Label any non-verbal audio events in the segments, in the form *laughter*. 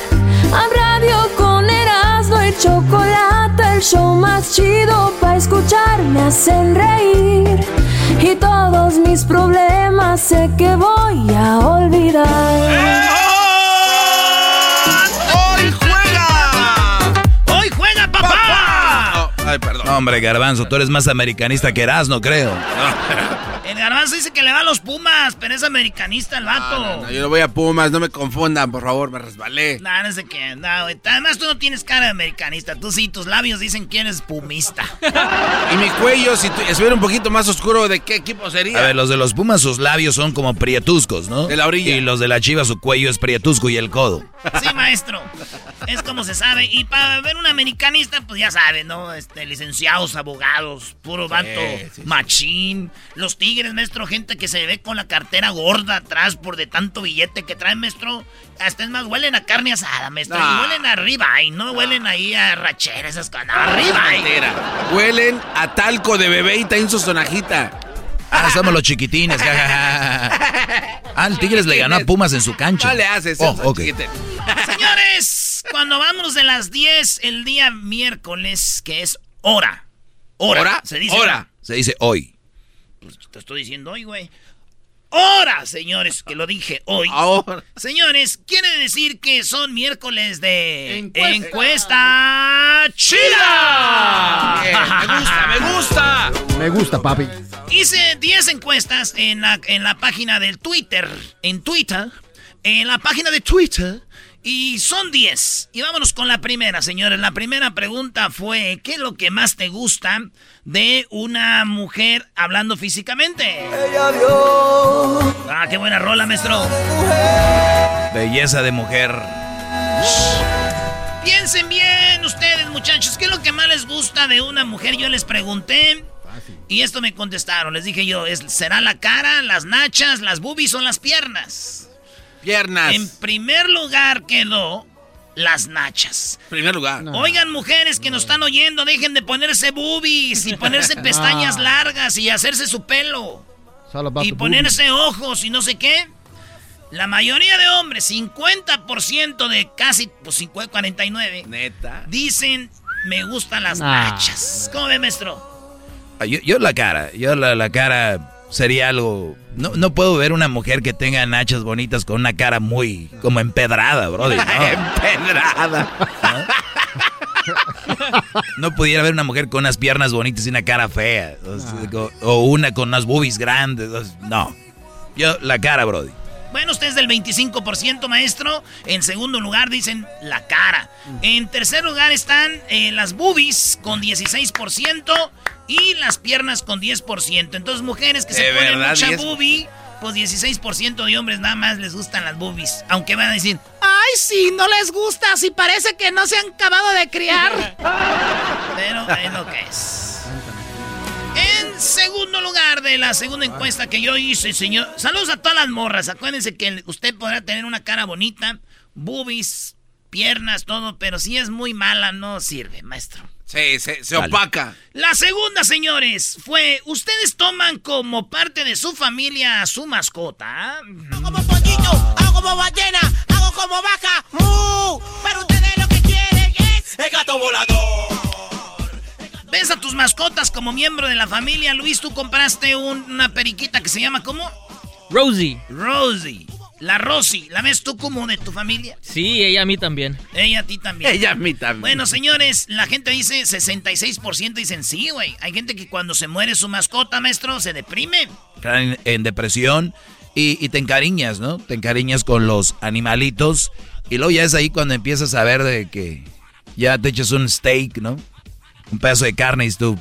Chocolate, el show más chido para escuchar me hacen reír. Y todos mis problemas sé que voy a olvidar. Ay, perdón. No, hombre, Garbanzo, tú eres más americanista que Erasmo, creo. *laughs* El garbanzo dice que le va a los Pumas, pero es americanista el vato. No, no, no, yo no voy a Pumas, no me confundan, por favor, me resbalé. No, no sé qué. No, güey. Además, tú no tienes cara de americanista. Tú sí, tus labios dicen que eres pumista. *laughs* Y mi cuello, si tu- estuviera un poquito más oscuro, ¿de qué equipo sería? A ver, los de los Pumas, sus labios son como prietuscos, ¿no? De la orilla. Y los de la Chiva, su cuello es prietusco y el codo. Sí, maestro. Es como se sabe. Y para ver un americanista, pues ya sabe, ¿no? Este, licenciados, abogados, puro vato, sí, sí. machín. Los tigres, maestro, gente que se ve con la cartera gorda atrás por de tanto billete que traen, maestro. Hasta es más, huelen a carne asada, maestro. No. Y huelen arriba, y no huelen ahí a rachera, esas cosas. No, arriba. Huelen a talco de bebé y traen su sonajita. Ah, somos los chiquitines. Ah, el Tigres le ganó a Pumas en su cancha. No le haces Oh, eso, ok. chiquite. Señores, cuando vamos de las 10 el día miércoles, que es hora. Hora. ¿Hora? Se dice Hora. Se dice hoy. Pues te estoy diciendo hoy, güey. Hora, señores, que lo dije hoy. Ahora. Señores, quiere decir que son miércoles de Encuesta. encuesta chida. Bien, me gusta, me gusta. Me gusta, papi. Hice 10 encuestas en la, en la página del Twitter. En Twitter. En la página de Twitter. Y son 10. Y vámonos con la primera, señores. La primera pregunta fue, ¿qué es lo que más te gusta de una mujer hablando físicamente? Ah, qué buena rola, maestro. Belleza de mujer. Piensen bien ustedes, muchachos, ¿qué es lo que más les gusta de una mujer? Yo les pregunté. Y esto me contestaron. Les dije yo, ¿es, ¿será la cara, las nachas, las boobies o las piernas? Piernas. En primer lugar quedó las nachas. primer lugar. Oigan, mujeres que nos están oyendo, dejen de ponerse boobies y ponerse *laughs* pestañas largas y hacerse su pelo. Y ponerse ojos y no sé qué. La mayoría de hombres, 50% de casi, pues 50, 49, Neta. dicen, me gustan las nachas. ¿Cómo ve, maestro? Ah, Yo, yo la cara, yo la, la cara sería algo... No, no puedo ver una mujer que tenga nachas bonitas con una cara muy como empedrada, brother. No, *laughs* Empedrada. no pudiera ver una mujer con unas piernas bonitas y una cara fea. O, o una con unas boobies grandes. o No. Yo, la cara, brody. Bueno, usted es del 25%, maestro. En segundo lugar dicen la cara. En tercer lugar están eh, las boobies con 16% y las piernas con 10%. Entonces, mujeres que se ¿De ponen verdad, mucha 10? boobie pues 16% de hombres nada más les gustan las boobies. Aunque van a decir, ay, sí, no les gusta, si parece que no se han acabado de criar. *laughs* Pero es lo que es. Segundo lugar de la segunda encuesta que yo hice, señor. Saludos a todas las morras. Acuérdense que usted podrá tener una cara bonita, boobies, piernas, todo, pero si es muy mala, no sirve, maestro. Sí, se, opaca. La segunda, señores, fue, ustedes toman como parte de su familia a su mascota. Hago como pollito, hago como ballena, hago como vaca, Pero ustedes lo que quieren es el gato volador. ¿Ves a tus mascotas como miembro de la familia? Luis, tú compraste una periquita que se llama ¿cómo? Rosie. Rosie. La Rosy, ¿la ves tú como de tu familia? Sí, ella a mí también. Ella a ti también. Ella a mí también. Bueno, señores, la gente dice 66% dicen sí, güey. Hay gente que cuando se muere su mascota, maestro, se deprime. En, en depresión y, te encariñas, ¿no? Te encariñas con los animalitos y luego ya es ahí cuando empiezas a ver de que ya te echas un steak, ¿no? Un pedazo de carne y tú,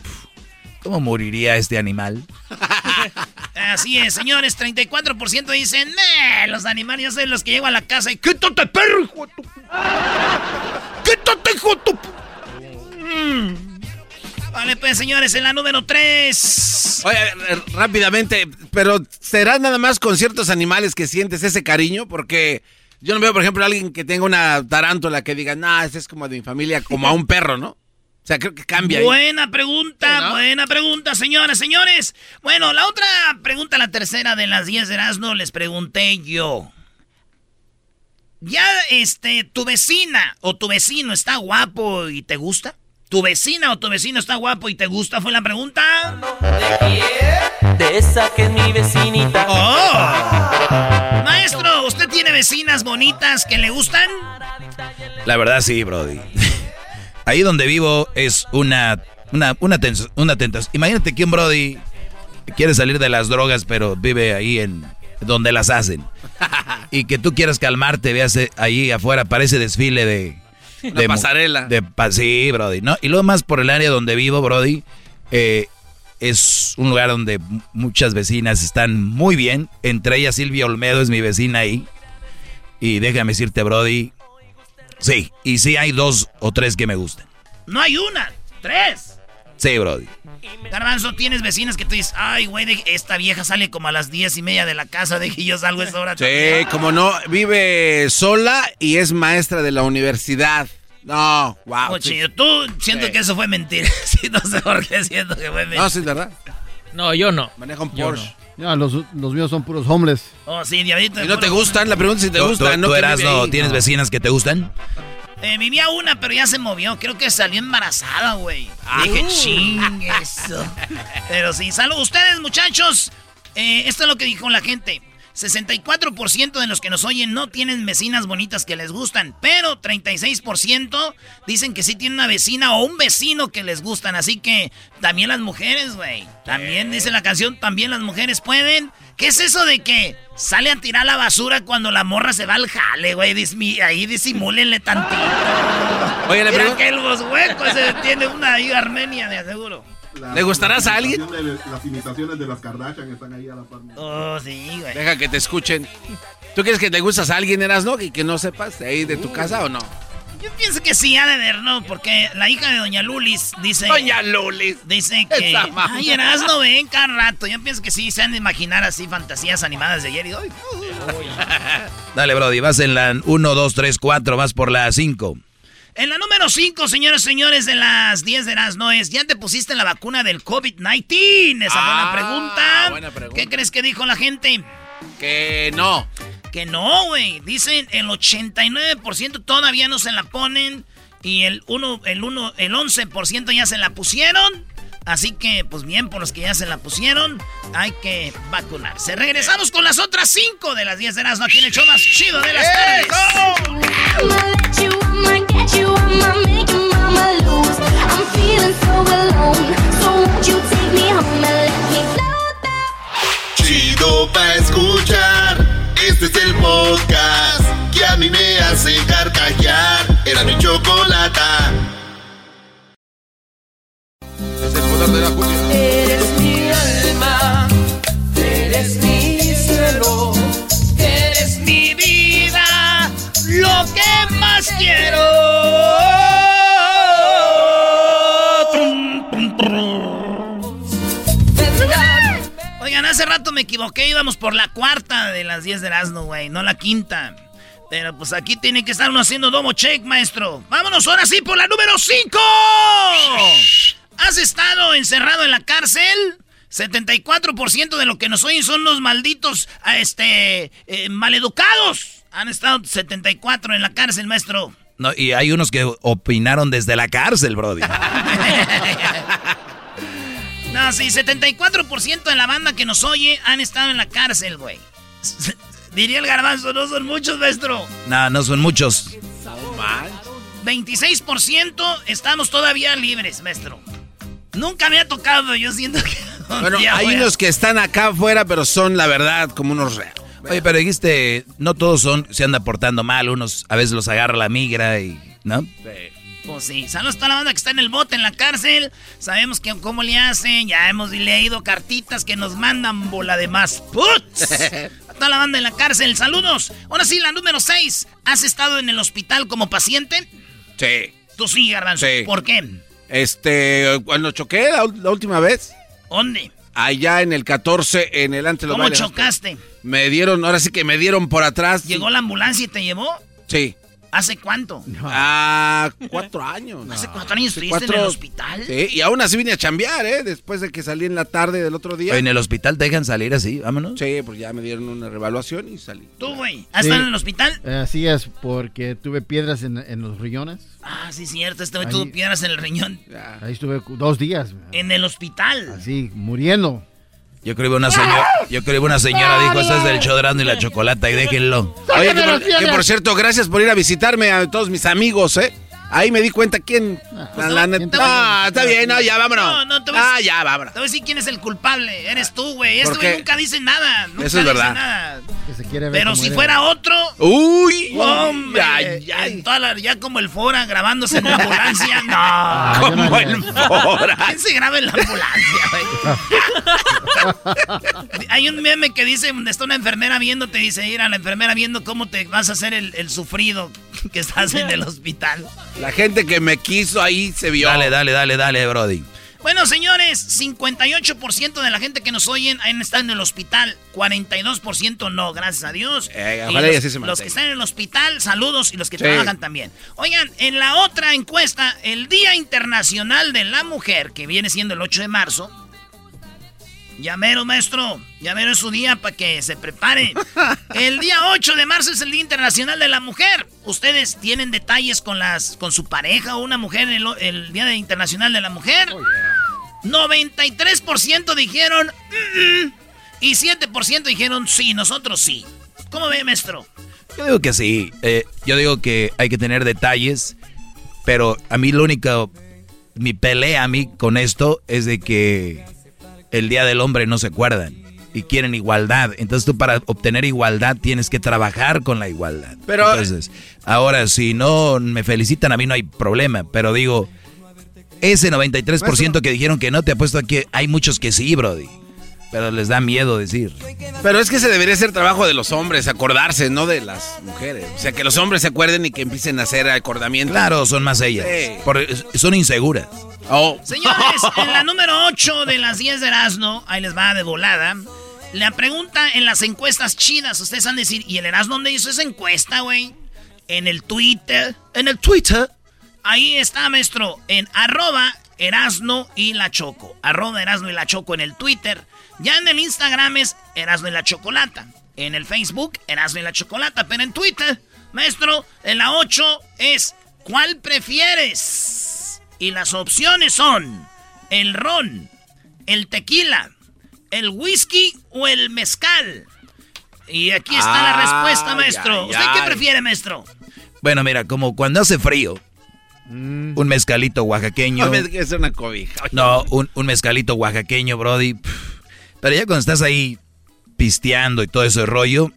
¿cómo moriría este animal? *laughs* Así es, señores, 34% dicen, los animales, yo soy los que llego a la casa y quítate, perro, hijo de tu... *laughs* Quítate, hijo de tu... Mm. Vale, pues, señores, en la número 3. Oye, rápidamente, pero ¿será nada más con ciertos animales que sientes ese cariño? Porque yo no veo, por ejemplo, a alguien que tenga una tarántula que diga, nah, ese es como de mi familia, como a un perro, ¿no? O sea, creo que cambia. Buena pregunta, buena pregunta, señores, señores. Bueno, la otra pregunta, la tercera de las 10 de Erasmo, les pregunté yo. ¿Ya, este, tu vecina o tu vecino está guapo y te gusta? ¿Tu vecina o tu vecino está guapo y te gusta? Fue la pregunta. ¿De quién? De esa que es mi vecinita. Oh. Maestro, ¿usted tiene vecinas bonitas que le gustan? La verdad sí, Brody. Ahí donde vivo es una, una, una, una tentación. Imagínate que un Brody quiere salir de las drogas, pero vive ahí en donde las hacen. *laughs* y que tú quieras calmarte, veas ahí afuera, parece desfile de... De pasarela. De, sí, Brody. ¿no? Y luego más por el área donde vivo, Brody, eh, es un lugar donde muchas vecinas están muy bien. Entre ellas Silvia Olmedo es mi vecina ahí. Y déjame decirte, Brody, Sí, y sí hay dos o tres que me gustan. No hay una, tres. Sí, Brody. Garbanzo, tienes vecinas que tú dices, ay, güey, esta vieja sale como a las diez y media de la casa, de que yo salgo a esa hora. Sí, como no, vive sola y es maestra de la universidad. No, wow. Oye, tú siento que eso fue mentira. *laughs* sí, no sé por qué siento que fue mentira. No, sí, ¿verdad? No, yo no. Maneja un Porsche. Ya, los, los, míos son puros homeless. Oh, sí, diablito. ¿Y no te gustan? La pregunta es si te gustan. ¿Tú, eras, no, tienes vecinas que te gustan? Eh, vivía una, pero ya se movió. Creo que salió embarazada, güey. Ah. Dije, ching, eso. *laughs* pero sí, salud. Ustedes, muchachos, eh, esto es lo que dijo la gente. 64% de los que nos oyen no tienen vecinas bonitas que les gustan, pero 36% dicen que sí tienen una vecina o un vecino que les gustan. Así que también las mujeres, güey. También dice la canción, también las mujeres pueden. ¿Qué es eso de que sale a tirar la basura cuando la morra se va al jale, güey? Ahí disimúlenle tantito. Oye, le pregunto. que los huecos se tiene una ahí Armenia, de aseguro. ¿Le gustarás a alguien? las imitaciones de las Kardashian están ahí a la par. Oh, sí, güey. Deja que te escuchen. ¿Tú quieres que te gustas a alguien, eras, no? Y que no sepas de ahí de tu casa o no? Yo pienso que sí, ha de ver, ¿no? Porque la hija de Doña Lulis dice... Doña Lulis. Dice que... Ay, no ven cada rato. Yo pienso que sí, se han de imaginar así fantasías animadas de ayer y hoy. *laughs* Dale, Brody, vas en la 1, 2, 3, 4, vas por la 5. En la número 5, señores, señores, de las 10 de las no es, ¿ya te pusiste la vacuna del COVID-19? Esa ah, pregunta. buena pregunta. ¿Qué crees que dijo la gente? Que no. Que no, güey. Dicen el 89% todavía no se la ponen y el 1, el 1, el 11% ya se la pusieron. Así que, pues bien, por los que ya se la pusieron, hay que vacunarse. Regresamos con las otras 5 de las 10 de las no aquí en el show más chido de las tardes. Chido pa' escuchar. Este es el podcast que a mí me hace carcajear. Era mi chocolata. Es el poder de la Eres mi alma, eres mi cielo. quiero. Oigan, hace rato me equivoqué, íbamos por la cuarta de las 10 de Erasmo, güey, no la quinta. Pero pues aquí tiene que estar uno haciendo domo check, maestro. Vámonos ahora sí por la número 5. ¿Has estado encerrado en la cárcel? 74% de lo que nos oyen son los malditos este, eh, maleducados. Han estado 74 en la cárcel, maestro. No, y hay unos que opinaron desde la cárcel, Brody. *laughs* No, sí, 74% de la banda que nos oye han estado en la cárcel, güey. *laughs* Diría el garbanzo, no son muchos, maestro. no, no son muchos. 26% estamos todavía libres, maestro. Nunca me ha tocado, yo siento que... Bueno, *laughs* hay unos que están acá afuera, pero son la verdad como unos reales. Oye, pero dijiste, no todos son, se andan portando mal, unos a veces los agarra la migra y, ¿no? Pues sí, saludos a toda la banda que está en el bote, en la cárcel. Sabemos que cómo le hacen, ya hemos leído cartitas que nos mandan bola de más puts. *laughs* A toda la banda en la cárcel, saludos. Ahora sí, la número 6. ¿Has estado en el hospital como paciente? Sí. Tú sí, Garbanzo. Sí. ¿Por qué? Este, cuando choqué la, la última vez, ¿Dónde? allá en el 14, en el antes de los ¿Cómo bailes, chocaste? Me dieron, ahora sí que me dieron por atrás. ¿Llegó la ambulancia y te llevó? Sí. ¿Hace cuánto? Ah, cuatro años. ¿Hace cuatro años Sí, estuviste en cuatro- el hospital? Sí, y aún así vine a chambear, ¿eh? Después de que salí en la tarde del otro día. Oye, en el hospital te dejan salir así, vámonos. Sí, pues ya me dieron una revaluación y salí. ¿Tú, güey? ¿Has Sí. estado en el hospital? Eh, Así es, porque tuve piedras en, en los riñones. Ah, sí, cierto. Este güey Ahí- tuvo piedras en el riñón. Ahí estuve dos días, En el hospital. así, muriendo. Yo creo que una señora, yo creo que una señora dijo, este es del show de Erasmo y la chocolata y déjenlo. Oye, que por, que por cierto, gracias por ir a visitarme a todos mis amigos, ¿eh? Ahí me di cuenta quién. La, neta- Ah, está bien, no, ya vámonos. No, no, te voy a- ah, ya, vámonos. Te voy a decir quién es el culpable. Eres tú, güey. Este ¿Por güey nunca dice nada. Nunca Eso es dice verdad. nada. Que se quiere ver Pero si fuera otro. Uy, Hombre, ay, ay. en toda la- ya como el Fora grabándose en la *laughs* ambulancia. No. Ah, no Como el. Fora. ¿Quién se graba en la ambulancia, güey? *laughs* Hay un meme que dice, donde está una enfermera viendo, te dice, ir a la enfermera viendo cómo te vas a hacer el, el sufrido que estás en el hospital. La gente que me quiso ahí se vio. Dale, dale, dale, dale, Brody. Bueno, señores, 58% de la gente que nos oyen estado en el hospital, 42% no, gracias a Dios. Eh, Y los, se que están en el hospital, saludos, y los que Sí. trabajan también. Oigan, en la otra encuesta, el Día Internacional de la Mujer, que viene siendo el 8 de marzo, Llamero, maestro. Llamero es su día para que se prepare. *laughs* El día 8 de marzo es el Día Internacional de la Mujer. ¿Ustedes tienen detalles con las con su pareja o una mujer el, el Día Internacional de la Mujer? 93% dijeron "Mm, mm", y 7% dijeron sí, nosotros sí. ¿Cómo ve, maestro? Yo digo que sí. Eh, yo digo que hay que tener detalles, pero a mí lo único, mi pelea a mí con esto es de que el Día del Hombre no se acuerdan y quieren igualdad. Entonces tú para obtener igualdad tienes que trabajar con la igualdad. Pero- Entonces, ahora si no me felicitan a mí no hay problema, pero digo, ese 93% que dijeron que no, te apuesto a que hay muchos que sí, Brody. Pero les da miedo decir. Pero es que ese debería ser trabajo de los hombres, acordarse, no de las mujeres. O sea, que los hombres se acuerden y que empiecen a hacer acordamiento. Claro, son más ellas. Sí. Por- son inseguras. Oh. Señores, *laughs* en la número 8 de las 10 de Erasmo, ahí les va de volada. La pregunta en las encuestas chidas, ustedes han de decir, ¿y el Erasmo dónde hizo esa encuesta, güey? En el Twitter. En el Twitter. Ahí está, maestro, en arroba Erasno y la Choco. Arroba Erasno y la Choco en el Twitter. Ya en el Instagram es Erasno y la Chocolata. En el Facebook, Erasno y la Chocolata. Pero en Twitter, maestro, en la 8 es ¿Cuál prefieres? Y las opciones son el ron, el tequila, el whisky o el mezcal. Y aquí está la respuesta, maestro. ¿Usted qué prefiere, maestro? Bueno, mira, como cuando hace frío, Mm. un mezcalito oaxaqueño. *laughs* No, es una cobija. No, un, un mezcalito oaxaqueño, Brody. Pero ya cuando estás ahí pisteando y todo ese rollo,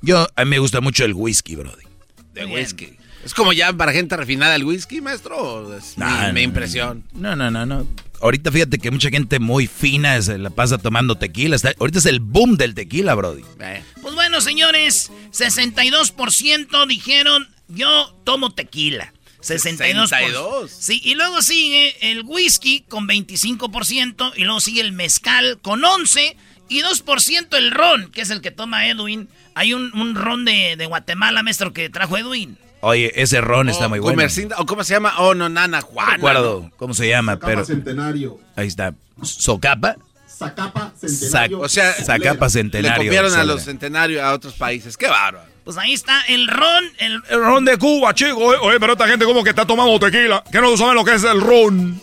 yo, a mí me gusta mucho el whisky, Brody. De whisky. Es como ya para gente refinada el whisky, maestro. ¿O Es No, mi, no, mi no. impresión. No, no, no, no. Ahorita fíjate que mucha gente muy fina se la pasa tomando tequila. Está- ahorita es el boom del tequila, Brody. Eh. Pues bueno, señores, 62% dijeron yo tomo tequila. 62%. 62. Sí, y luego sigue el whisky con 25% y luego sigue el mezcal con 11 Y 2% el ron, que es el que toma Edwin. Hay un, un ron de, de Guatemala, maestro, que trajo Edwin. Oye, ese ron está O muy bueno. Comercinda- ¿O cómo se llama? Oh, no, Nana, No Juana. recuerdo cómo se llama, pero Centenario. ahí está. ¿Socapa? Zacapa Sac- O sea, Zacapa Le Centenario. copiaron a los centenarios a otros países. ¡Qué bárbaro! Pues ahí está el ron, el, El ron de Cuba, chico. Oye, oye, pero esta gente como que está tomando tequila. Que no saben lo que es el ron.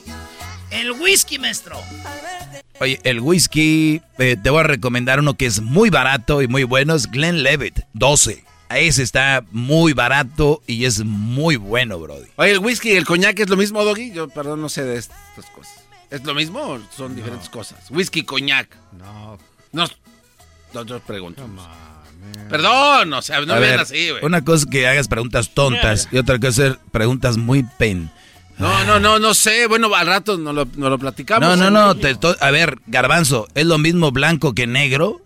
el whisky, maestro. Oye, el whisky, eh, te voy a recomendar uno que es muy barato y muy bueno, es Glenlivet, 12. Ese está muy barato y es muy bueno, Brody. Oye, ¿el whisky y el coñac es lo mismo, Doggy? Yo, perdón, no sé de estas cosas. ¿Es lo mismo o son diferentes cosas? Whisky, coñac. No, No, no, yo pregunto. Perdón, o sea, no A vean así, güey. una cosa es que hagas preguntas tontas y otra cosa es hacer preguntas muy pen. No, no, no, no sé. Bueno, al rato nos lo, platicamos. No, no, ¿eh? no, te a ver, Garbanzo, ¿es lo mismo blanco que negro?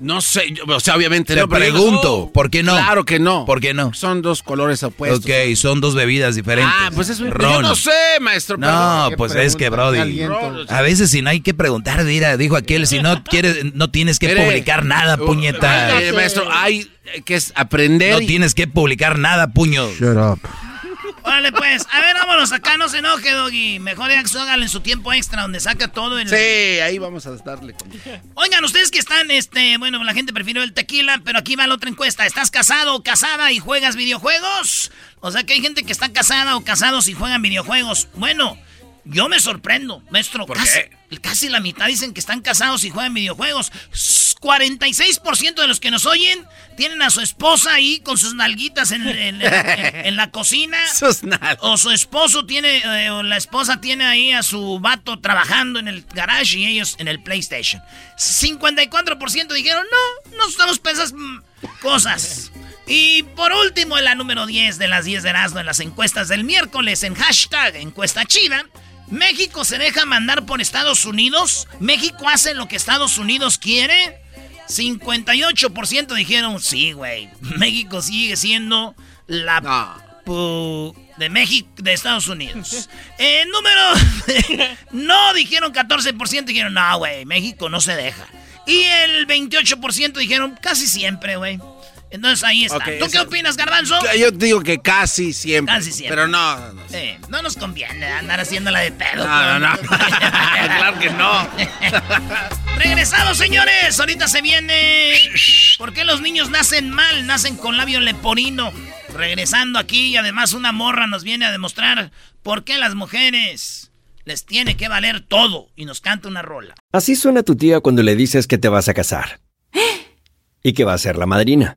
No sé, yo- o sea, obviamente Te no. yo- pregunto, ¿por qué no? Claro que no. ¿Por qué no? Son dos colores opuestos. ok, son dos bebidas diferentes. Ah, pues eso yo Ron. no sé, maestro. No, pues es que, Brody. aliento. A veces si no hay que preguntar, mira, dijo aquel, si no *laughs* quieres, no tienes que Mire, publicar nada, uh, puñeta. eh, maestro, hay que es aprender. No y- tienes que publicar nada, puño. shut up. Órale, pues. A ver, vámonos acá, no se enoje, Doggy. Mejor háganlo en su tiempo extra, donde saca todo el... Sí, ahí vamos a darle. Oigan, ustedes que están, este, bueno, la gente prefirió el tequila, pero aquí va la otra encuesta. ¿Estás casado o casada y juegas videojuegos? O sea que hay gente que está casada o casados y juegan videojuegos. Bueno, yo me sorprendo, maestro. ¿Por casi, qué? casi la mitad dicen que están casados y juegan videojuegos. S- 46% de los que nos oyen tienen a su esposa ahí con sus nalguitas en, en- en- en la cocina. *laughs* Sus. O su esposo tiene, eh, o la esposa tiene ahí a su vato trabajando en el garage y ellos en el PlayStation. 54% dijeron, no, no estamos pensando mm, cosas. *laughs* Y por último, en la número 10 de las 10 de Erasmo en las encuestas del miércoles en hashtag encuesta chida. México se deja mandar por Estados Unidos. México hace lo que Estados Unidos quiere. 58% dijeron, sí, güey. México sigue siendo la No. pu- de México, de Estados Unidos. *laughs* Eh, número. no dijeron 14%, dijeron, no, güey, México no se deja. Y el 28% dijeron, casi siempre, güey. Entonces ahí está. ¿Tú qué opinas, Garbanzo? Yo digo que casi siempre. Casi siempre. Pero no, no, no. Eh, no nos conviene andar haciéndola de pedo. No, no, no. *laughs* claro que no. *laughs* Regresamos, señores. Ahorita se viene. ¿Por qué los niños nacen mal? Nacen con labio leporino. Regresando aquí y además una morra nos viene a demostrar por qué las mujeres les tiene que valer todo y nos canta una rola. Así suena tu tía cuando le dices que te vas a casar. Y que va a ser la madrina.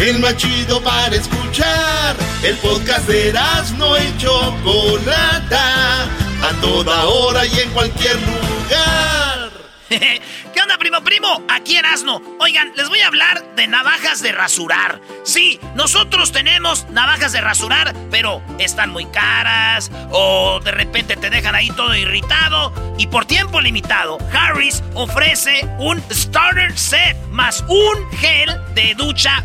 El más chido para escuchar. El podcast de Erasmo y Chocolata, a toda hora y en cualquier lugar. *laughs* ¿Qué onda, primo, primo? Aquí Erasno. Oigan, les voy a hablar de navajas de rasurar. Sí, nosotros tenemos navajas de rasurar, pero están muy caras o de repente te dejan ahí todo irritado. Y por tiempo limitado, Harris ofrece un starter set más un gel de ducha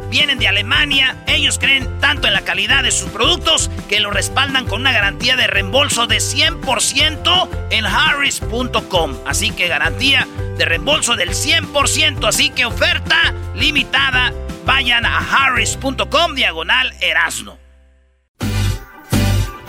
vienen de Alemania, ellos creen tanto en la calidad de sus productos que lo respaldan con una garantía de reembolso de 100% en harris.com. Así que garantía de reembolso del 100%, así que oferta limitada. Vayan a harris.com diagonal erasno.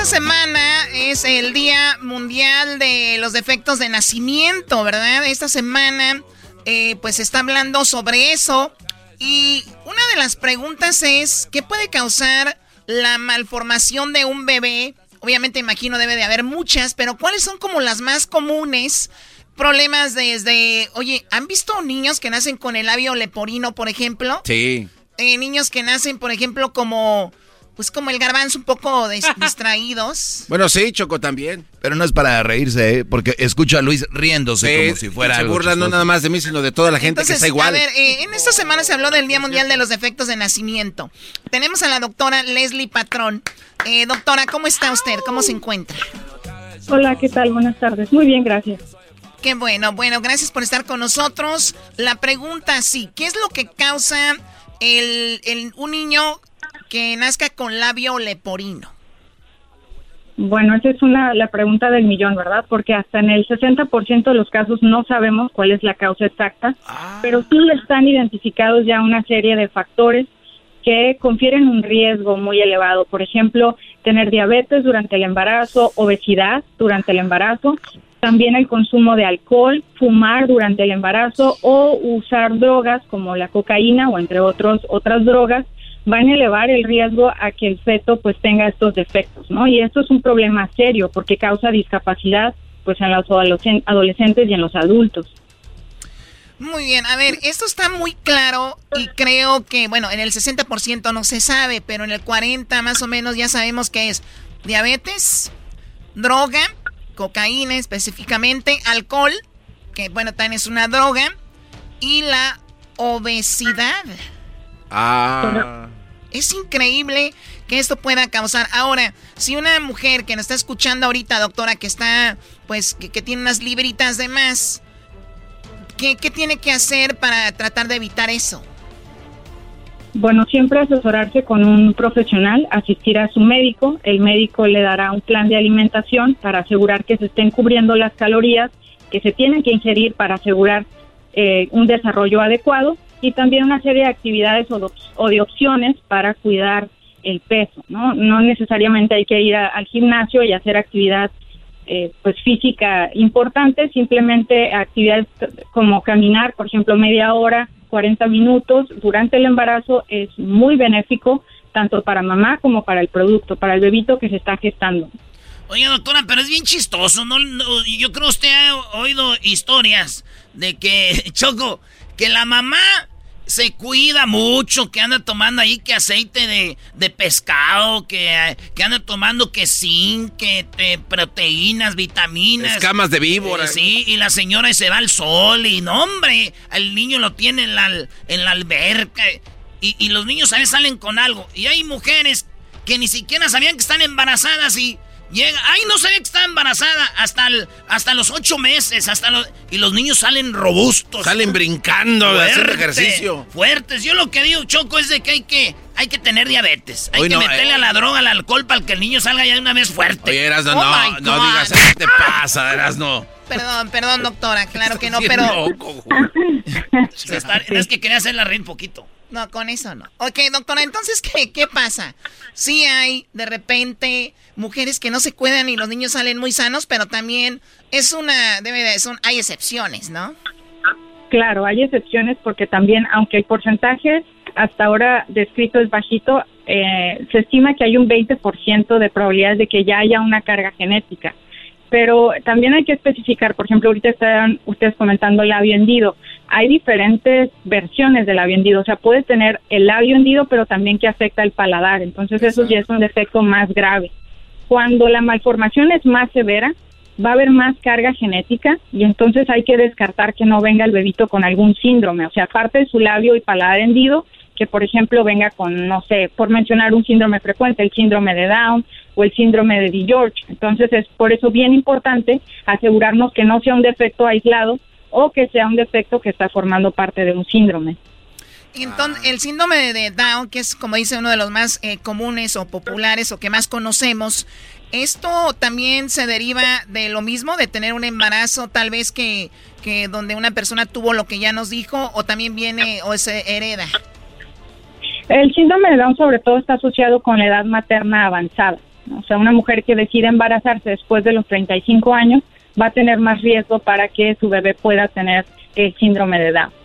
Esta semana es el Día Mundial de los Defectos de Nacimiento, ¿verdad? Esta semana, eh, pues se está hablando sobre eso. Y una de las preguntas es, ¿qué puede causar la malformación de un bebé? Obviamente imagino debe de haber muchas, pero ¿cuáles son como las más comunes? Problemas desde, oye, ¿han visto niños que nacen con el labio leporino, por ejemplo? Sí. Eh, niños que nacen, por ejemplo, como pues como el garbanzo un poco dis- *laughs* distraídos. Bueno, sí, Choco también. Pero no es para reírse, ¿eh? porque escucho a Luis riéndose Sí, como si fuera se algo burlan no chistoso. nada más de mí, sino de toda la gente Entonces, que está igual. a ver, eh, en esta semana se habló del Día Mundial de los Defectos de Nacimiento. Tenemos a la doctora Leslie Patrón. Eh, doctora, ¿cómo está usted? ¿Cómo se encuentra? Hola, ¿qué tal? Buenas tardes. Muy bien, gracias. Qué bueno, bueno, gracias por estar con nosotros. La pregunta, sí, ¿qué es lo que causa el, el- un niño que nazca con labio leporino? Bueno, esa es una, la pregunta del millón, ¿verdad? Porque hasta en el 60% de los casos no sabemos cuál es la causa exacta, pero sí están identificados ya una serie de factores que confieren un riesgo muy elevado. Por ejemplo, tener diabetes durante el embarazo, obesidad durante el embarazo, también el consumo de alcohol, fumar durante el embarazo o usar drogas como la cocaína o entre otros otras drogas van a elevar el riesgo a que el feto pues tenga estos defectos, ¿no? Y esto es un problema serio porque causa discapacidad pues en los adolescen- adolescentes y en los adultos. Muy bien, a ver, esto está muy claro y creo que, bueno, en el 60% no se sabe, pero en el 40% más o menos ya sabemos que es diabetes, droga, cocaína específicamente, alcohol, que bueno, también es una droga, y la obesidad. Ah. Es increíble que esto pueda causar. Ahora, si una mujer que nos está escuchando ahorita, doctora, que está, pues, que, que tiene unas libritas de más, ¿qué, ¿qué tiene que hacer para tratar de evitar eso? Bueno, siempre asesorarse con un profesional, asistir a su médico. El médico le dará un plan de alimentación para asegurar que se estén cubriendo las calorías que se tienen que ingerir para asegurar eh, un desarrollo adecuado y también una serie de actividades o, o de opciones para cuidar el peso. No, no necesariamente hay que ir al gimnasio y hacer actividad eh, pues física importante, simplemente actividades como caminar, por ejemplo, media hora, 40 minutos durante el embarazo es muy benéfico tanto para mamá como para el producto, para el bebito que se está gestando. Oye, doctora, pero es bien chistoso, ¿no? Yo creo usted ha oído historias de que, *laughs* Choco, que la mamá se cuida mucho, que anda tomando ahí que aceite de, de pescado, que, que anda tomando que zinc, que proteínas, vitaminas. Escamas de víbora. Eh, sí, y la señora se va al sol y no, hombre, al niño lo tiene en la, en la alberca. Y, y los niños a veces salen con algo. Y hay mujeres que ni siquiera sabían que están embarazadas y Llega, ay, no sabía que estaba embarazada hasta, el- hasta los ocho meses, hasta los, y los niños salen robustos. Salen brincando, haciendo ejercicio. Fuertes. Yo lo que digo, Choco, es de que hay que, hay que tener diabetes. Hay que no, meterle eh. a la droga, al alcohol, para que el niño salga ya de una vez fuerte. Oye, Erasno, Oh no, my no digas ¿qué te pasa, Erasno? Perdón, perdón, doctora, *laughs* claro que no, pero... loco, está- Es que quería hacerla reír un poquito. No, con eso no. Ok, doctora, entonces, ¿qué, qué pasa? Sí hay, de repente, mujeres que no se cuidan y los niños salen muy sanos, pero también es una, debe de, son, hay excepciones, ¿no? Claro, hay excepciones porque también, aunque el porcentaje hasta ahora descrito es bajito, eh, se estima que hay un 20% de probabilidades de que ya haya una carga genética. Pero también hay que especificar, por ejemplo, ahorita están ustedes comentando el labio hendido. Hay diferentes versiones del labio hendido, o sea, puede tener el labio hendido, pero también que afecta el paladar. Entonces, eso ya es un defecto más grave. Cuando la malformación es más severa, va a haber más carga genética y entonces hay que descartar que no venga el bebito con algún síndrome, o sea, aparte de su labio y paladar hendido, que por ejemplo venga con, no sé, por mencionar un síndrome frecuente, el síndrome de Down o el síndrome de George. Entonces es por eso bien importante asegurarnos que no sea un defecto aislado o que sea un defecto que está formando parte de un síndrome. Entonces, el síndrome de Down, que es como dice uno de los más eh, comunes o populares o que más conocemos, ¿esto también se deriva de lo mismo, de tener un embarazo tal vez que, que donde una persona tuvo lo que ya nos dijo o también viene o se hereda? El síndrome de Down sobre todo está asociado con la edad materna avanzada. O sea, una mujer que decide embarazarse después de los 35 años va a tener más riesgo para que su bebé pueda tener el síndrome de Down.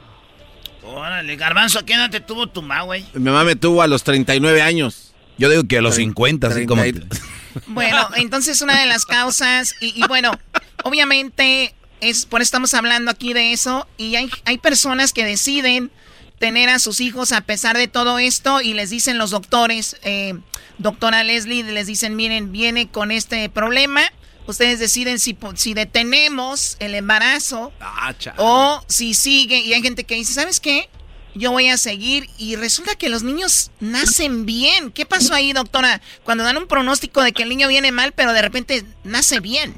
Órale, Garbanzo, ¿a qué edad te tuvo tu ma, güey? Mi mamá me tuvo a los 39 años. Yo digo que a los 50, así como... *laughs* Bueno, entonces una de las causas, y, y bueno, obviamente es por eso estamos hablando aquí de eso, y hay, hay personas que deciden tener a sus hijos a pesar de todo esto y les dicen los doctores, eh, doctora Leslie, les dicen, miren, viene con este problema, ustedes deciden si, po- si detenemos el embarazo o si sigue, y hay gente que dice, ¿sabes qué? Yo voy a seguir y resulta que los niños nacen bien. ¿Qué pasó ahí, doctora? Cuando dan un pronóstico de que el niño viene mal, pero de repente nace bien.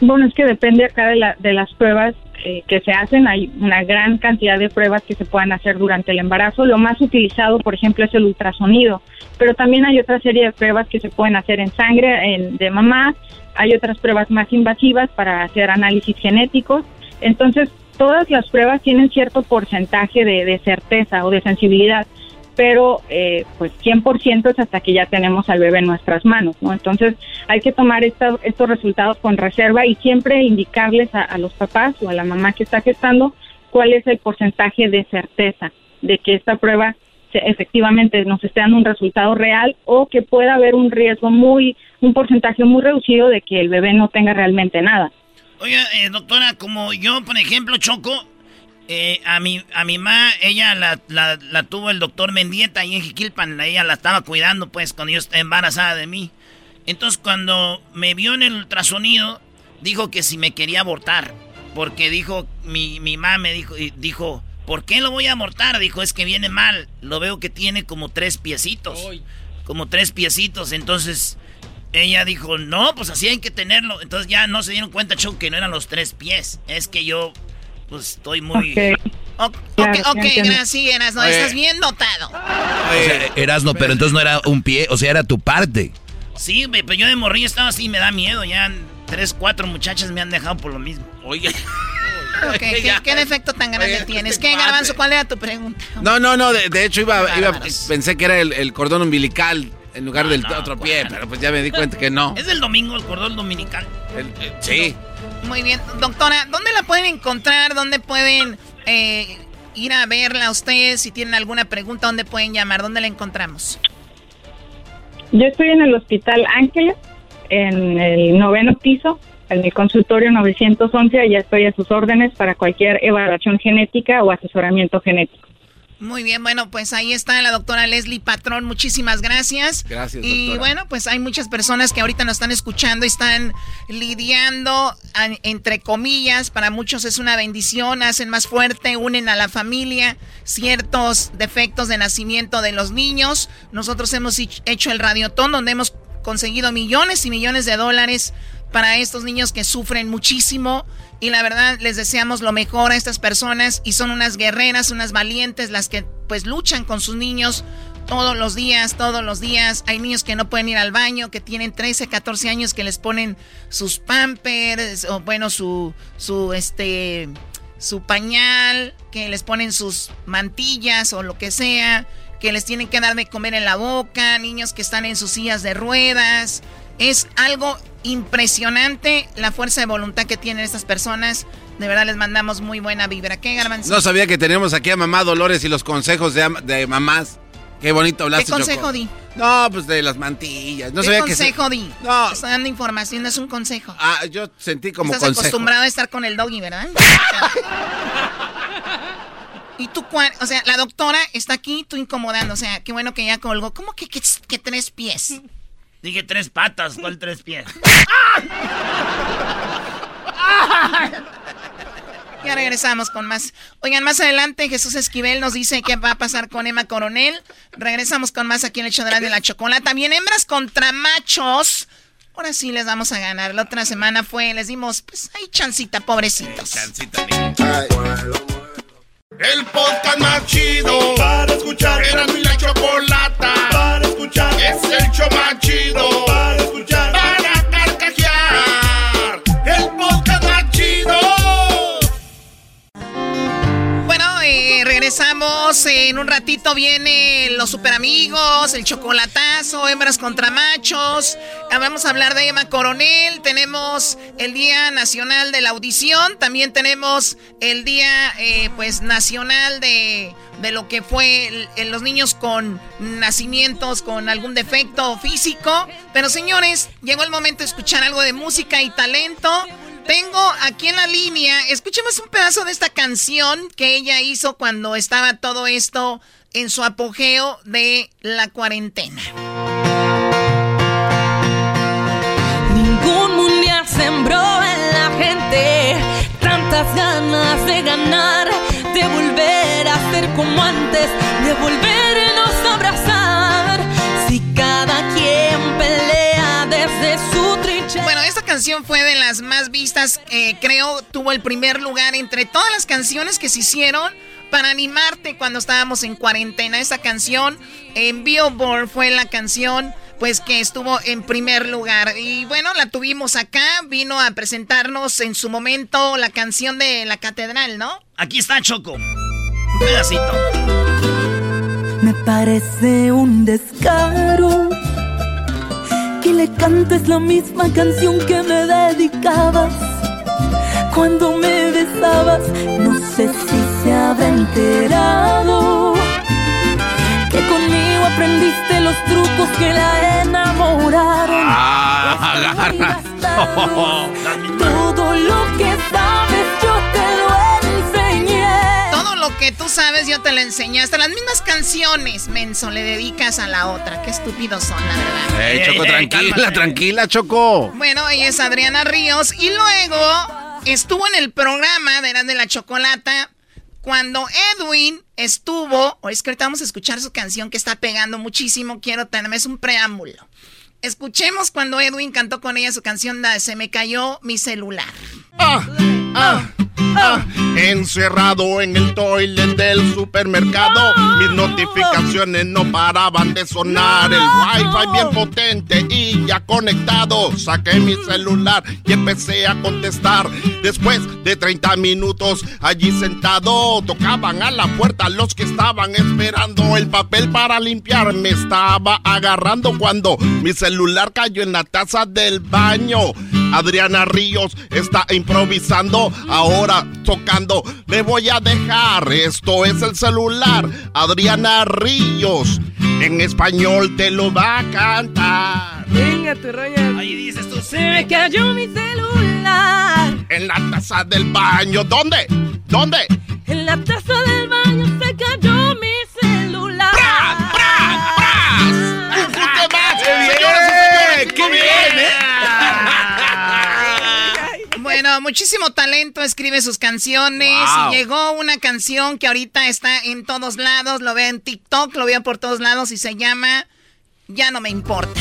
Bueno, es que depende acá de, la, de las pruebas eh, que se hacen. Hay una gran cantidad de pruebas que se puedan hacer durante el embarazo. Lo más utilizado, por ejemplo, es el ultrasonido. Pero también hay otra serie de pruebas que se pueden hacer en sangre de mamá. Hay otras pruebas más invasivas para hacer análisis genéticos. Entonces, todas las pruebas tienen cierto porcentaje de certeza o de sensibilidad pero eh, pues 100% es hasta que ya tenemos al bebé en nuestras manos, ¿no? Entonces hay que tomar esta- estos resultados con reserva y siempre indicarles a, a los papás o a la mamá que está gestando cuál es el porcentaje de certeza de que esta prueba efectivamente nos esté dando un resultado real o que pueda haber un riesgo muy, un porcentaje muy reducido de que el bebé no tenga realmente nada. Oiga, eh, doctora, como yo, por ejemplo, Choco, eh, a mi a mi mamá, ella la, la, la tuvo el doctor Mendieta ahí en Jiquilpan, ella la estaba cuidando, pues, cuando yo estaba embarazada de mí. Entonces, cuando me vio en el ultrasonido, dijo que si me quería abortar, porque dijo, mi, mi mamá me dijo, y dijo, ¿por qué lo voy a abortar? Dijo, es que viene mal, lo veo que tiene como tres piecitos, como tres piecitos, entonces... Ella dijo, no, pues así hay que tenerlo. Entonces ya no se dieron cuenta, Choco, que no eran los tres pies. Es que yo, pues estoy muy... Ok. Ok, Claro, ok, sí ok, entiendo. gracias, no, Oye. estás bien notado. O sea, Erasno, pero entonces no era un pie, o sea, era tu parte. Sí, güey, pero yo de morrillo estaba así, me da miedo. Ya tres, cuatro muchachas me han dejado por lo mismo. Oye. Ok, *laughs* ¿qué, qué defecto tan grande tienes? ¿Qué, Garbanzo? ¿Cuál era tu pregunta? No, no, no, de, de hecho iba, iba- pensé que era el, el cordón umbilical en lugar del otro pie, pero pues ya me di cuenta que no. Es el domingo, el cordón dominical. El- eh, sí. Muy bien, doctora, ¿dónde la pueden encontrar? ¿Dónde pueden eh, ir a verla ustedes? Si tienen alguna pregunta, ¿dónde pueden llamar? ¿Dónde la encontramos? Yo estoy en el Hospital Ángeles, en el noveno piso, en mi consultorio 911, y ya estoy a sus órdenes para cualquier evaluación genética o asesoramiento genético. Muy bien, bueno, pues ahí está la doctora Leslie Patrón, muchísimas gracias. Gracias, Y doctora. bueno, pues hay muchas personas que ahorita nos están escuchando y están lidiando, entre comillas, para muchos es una bendición, hacen más fuerte, unen a la familia, ciertos defectos de nacimiento de los niños. Nosotros hemos hech- hecho el radiotón donde hemos conseguido millones y millones de dólares para estos niños que sufren muchísimo. Y la verdad, les deseamos lo mejor a estas personas y son unas guerreras, unas valientes, las que pues luchan con sus niños todos los días, todos los días. Hay niños que no pueden ir al baño, que tienen 13, 14 años, que les ponen sus pampers, o bueno, su, su, este, su pañal, que les ponen sus mantillas o lo que sea, que les tienen que dar de comer en la boca, niños que están en sus sillas de ruedas. Es algo impresionante la fuerza de voluntad que tienen estas personas. De verdad les mandamos muy buena vibra. ¿Qué, Garbanzo? No sabía que teníamos aquí a mamá Dolores y los consejos de, am- de mamás. Qué bonito hablaste, ¿Qué consejo Choco. di? No, pues de las mantillas. No ¿Qué sabía que se- consejo di? No. Estoy dando información, no es un consejo. Ah, yo sentí como Estás consejo. acostumbrado a estar con el doggy, ¿verdad? *laughs* y tú, cuál- o sea, la doctora está aquí, tú incomodando, o sea, qué bueno que ya colgó. ¿Cómo que, que, que tres pies? Dije tres patas, ¿cuál tres pies? *laughs* Ya regresamos con más. Oigan, más adelante Jesús Esquivel nos dice qué va a pasar con Emma Coronel. Regresamos con más aquí en el hecho de la, de la chocolate. También hembras contra machos. Ahora sí les vamos a ganar. La otra semana fue, les dimos, pues, ahí chancita, pobrecitos. El podcast más chido para escuchar. Era mi la chocolata escuchar. Es el show más chido para escuchar. En un ratito vienen los super amigos, el chocolatazo, hembras contra machos. Ah, Vamos a hablar de Emma Coronel. Tenemos el Día Nacional de la Audición. También tenemos el Día, eh, pues, Nacional de, de lo que fue los niños con nacimientos con algún defecto físico. Pero señores, llegó el momento de escuchar algo de música y talento. Tengo aquí en la línea, escuchemos un pedazo de esta canción que ella hizo cuando estaba todo esto en su apogeo de la cuarentena. Ningún mundial sembró en la gente tantas ganas de ganar, de volver a ser como antes, de volvernos a abrazar. Si cada quien pelea desde su esta canción fue de las más vistas, eh, creo, tuvo el primer lugar entre todas las canciones que se hicieron para animarte cuando estábamos en cuarentena. Esta canción en Billboard fue la canción pues que estuvo en primer lugar. Y bueno, la tuvimos acá, vino a presentarnos en su momento la canción de la catedral, ¿no? Aquí está Choco. Un pedacito. Me parece un descaro que le cantes la misma canción que me dedicabas cuando me besabas. No sé si se habrá enterado que conmigo aprendiste los trucos que la enamoraron. Ah, agarra. *laughs* Todo lo que sabes lo que tú sabes yo te lo enseñé. Hasta las mismas canciones, menso, le dedicas a la otra. Qué estúpidos son, la verdad. Ey, Choco, tranquila, cálmate. tranquila, Choco. Bueno, ella es Adriana Ríos. Y luego estuvo en el programa de de la Chocolata cuando Edwin estuvo. O es que ahorita vamos a escuchar su canción que está pegando muchísimo. Quiero tenerme, es un preámbulo. Escuchemos cuando Edwin cantó con ella su canción de Se me cayó mi celular. Ah, ah, ah. Encerrado en el toilet del supermercado, mis notificaciones no paraban de sonar. El wifi bien potente y ya conectado. Saqué mi celular y empecé a contestar. Después de 30 minutos allí sentado, tocaban a la puerta los que estaban esperando. El papel para limpiar me estaba agarrando cuando mi celular cayó en la taza del baño. Adriana Ríos está improvisando, ahora tocando. Le voy a dejar, esto es el celular. Adriana Ríos, en español te lo va a cantar. Venga, tu rollo. Ahí dices tú. Se me cayó mi celular. En la taza del baño, ¿dónde? ¿Dónde? En la taza del baño se cayó mi celular. muchísimo talento, escribe sus canciones. Y llegó una canción que ahorita está en todos lados, lo veo en TikTok, lo veo por todos lados y se llama Ya no me importa.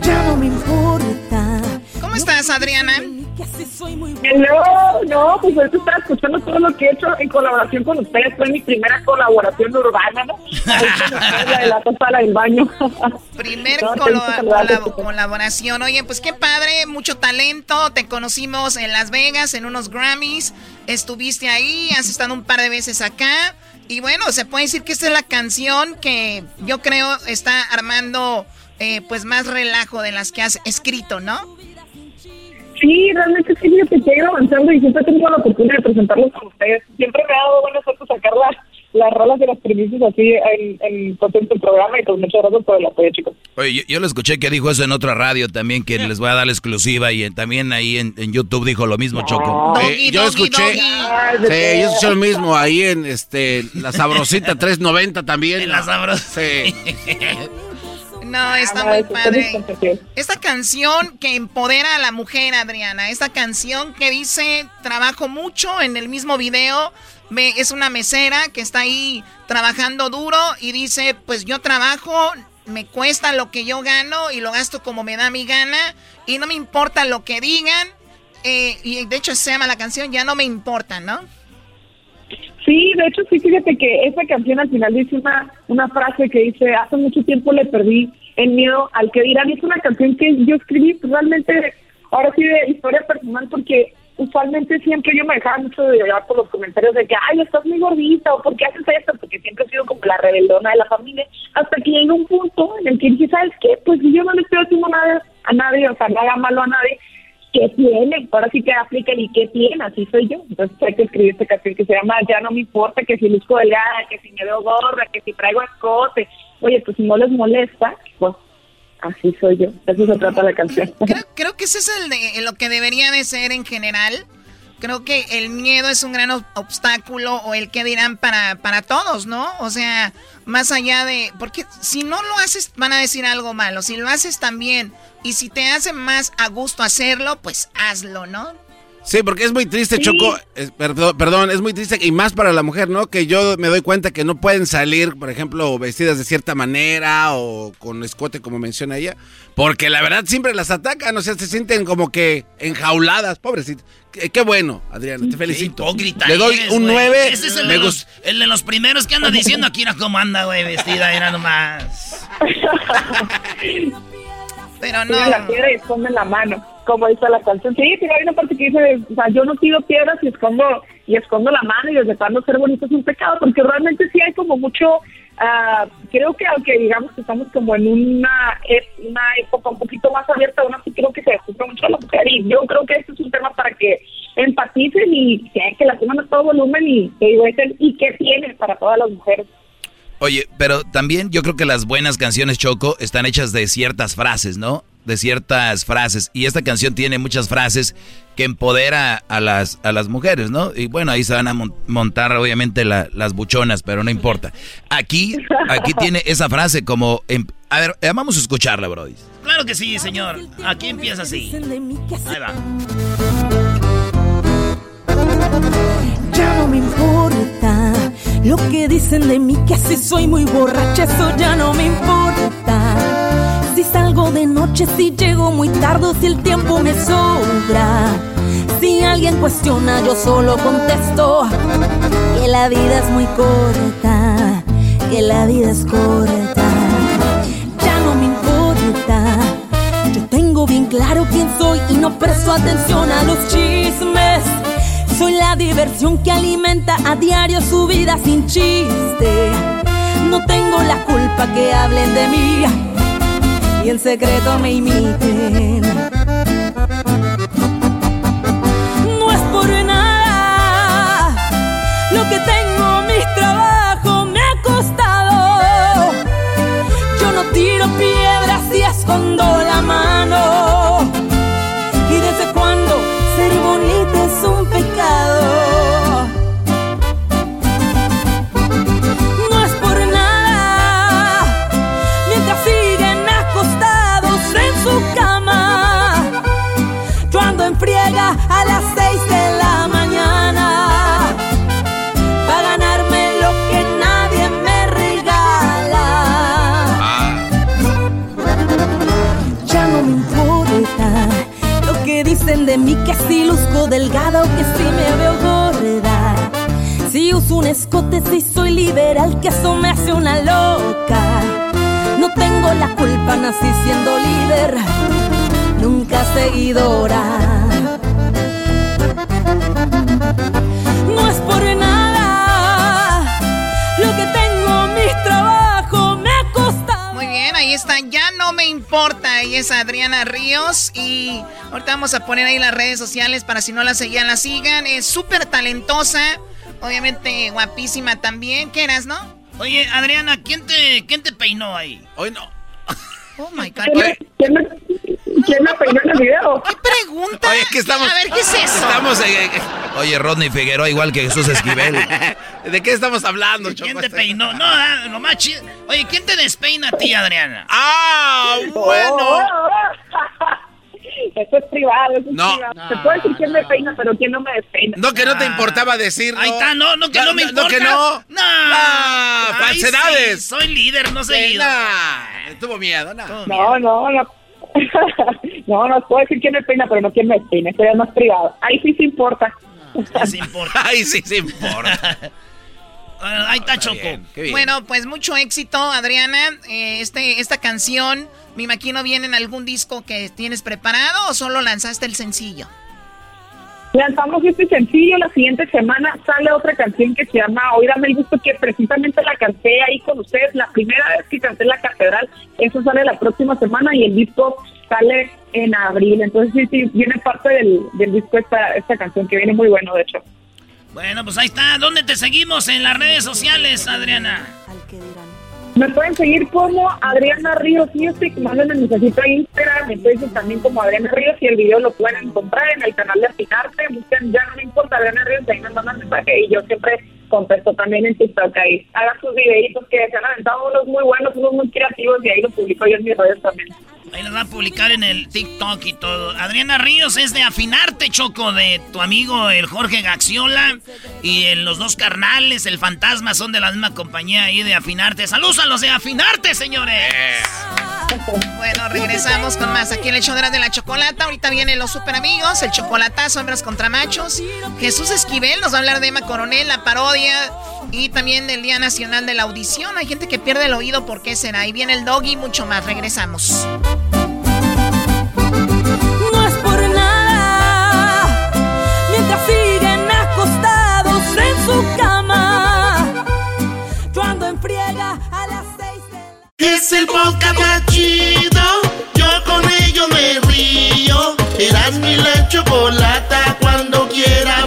Ya no me importa. ¿Cómo estás, Adriana? No, no, pues ahorita estaba escuchando todo lo que he hecho en colaboración con ustedes. Fue mi primera colaboración urbana, ¿no? *laughs* la de la taza del baño. Primer No, colo- colab- colaboración. Oye, pues qué padre, mucho talento. Te conocimos en Las Vegas, en unos Grammys. Estuviste ahí, has estado un par de veces acá. Y bueno, se puede decir que esta es la canción que yo creo está armando eh, pues más relajo de las que has escrito, ¿no? Sí, realmente sí, que he ido avanzando y siempre he tenido la oportunidad de presentarlos con ustedes. Siempre me ha dado buena suerte sacar las, las rolas de las premisas así en, en contento del programa y pues muchas gracias por el apoyo, chicos. Oye, yo, yo lo escuché que dijo eso en otra radio también, que les voy a dar la exclusiva y en- también ahí en, en YouTube dijo lo mismo, Choco. Eh, yo escuché, sí, yo escuché lo mismo ahí en este la sabrosita 390 también. *laughs* la sabrosita. Sí. *laughs* No, está muy padre. Esta canción que empodera a la mujer, Adriana. Esta canción que dice, trabajo mucho en el mismo video. Me, es una mesera que está ahí trabajando duro y dice, pues yo trabajo, me cuesta lo que yo gano y lo gasto como me da mi gana y no me importa lo que digan. Eh, y de hecho se llama la canción Ya no me importa, ¿no? Sí, de hecho sí, fíjate que esa canción al final dice una, una frase que dice, hace mucho tiempo le perdí el miedo al que dirán. Es una canción que yo escribí pues, realmente, ahora sí de historia personal, porque usualmente siempre yo me dejaba mucho de llevar por los comentarios de que, ay, estás muy gordita, o ¿por qué haces esto? Porque siempre he sido como la rebeldona de la familia, hasta que llegó un punto en el que dije, ¿sabes qué? Pues yo no le estoy haciendo nada a nadie, o sea, nada malo a nadie, ¿qué tiene? Ahora sí que aplica y ¿qué tiene? Así soy yo. Entonces hay que escribir esta canción que se llama Ya no me importa que si luzco delgada, que si me veo gorda, que si traigo escote. Oye, pues no les molesta, pues así soy yo. Eso se trata la canción. *laughs* Creo que ese es el de, lo que debería de ser en general. Creo que el miedo es un gran ob- obstáculo o el que dirán para, para todos, ¿no? O sea, más allá de... Porque si no lo haces, van a decir algo malo. Si lo haces también y si te hace más a gusto hacerlo, pues hazlo, ¿no? Sí, porque es muy triste, Sí. Choco. es- perdón, perdón, es muy triste y más para la mujer, ¿no? Que yo me doy cuenta que no pueden salir, por ejemplo, vestidas de cierta manera o con escote, como menciona ella, porque la verdad siempre las atacan, o sea, se sienten como que enjauladas, pobrecitas. Qué, qué bueno, Adriana, te felicito. Hipócrita Le doy eres, un güey. 9. Ese es el me de, los, el de los primeros que anda diciendo *laughs* aquí, mira cómo anda, güey, vestida, era nomás. *laughs* Pero no. la piedra y esconden la mano, como dice la canción. Sí, pero hay una parte que dice, o sea, yo no tiro piedras y escondo y escondo la mano y desde cuando ser bonito es un pecado, porque realmente sí hay como mucho, ah, creo que aunque digamos que estamos como en una, una época un poquito más abierta, aún así creo que se discute mucho a la mujer y yo creo que este es un tema para que empaticen y que, que la pongan a todo volumen y que y qué tiene para todas las mujeres. Oye, pero también yo creo que las buenas canciones Choco están hechas de ciertas frases, ¿no? De ciertas frases. Y esta canción tiene muchas frases que empodera a las, a las mujeres, ¿no? Y bueno, ahí se van a mon- montar obviamente la- las buchonas, pero no importa. Aquí, aquí tiene esa frase como... em- a ver, eh, vamos a escucharla, Brody. Claro que sí, señor. Aquí empieza así. Ahí va. Ya no me importa lo que dicen de mí, que si soy muy borracha, eso ya no me importa. Si salgo de noche, si llego muy tarde, si el tiempo me sobra. Si alguien cuestiona, yo solo contesto que la vida es muy corta, que la vida es corta. Ya no me importa. Yo tengo bien claro quién soy y no presto atención a los chismes. Soy la diversión que alimenta a diario su vida sin chiste. No tengo la culpa que hablen de mí y en secreto me imiten. No es por nada lo que tengo, mi trabajo me ha costado. Yo no tiro piedras y escondo la que si luzco delgada o que si me veo gorda. Si uso un escote, si soy liberal, que eso me hace una loca. No tengo la culpa, nací siendo líder, nunca seguidora. No es por nada lo que tengo, mi trabajo me ha costado. Muy bien, ahí está, ya no me importa. Ahí es Adriana Ríos. Y ahorita vamos a poner ahí las redes sociales para si no la seguían, la sigan. Es súper talentosa. Obviamente guapísima también. ¿Qué eras, no? Oye, Adriana, ¿quién te, quién te peinó ahí? Hoy no. Oh my God. ¿Quién me, quién me- quién me peinó en el video? ¿Qué pregunta? Oye, ¿qué estamos? A ver, ¿qué es eso? Estamos, eh, Oye, Rodney Figueroa igual que Jesús Esquivel. *laughs* ¿De qué estamos hablando, Choco? ¿Quién te peinó? No, ah, lo más chido. Oye, ¿quién te despeina a ti, Adriana? ¡Ah! Bueno. *laughs* Eso es privado, eso es No. privado. Se puede decir quién me peina, pero quién no me despeina. No, que no te importaba decirlo. Ahí está, no, no, que no, me importa. No, que no. No. Ah, Ay, falsedades. sí, soy líder, no Sí, seguido. tuvo miedo, no. No, no, no. *laughs* no, no puedo decir quién me peina, pero no quién me peina. Eso ya es más privado. Ahí sí se importa. Sí importa. *laughs* Ay, sí, sí importa. *laughs* Ah, ahí está Choco. Qué bien. Bueno, pues mucho éxito, Adriana. Eh, este, esta canción, me imagino, viene en algún disco que tienes preparado o solo lanzaste el sencillo. Lanzamos este sencillo, la siguiente semana sale otra canción que se llama Hoy dame el gusto, que precisamente la canté ahí con ustedes, la primera vez que canté en la catedral, eso sale la próxima semana y el disco sale en abril, entonces sí, sí, viene parte del, del disco esta, esta canción que viene muy bueno, de hecho. Bueno, pues ahí está. ¿Dónde te seguimos en las redes sociales, Adriana? Me pueden seguir como Adriana Ríos Music, manden el mensajito a Instagram, me Facebook también como Adriana Ríos y el video lo pueden encontrar en el canal de Afinarte, busquen ya no me importa Adriana Ríos, ahí me mandan mensaje y yo siempre contesto también en TikTok ahí. Hagan sus videitos que se han aventado unos muy buenos, unos muy creativos y ahí lo publico yo en mis redes también. Ahí los va a publicar en el TikTok y todo. Adriana Ríos es de Afinarte, Choco, de tu amigo el Jorge Gaxiola. Y en los dos carnales, el fantasma, son de la misma compañía ahí de Afinarte. ¡Saludos a los de Afinarte, señores! *laughs* Bueno, regresamos con más aquí en el show de la, de la chocolata. Ahorita vienen los super amigos, el chocolatazo, hembras contra machos. Jesús Esquivel nos va a hablar de Emma Coronel, la parodia. Y también del Día Nacional de la Audición. Hay gente que pierde el oído, ¿por qué será? Ahí viene el dog y mucho más. Regresamos. No es por nada, mientras siguen acostados en su cama. Yo ando en friega a las seis de Es el podcast más chido. Yo con ello me río. Eras mi la chocolata. Cuando quiera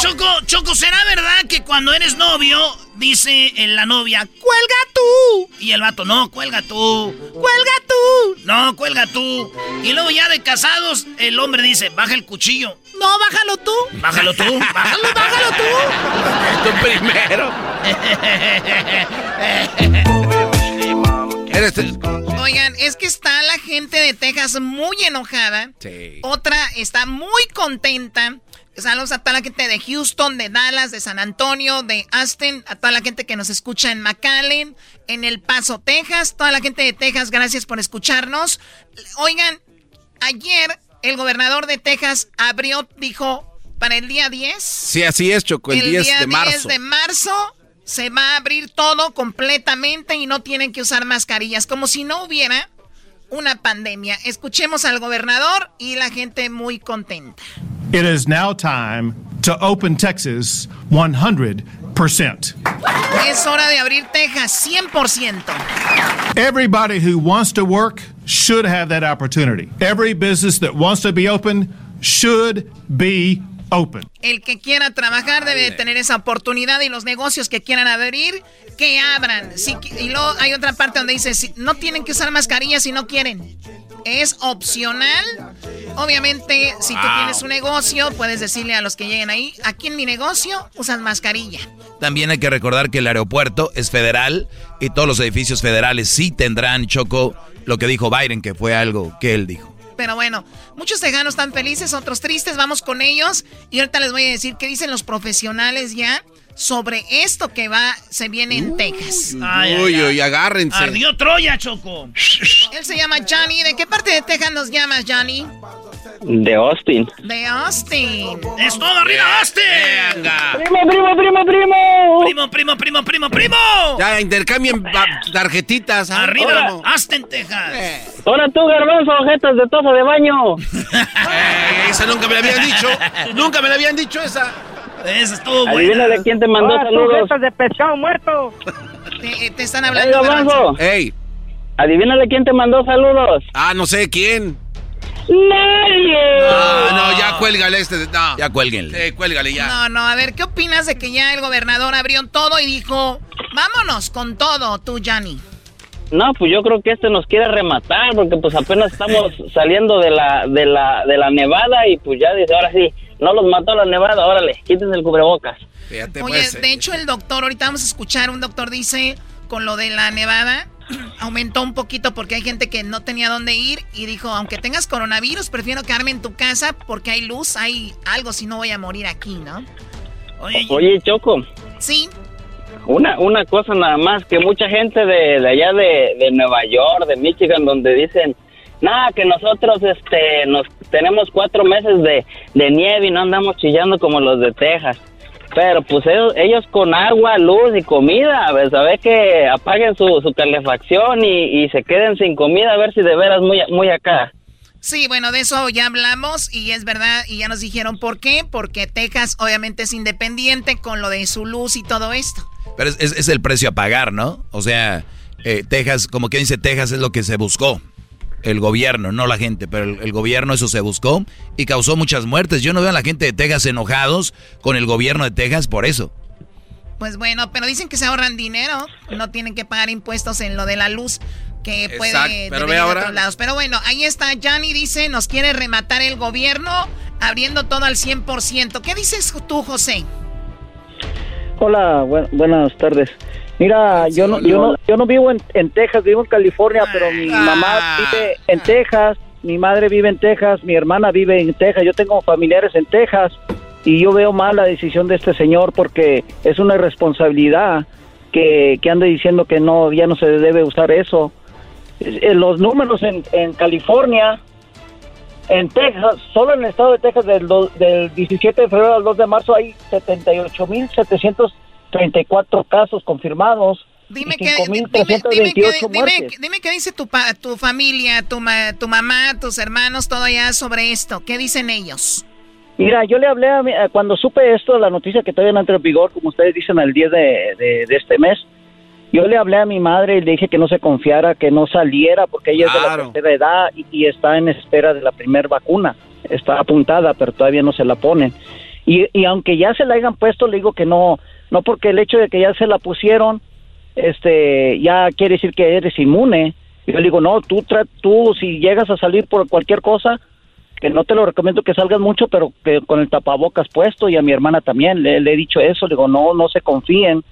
Choco, Choco, ¿será verdad que cuando eres novio, dice eh, la novia, cuelga tú? Y el vato, no, cuelga tú. Cuelga tú. No, cuelga tú. Y luego ya de casados, el hombre dice, baja el cuchillo. No, bájalo tú. Bájalo tú. Bájalo, *laughs* bájalo tú. *laughs* Tú primero. *laughs* Eres Oigan, es que está la gente de Texas muy enojada. Sí. Otra está muy contenta. Saludos a toda la gente de Houston, de Dallas, de San Antonio, de Austin, a toda la gente que nos escucha en McAllen, en El Paso, Texas. Toda la gente de Texas, gracias por escucharnos. Oigan, ayer el gobernador de Texas abrió, dijo, para el día 10. Sí, así es, Choco, el, 10 día de marzo. 10 de marzo se va a abrir todo completamente y no tienen que usar mascarillas, como si no hubiera una pandemia. Escuchemos al gobernador y la gente muy contenta. It is now time to open Texas 100%. Es hora de abrir Texas 100%. Everybody who wants to work should have that opportunity. Every business that wants to be open should be open. El que quiera trabajar debe de tener esa oportunidad y los negocios que quieran abrir, que abran. Si y luego hay otra parte donde dice, si, no tienen que usar mascarilla si no quieren. Es opcional. Obviamente, si tú Wow. tienes un negocio, puedes decirle a los que lleguen ahí, aquí en mi negocio usan mascarilla. También hay que recordar que el aeropuerto es federal y todos los edificios federales sí tendrán, Choco, lo que dijo Biden, que fue algo que él dijo. Pero bueno, muchos tejanos están felices, otros tristes, vamos con ellos. Y ahorita les voy a decir qué dicen los profesionales ya sobre esto que va, se viene en Texas. Uy, uy, agárrense. Ardió Troya, Choco. Él se llama Johnny. ¿De qué parte de Texas nos llamas, Johnny? De Austin. De Austin. ¡Es todo arriba, Austin! ¡Primo, primo, primo, primo! ¡Primo, primo, primo, primo, primo! Ya, intercambien tarjetitas. ¿ah? Arriba. Austin, Texas. Ahora tú, garbanzo, ojetas de taza de baño. Eh, esa nunca me la habían dicho. nunca me la habían dicho esa. Esa estuvo Adivina de quién te mandó Ahora tú, saludos. jetas de pescado muerto. Te, te están ¡Ey, hablando. garbanzo! Ey. Adivina de quién te mandó saludos. Ah, no sé quién. ¡Nadie! Ah, no, ya cuélgale este. No. Ya cuélguenle. Eh, cuélgale ya. No, no, a ver, ¿qué opinas de que ya el gobernador abrió todo y dijo, vámonos con todo, tú, Johnny? No, pues yo creo que este nos quiere rematar porque pues apenas estamos *laughs* saliendo de la de la de la nevada y pues ya dice, ahora sí, no los mató la nevada, órale, quítense el cubrebocas. Fíjate, Oye, pues, de hecho el doctor, ahorita vamos a escuchar, un doctor dice, con lo de la nevada, *clears throat* aumentó un poquito porque hay gente que no tenía dónde ir y dijo, aunque tengas coronavirus, prefiero quedarme en tu casa porque hay luz, hay algo, si no voy a morir aquí, ¿no? Oye, Choco, Sí, una una cosa nada más, que mucha gente de, de allá de, de Nueva York, de Michigan, donde dicen, nada, que nosotros este nos tenemos cuatro meses de, de nieve y no andamos chillando como los de Texas. Pero pues ellos, ellos con agua, luz y comida, a ver, ¿sabes que apaguen su, su calefacción y, y se queden sin comida, a ver si de veras muy, muy acá. sí, bueno, de eso ya hablamos y es verdad, y ya nos dijeron por qué, porque Texas obviamente es independiente con lo de su luz y todo esto. Pero es, es- es el precio a pagar, ¿no? O sea, eh, Texas, como que dice Texas, es lo que se buscó. El gobierno, no la gente, pero el, el gobierno eso se buscó y causó muchas muertes. Yo no veo a la gente de Texas enojados con el gobierno de Texas por eso. Pues bueno, pero dicen que se ahorran dinero, no tienen que pagar impuestos en lo de la luz que puede Exacto, pero venir ve de ahora. otros lados. Pero bueno, ahí está, Johnny dice, nos quiere rematar el gobierno abriendo todo al 100%. ¿Qué dices tú, José? Hola, bu- buenas tardes. Mira, yo no, yo no, yo no vivo en, en Texas, vivo en California, pero mi mamá vive en Texas, mi madre vive en Texas, mi hermana vive en Texas, yo tengo familiares en Texas y yo veo mal la decisión de este señor porque es una irresponsabilidad que, que ande diciendo que no, ya no se debe usar eso. Eh, Los números en, en California en Texas, solo en el estado de Texas del, do- del 17 de febrero al 2 de marzo hay 78.734 casos confirmados Dime qué, dime, dime, 5.328 qué, dime, dime qué dice tu, pa- tu familia, tu, ma- tu mamá, tus hermanos, todo allá sobre esto. ¿Qué dicen ellos? Mira, yo le hablé a mi- a- cuando supe esto, la noticia que todavía no entra en vigor, como ustedes dicen, el 10 de, de- de este mes, yo le hablé a mi madre y le dije que no se confiara, que no saliera, porque ella es de la tercera edad y, y está en espera de la primer vacuna. Está apuntada, pero todavía no se la ponen. Y, y aunque ya se la hayan puesto, le digo que no, no porque el hecho de que ya se la pusieron, este, ya quiere decir que eres inmune. Yo le digo, no, tú, tra- tú si llegas a salir por cualquier cosa, que no te lo recomiendo que salgas mucho, pero que con el tapabocas puesto y a mi hermana también le, he dicho eso, le digo, no, no se confíen,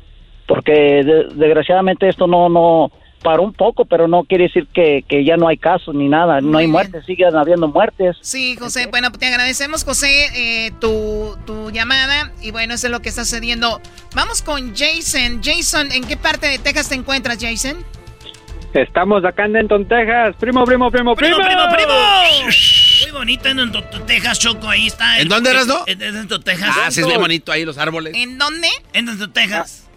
porque de- desgraciadamente esto no, no, paró un poco, pero no quiere decir que, que ya no hay casos ni nada, no hay muertes, siguen habiendo muertes. Sí, José, bueno, te agradecemos, José, eh, tu, tu llamada. Y bueno, eso es lo que está sucediendo. Vamos con Jason. Jason, ¿en qué parte de Texas te encuentras, Jason? Estamos acá en Denton, Texas. Primo, primo, primo, ¡Primo, primo, primo! Muy bonito en Denton, Texas, Choco. Ahí está. ¿En dónde eras, no? En Denton, Texas. Ah, sí, es bien bonito ahí los árboles. ¿En dónde? En Denton, Texas.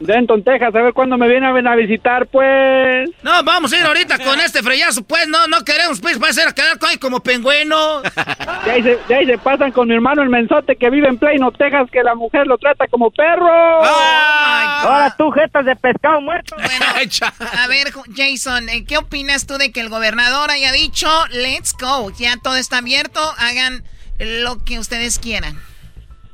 Denton, Texas, a ver cuándo me vienen a visitar, pues. No, vamos a ir ahorita con este freyazo, pues. No, no queremos, pues, va a ser a quedar con- ahí como pingüino. De ahí, se, de ahí se pasan con mi hermano el mensote que vive en Plano, Texas, que la mujer lo trata como perro. Ahora tú, jetas de pescado muerto. *laughs* A ver, Jason, eh, ¿qué opinas tú de que el gobernador haya dicho, let's go, ya todo está abierto, hagan lo que ustedes quieran?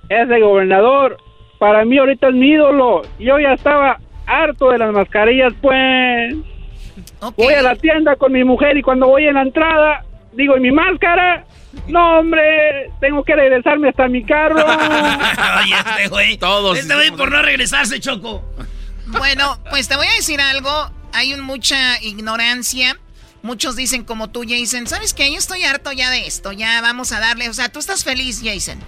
ese gobernador, para mí ahorita es mi ídolo. Yo ya estaba harto de las mascarillas, pues. Voy a la tienda con mi mujer y cuando voy en la entrada, digo, ¿y mi máscara? No, hombre, tengo que regresarme hasta mi carro. *laughs* Oye, este güey. Todos. Este güey por no regresarse, Choco. Bueno, pues te voy a decir algo. Hay un- mucha ignorancia. Muchos dicen como tú, Jason. ¿Sabes qué? Yo estoy harto ya de esto. Ya vamos a darle. O sea, tú estás feliz, Jason.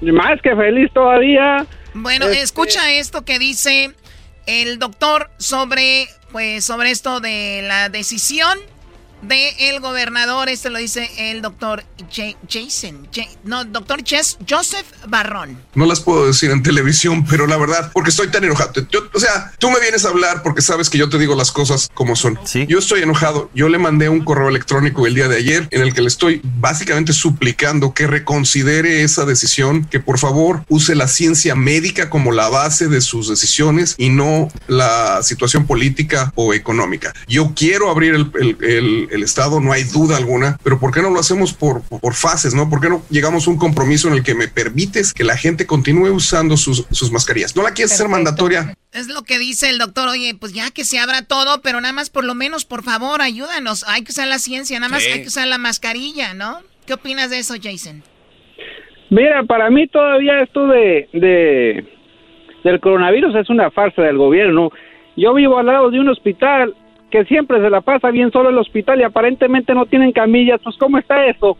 Más que feliz todavía. Bueno, Este- escucha esto que dice el doctor sobre, pues, sobre esto de la decisión de el gobernador. Este lo dice el doctor Ja- Jason. Ja- no, doctor Ches- Joseph Barrón. No las puedo decir en televisión, pero la verdad, porque estoy tan enojado. Yo- o sea, tú me vienes a hablar porque sabes que yo te digo las cosas como son. Yo estoy enojado. Yo le mandé un correo electrónico el día de ayer en el que le estoy básicamente suplicando que reconsidere esa decisión, que por favor use la ciencia médica como la base de sus decisiones y no la situación política o económica. Yo quiero abrir el, el- el- el Estado, no hay duda alguna, pero ¿por qué no lo hacemos por, por fases? ¿no? ¿Por qué no llegamos a un compromiso en el que me permites que la gente continúe usando sus, sus mascarillas? No la quieres hacer mandatoria. Es lo que dice el doctor. Oye, pues ya que se abra todo, pero nada más por lo menos, por favor, ayúdanos. Hay que usar la ciencia, nada más Sí. hay que usar la mascarilla, ¿no? ¿Qué opinas de eso, Jason? Mira, para mí todavía esto de, de del coronavirus es una farsa del gobierno. Yo vivo al lado de un hospital que siempre se la pasa bien solo el hospital y aparentemente no tienen camillas. Pues ¿cómo está eso?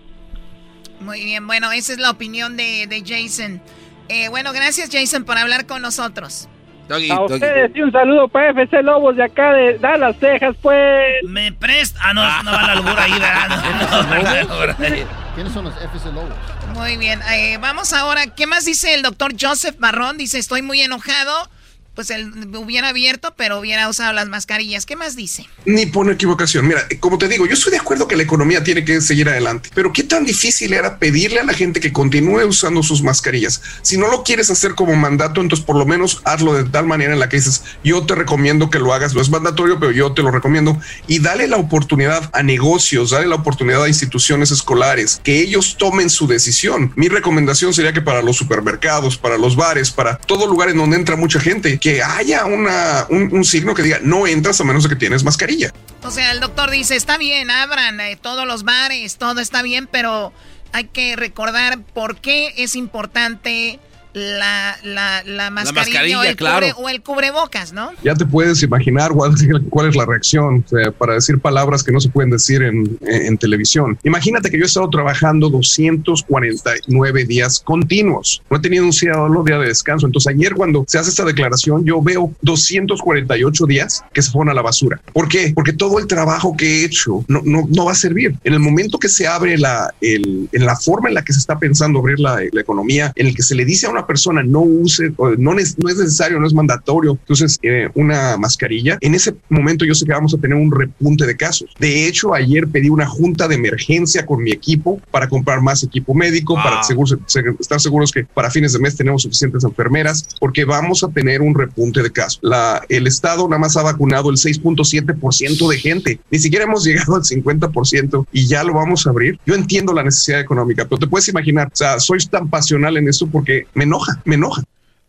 Muy bien, bueno, esa es la opinión de, de Jason. Eh, bueno, gracias, Jason, por hablar con nosotros. a ustedes y un saludo para FC Lobos de acá de Dallas, Texas, pues. Me presta. Ah, no, no va la albura ahí, ¿verdad? *laughs* No, no. ¿Quiénes son los FC Lobos? Muy bien, eh, vamos ahora. ¿Qué más dice el doctor Joseph Barrón? Dice, estoy muy enojado. Pues él hubiera abierto, pero hubiera usado las mascarillas. ¿Qué más dice? Ni por equivocación. Mira, como te digo, yo estoy de acuerdo que la economía tiene que seguir adelante, pero qué tan difícil era pedirle a la gente que continúe usando sus mascarillas. Si no lo quieres hacer como mandato, entonces por lo menos hazlo de tal manera en la que dices, yo te recomiendo que lo hagas, no es mandatorio, pero yo te lo recomiendo y dale la oportunidad a negocios, dale la oportunidad a instituciones escolares, que ellos tomen su decisión. Mi recomendación sería que para los supermercados, para los bares, para todo lugar en donde entra mucha gente, que haya una, un, un signo que diga, no entras a menos de que tienes mascarilla. O sea, el doctor dice, está bien, abran eh, todos los bares, todo está bien, pero hay que recordar por qué es importante la, la, la mascarilla, mascarilla, o, el claro. cubre- o el cubrebocas, ¿no? Ya te puedes imaginar cuál, cuál es la reacción o sea, para decir palabras que no se pueden decir en, en- en televisión. Imagínate que yo he estado trabajando 249 días continuos. No he tenido un solo día de descanso. Entonces ayer cuando se hace esta declaración yo veo 248 días que se fueron a la basura. ¿Por qué? Porque todo el trabajo que he hecho no, no, no va a servir. En el momento que se abre la, el, en la forma en la que se está pensando abrir la, la economía, en el que se le dice a una persona no use, no, es, no es necesario, no es mandatorio, entonces eh, una mascarilla, en ese momento yo sé que vamos a tener un repunte de casos. De hecho, ayer pedí una junta de emergencia con mi equipo para comprar más equipo médico, para seguro- se- estar seguros que para fines de mes tenemos suficientes enfermeras, porque vamos a tener un repunte de casos. La, el Estado nada más ha vacunado el 6.7% de gente, ni siquiera hemos *laughs* llegado al 50% y ya lo vamos a abrir. Yo entiendo la necesidad económica, pero te puedes imaginar, o sea, soy tan pasional en esto porque me enoja, me enoja.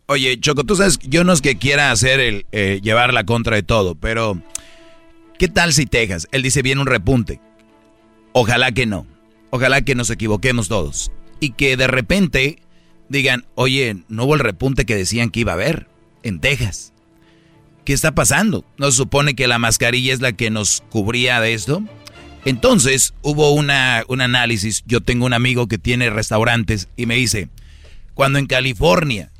Oye, Choco, tú sabes, yo no es que quiera hacer el eh, llevar la contra de todo, pero ¿qué tal si Texas? Él dice viene un repunte. Ojalá que no. Ojalá que nos equivoquemos todos. Y que de repente digan, oye, no hubo el repunte que decían que iba a haber en Texas. ¿Qué está pasando? ¿No se supone que la mascarilla es la que nos cubría de esto? Entonces hubo una, un análisis. Yo tengo un amigo que tiene restaurantes y me dice, cuando en California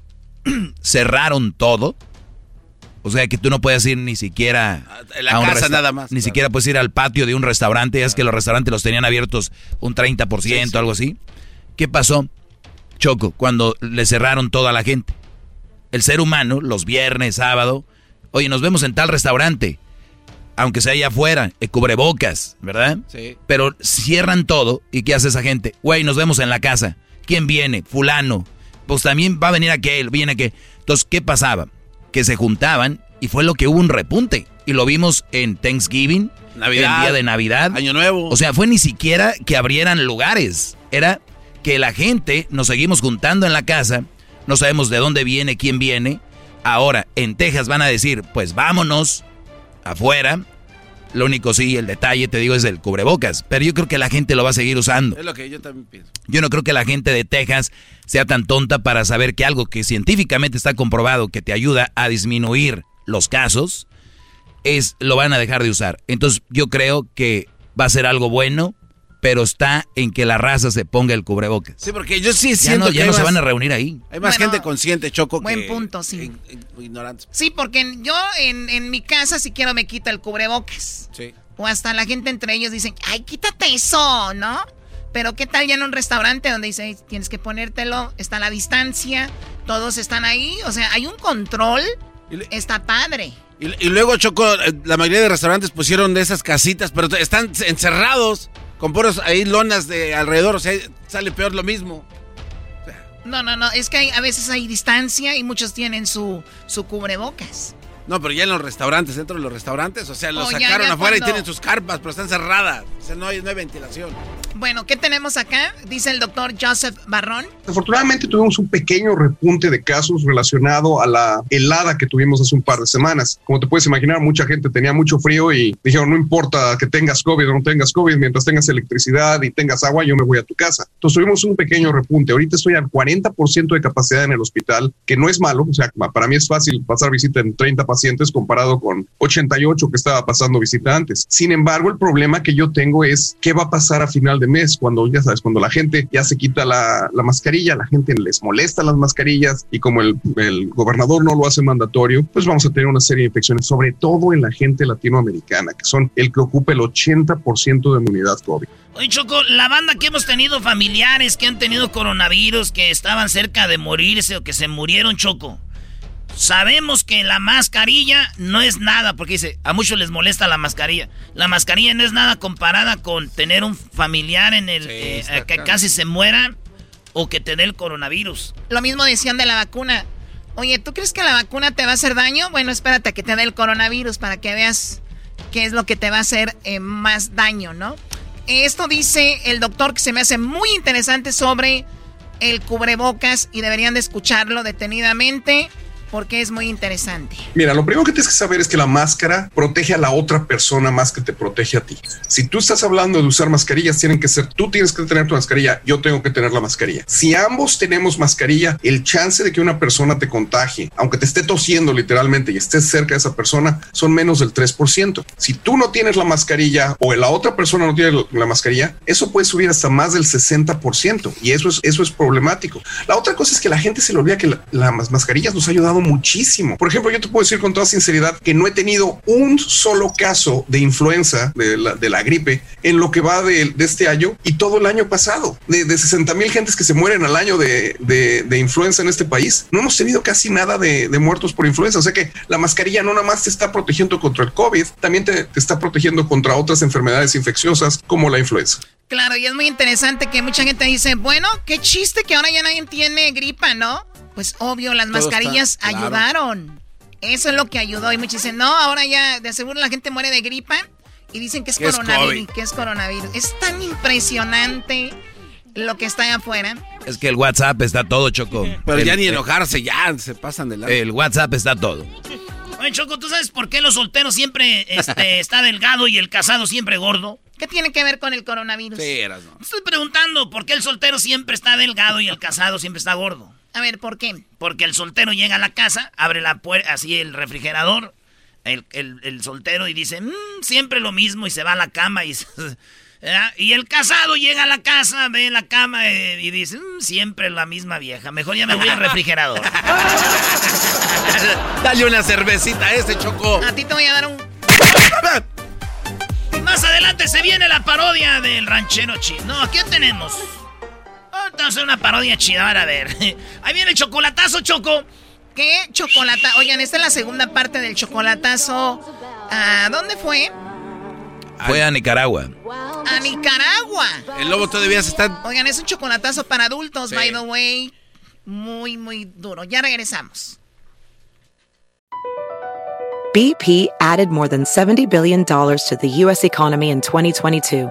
*clears throat* cerraron todo, o sea que tú no puedes ir ni siquiera la a un casa nada más, Ni siquiera puedes ir al patio de un restaurante, ya es que los restaurantes los tenían abiertos un 30%, algo así. ¿Qué pasó? Choco, cuando le cerraron toda la gente. El ser humano, los viernes, sábado, oye, nos vemos en tal restaurante, aunque sea allá afuera, eh, cubrebocas, ¿verdad? Sí. Pero cierran todo, ¿y qué hace esa gente? Güey, nos vemos en la casa. ¿Quién viene? Fulano. Pues también va a venir aquel, viene aquel. Entonces, ¿qué pasaba? Que se juntaban y fue lo que hubo un repunte. Y lo vimos en Thanksgiving, Navidad, el día de Navidad. Año Nuevo. O sea, fue ni siquiera que abrieran lugares. Era que la gente nos seguimos juntando en la casa. no sabemos de dónde viene, quién viene. Ahora, en Texas van a decir, pues vámonos afuera. Lo único sí, el detalle, te digo, es el cubrebocas. Pero yo creo que la gente lo va a seguir usando. Es lo que yo también pienso. Yo no creo que la gente de Texas sea tan tonta para saber que algo que científicamente está comprobado que te ayuda a disminuir los casos, es lo van a dejar de usar. Entonces yo creo que va a ser algo bueno, pero está en que la raza se ponga el cubrebocas. Sí, porque yo sí Ya siento no, que ya no se van a reunir ahí. Hay más Bueno, gente consciente, Choco, Buen que punto, sí. ignorantes. Sí, porque yo en, en mi casa si quiero me quito el cubrebocas. Sí. O hasta la gente entre ellos dicen, ay, quítate eso, ¿no? Pero ¿qué tal ya en un restaurante donde dice, "Ay, tienes que ponértelo, está la distancia, todos están ahí, o sea, hay un control, está padre. Y, y luego, Choco, eh, la mayoría de restaurantes pusieron de esas casitas, pero están encerrados con puros ahí lonas de alrededor, o sea, sale peor lo mismo. No, no, no, es que hay- a veces hay distancia y muchos tienen su, su cubrebocas. No, pero ya en los restaurantes, dentro de los restaurantes, o sea, los Oh, sacaron ya afuera y tienen sus carpas, pero están cerradas. O sea, no hay, no hay ventilación. Bueno, ¿qué tenemos acá? Dice el doctor Joseph Barrón. Afortunadamente tuvimos un pequeño repunte de casos relacionado a la helada que tuvimos hace un par de semanas. Como te puedes imaginar, mucha gente tenía mucho frío y dijeron, no importa que tengas COVID o no tengas COVID, mientras tengas electricidad y tengas agua, yo me voy a tu casa. Entonces tuvimos un pequeño repunte. Ahorita estoy al 40% de capacidad en el hospital, que no es malo. O sea, para mí es fácil pasar visita en 30 pacientes comparado con 88 que estaba pasando visita antes. Sin embargo, el problema que yo tengo es qué va a pasar a final mes cuando, ya sabes, cuando la gente ya se quita la, la mascarilla, la gente les molesta las mascarillas y como el, el gobernador no lo hace mandatorio, pues vamos a tener una serie de infecciones, sobre todo en la gente latinoamericana, que son el que ocupa el 80% de inmunidad COVID. Oye, Choco, la banda que hemos tenido familiares que han tenido coronavirus, que estaban cerca de morirse o que se murieron, Choco. Sabemos que la mascarilla no es nada, porque dice, a muchos les molesta la mascarilla. La mascarilla no es nada comparada con tener un familiar en el eh, está que acá. casi se muera o que te dé el coronavirus. Lo mismo decían de la vacuna. Oye, ¿tú crees que la vacuna te va a hacer daño? Bueno, espérate a que te dé el coronavirus para que veas qué es lo que te va a hacer eh, más daño, ¿no? Esto dice el doctor que se me hace muy interesante sobre el cubrebocas y deberían de escucharlo detenidamente porque es muy interesante. Mira, lo primero que tienes que saber es que la máscara protege a la otra persona más que te protege a ti. Si tú estás hablando de usar mascarillas, tienen que ser tú tienes que tener tu mascarilla, yo tengo que tener la mascarilla. Si ambos tenemos mascarilla, el chance de que una persona te contagie, aunque te esté tosiendo literalmente y estés cerca de esa persona, son menos del 3%. Si tú no tienes la mascarilla o la otra persona no tiene la mascarilla, eso puede subir hasta más del 60% y eso es, eso es problemático. La otra cosa es que la gente se le olvida que la- las mascarillas nos ha ayudado muchísimo. Por ejemplo, yo te puedo decir con toda sinceridad que no he tenido un solo caso de influenza, de la, gripe, en lo que va de, este año y todo el año pasado. De, de 60 mil gentes que se mueren al año de, influenza en este país, no hemos tenido casi nada de, de muertos por influenza. O sea que la mascarilla no nada más te está protegiendo contra el COVID, también te, te está protegiendo contra otras enfermedades infecciosas como la influenza. Claro, y es muy interesante que mucha gente dice, bueno, qué chiste que ahora ya nadie tiene gripa, ¿no? Pues obvio, las Todo está mascarillas claro. ayudaron. Eso es lo que ayudó. Y muchos dicen, no, ahora ya de seguro la gente muere de gripa y dicen que es Que es coronavirus. COVID. que es coronavirus. Es tan impresionante lo que está allá afuera. Es que el WhatsApp está todo, Choco. Pero El- ya ni enojarse, ya se pasan de lado. El WhatsApp está todo. Oye, Choco, ¿tú sabes por qué los solteros siempre este, *laughs* está delgado y el casado siempre gordo? ¿Qué tiene que ver con el coronavirus? Sí, eras, ¿no? Estoy preguntando por qué el soltero siempre está delgado y el casado siempre está gordo. A ver, ¿por qué? Porque el soltero llega a la casa, abre la puerta, así el refrigerador, el, el- el soltero y dice, "Mm, siempre lo mismo y se va a la cama y... *laughs* Y el casado llega a la casa, ve la cama eh, y dice, "Mm, siempre la misma vieja, mejor ya me voy al refrigerador. *laughs* Dale una cervecita a ese, Choco. A ti te voy a dar un... *laughs* Más adelante se viene la parodia del ranchero chino. No, ¿qué tenemos? Vamos a hacer una parodia chida, a ver. *laughs* Ahí viene el chocolatazo, Choco. ¿Qué chocolata? Oigan, esta es la segunda parte del chocolatazo. ¿A dónde fue? Fue a Nicaragua. A Nicaragua. El lobo todavía se está... Oigan, es un chocolatazo para adultos, Sí. by the way. Muy, muy duro. Ya regresamos. BP added more than $70 billion to the U.S. economy in 2022.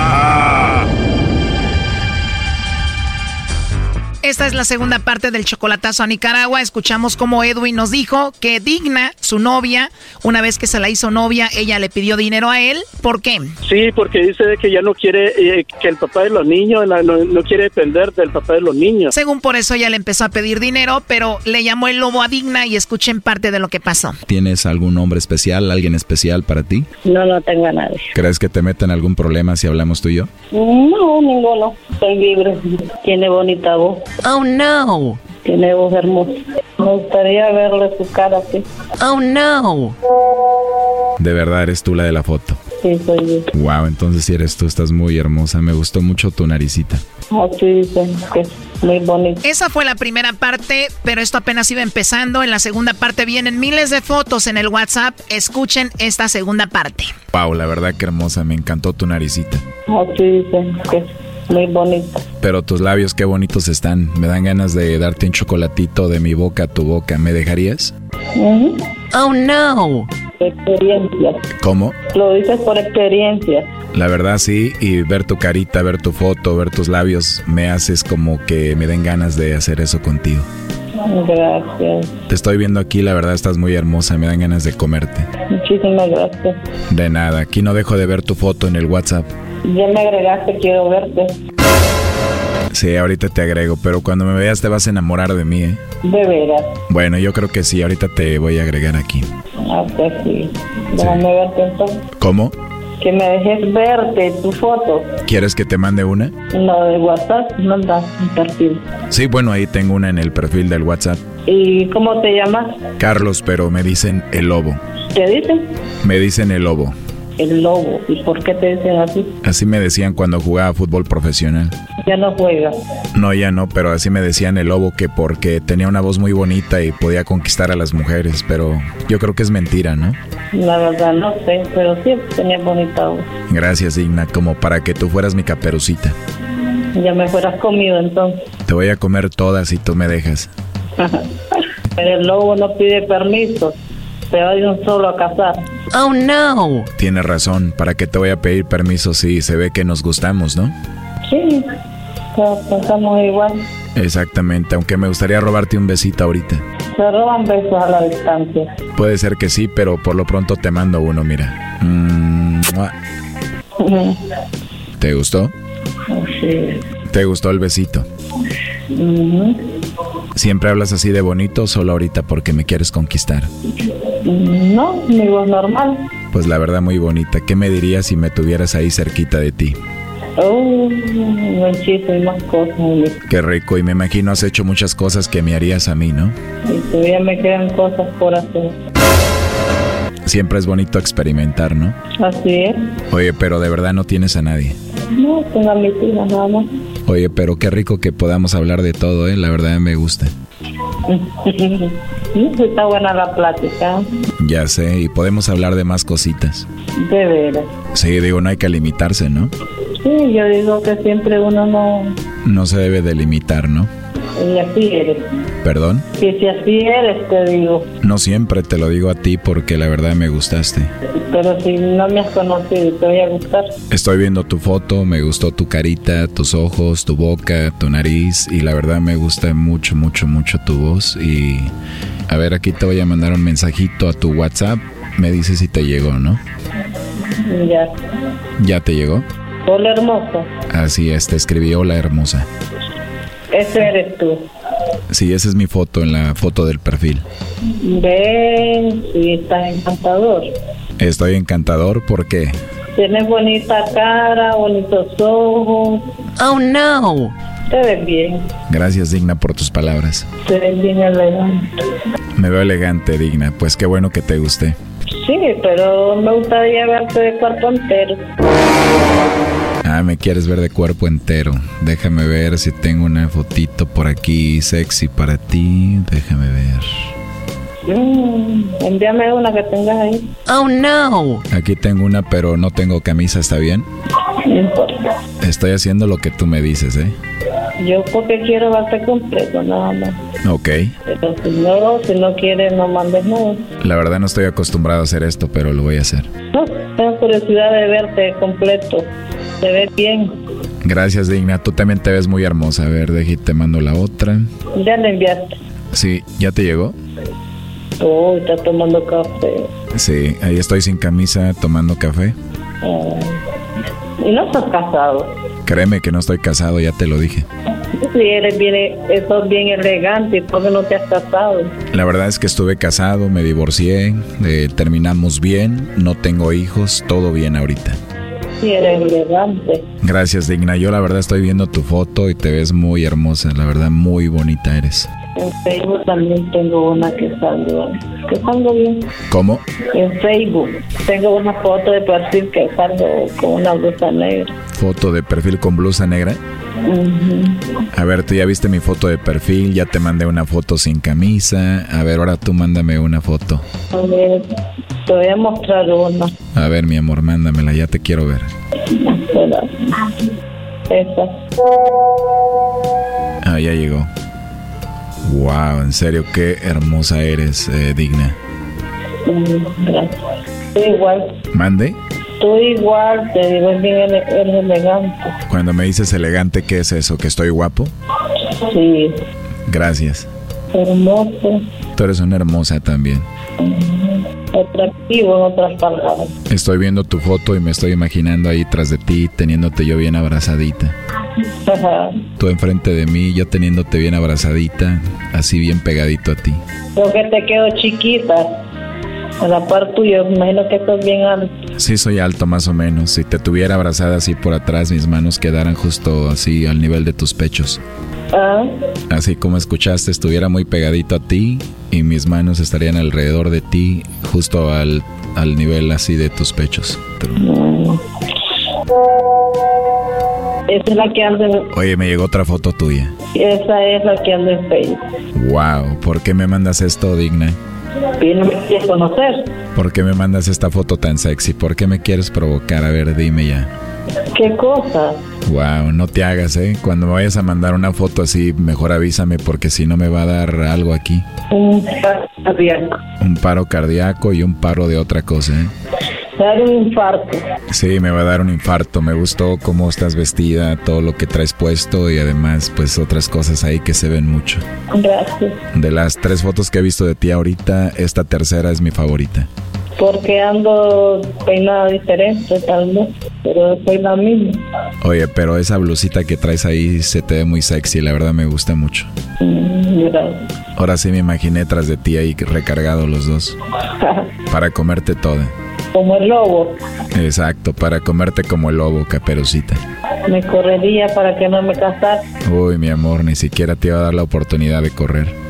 Esta es la segunda parte del chocolatazo a Nicaragua. Escuchamos cómo Edwin nos dijo que Digna, su novia, una vez que se la hizo novia, ella le pidió dinero a él. ¿Por qué? Sí, porque dice que ya no quiere eh, que el papá de los niños, no, no, quiere depender del papá de los niños. Según por eso ella le empezó a pedir dinero, pero le llamó el lobo a Digna y escuchen parte de lo que pasó. ¿Tienes algún nombre especial, alguien especial para ti? No, no tengo a nadie. ¿Crees que te meten algún problema si hablamos tú y yo? No, ninguno. Soy libre. Tiene bonita voz. Oh no. Tiene voz hermosa. Me gustaría verle su cara así. Oh no. De verdad eres tú la de la foto. Sí, soy yo. Wow, entonces si eres tú, estás muy hermosa. Me gustó mucho tu naricita. Así dicen que es muy bonito. Esa fue la primera parte, pero esto apenas iba empezando. En la segunda parte vienen miles de fotos en el WhatsApp. Escuchen esta segunda parte. Wow, la verdad que hermosa. Me encantó tu naricita. Así dicen que muy bonito. Pero tus labios qué bonitos están. Me dan ganas de darte un chocolatito de mi boca a tu boca. ¿Me dejarías? Oh no. Experiencia. ¿Cómo? Lo dices por experiencia. La verdad sí, y ver tu carita, ver tu foto, ver tus labios, me haces como que me den ganas de hacer eso contigo. Gracias. Te estoy viendo aquí, la verdad estás muy hermosa, me dan ganas de comerte. Muchísimas gracias. De nada, aquí no dejo de ver tu foto en el WhatsApp. Ya me agregaste, quiero verte. Sí, ahorita te agrego, pero cuando me veas te vas a enamorar de mí, ¿eh? De veras. Bueno, yo creo que sí, ahorita te voy a agregar aquí. Ah, pues sí. Déjame verte entonces. ¿Cómo? Que me dejes verte tu foto. ¿Quieres que te mande una? No, de WhatsApp, manda un perfil. Sí, bueno, ahí tengo una en el perfil del WhatsApp. ¿Y cómo te llamas? Carlos, pero me dicen el lobo. ¿Qué dicen? Me dicen el lobo. El lobo. ¿Y por qué te dicen así? Así me decían cuando jugaba fútbol profesional. Ya no juegas. No, ya no, pero así me decían el lobo que porque tenía una voz muy bonita y podía conquistar a las mujeres, pero yo creo que es mentira, ¿no? La verdad no sé, pero sí tenía bonita voz. Gracias, Digna, como para que tú fueras mi caperucita. Ya me fueras comido entonces. Te voy a comer todas si tú me dejas. *laughs* Pero el lobo no pide permiso. Se va de un solo a cazar. Oh no. Tienes razón, ¿para qué te voy a pedir permiso si se ve que nos gustamos, no? Sí, todos pensamos igual. Exactamente, aunque me gustaría robarte un besito ahorita. Se roban besos a la distancia. Puede ser que sí, pero por lo pronto te mando uno, mira. Mm. ¿Te gustó? Sí. ¿Te gustó el besito? ¿Siempre hablas así de bonito o solo ahorita porque me quieres conquistar? No, mi voz normal. Pues la verdad muy bonita. ¿Qué me dirías si me tuvieras ahí cerquita de ti? Oh, muchísimas cosas. Qué rico, y me imagino has hecho muchas cosas que me harías a mí, ¿no? Y todavía me quedan cosas por hacer. Siempre es bonito experimentar, ¿no? Así es. Oye, pero de verdad no tienes a nadie. No, tengo a mis hijas nada más. Oye, pero qué rico que podamos hablar de todo, ¿eh? La verdad me gusta. Está buena la plática. Ya sé, y podemos hablar de más cositas. De veras. Sí, digo, no hay que limitarse, ¿no? Sí, yo digo que siempre uno no... No se debe de limitar, ¿no? Y así eres. ¿Perdón? Que si así eres, te digo. No siempre te lo digo a ti porque la verdad me gustaste. Pero si no me has conocido, te voy a gustar. Estoy viendo tu foto, me gustó tu carita, tus ojos, tu boca, tu nariz y la verdad me gusta mucho, mucho, mucho tu voz y... A ver, aquí te voy a mandar un mensajito a tu WhatsApp. Me dices si te llegó, ¿no? Ya. ¿Ya te llegó? Hola, hermosa. Así es, te escribí hola hermosa. Ese eres tú. Sí, esa es mi foto en la foto del perfil. Ven, sí, estás encantador. Estoy encantador, ¿por qué? Tienes bonita cara, bonitos ojos. Oh no. Te ves bien. Gracias, Digna, por tus palabras. Te ves bien elegante. Me veo elegante, Digna. Pues qué bueno que te guste. Sí, pero me gustaría verte de cuerpo entero. Ah, me quieres ver de cuerpo entero. Déjame ver si tengo una fotito por aquí sexy para ti. Déjame ver. Mm, envíame una que tengas ahí. Oh no. Aquí tengo una, pero no tengo camisa, ¿está bien? No importa. Estoy haciendo lo que tú me dices, ¿eh? Yo porque quiero verte completo, nada más. Ok. Pero si no, si no quieres, no mandes nada. La verdad no estoy acostumbrado a hacer esto, pero lo voy a hacer. No, tengo curiosidad de verte completo. Te ves bien. Gracias, Digna. Tú también te ves muy hermosa. A ver, deje, te mando la otra. Ya le enviaste. Sí, ¿ya te llegó? Oh, está tomando café. Sí, ahí estoy sin camisa tomando café. Ah, y no estás casado. Créeme que no estoy casado, ya te lo dije. Si eres bien, sos bien elegante, ¿por qué no te has casado? La verdad es que estuve casado, me divorcié, eh, terminamos bien, no tengo hijos, todo bien ahorita. Gracias, Digna. Yo la verdad estoy viendo tu foto y te ves muy hermosa, la verdad muy bonita eres. En Facebook también tengo una que salgo, que salgo bien. ¿Cómo? En Facebook tengo una foto de perfil que salgo con una blusa negra. ¿Foto de perfil con blusa negra? Ujú. A ver, tú ya viste mi foto de perfil, ya te mandé una foto sin camisa. A ver, ahora tú mándame una foto. A ver, te voy a mostrar una. A ver, mi amor, mándamela, ya te quiero ver. Espera. Esa. Ah, ya llegó. Wow, en serio, qué hermosa eres, eh, digna. Gracias. Tú igual. Mande. Tú igual, te digo, es bien ele- eres elegante. Cuando me dices elegante, ¿qué es eso? ¿Que estoy guapo? Sí, Gracias. hermoso, Tú eres una hermosa también. atractivo en otras palabras. Estoy viendo tu foto y me estoy imaginando ahí tras de ti, teniéndote yo bien abrazadita. Tú enfrente de mí, yo teniéndote bien abrazadita, así bien pegadito a ti. Creo que te quedo chiquita. A la par tuya, me imagino que estás bien alto. Sí, soy alto más o menos. Si te tuviera abrazada así por atrás, mis manos quedaran justo así al nivel de tus pechos. Ah, Así como escuchaste, estuviera muy pegadito a ti y mis manos estarían alrededor de ti, justo al, al nivel así de tus pechos. Esa es la que anda en, Oye, me llegó otra foto tuya. esa es la que anda en Facebook. Wow, ¿por qué me mandas esto, Digna? Y no me quieres conocer. ¿Por qué me mandas esta foto tan sexy? ¿Por qué me quieres provocar? A ver, dime ya. ¿Qué cosa? Wow, no te hagas, ¿eh? Cuando me vayas a mandar una foto así, mejor avísame porque si no me va a dar algo aquí. Un cardíaco. Un paro cardíaco y un paro de otra cosa, ¿eh? Dar un infarto. Sí, me va a dar un infarto. Me gustó cómo estás vestida, todo lo que traes puesto y además, pues otras cosas ahí que se ven mucho. Gracias. De las tres fotos que he visto de ti ahorita, esta tercera es mi favorita. Porque ando peinada diferente, tal vez. Pero soy la misma. Oye, pero esa blusita que traes ahí se te ve muy sexy, la verdad me gusta mucho. Mm, Gracias. Ahora sí me imaginé tras de ti ahí recargado los dos *laughs* para comerte toda. Como el lobo. Exacto, para comerte como el lobo, caperucita. Me correría para que no me casara. Uy, mi amor, ni siquiera te iba a dar la oportunidad de correr.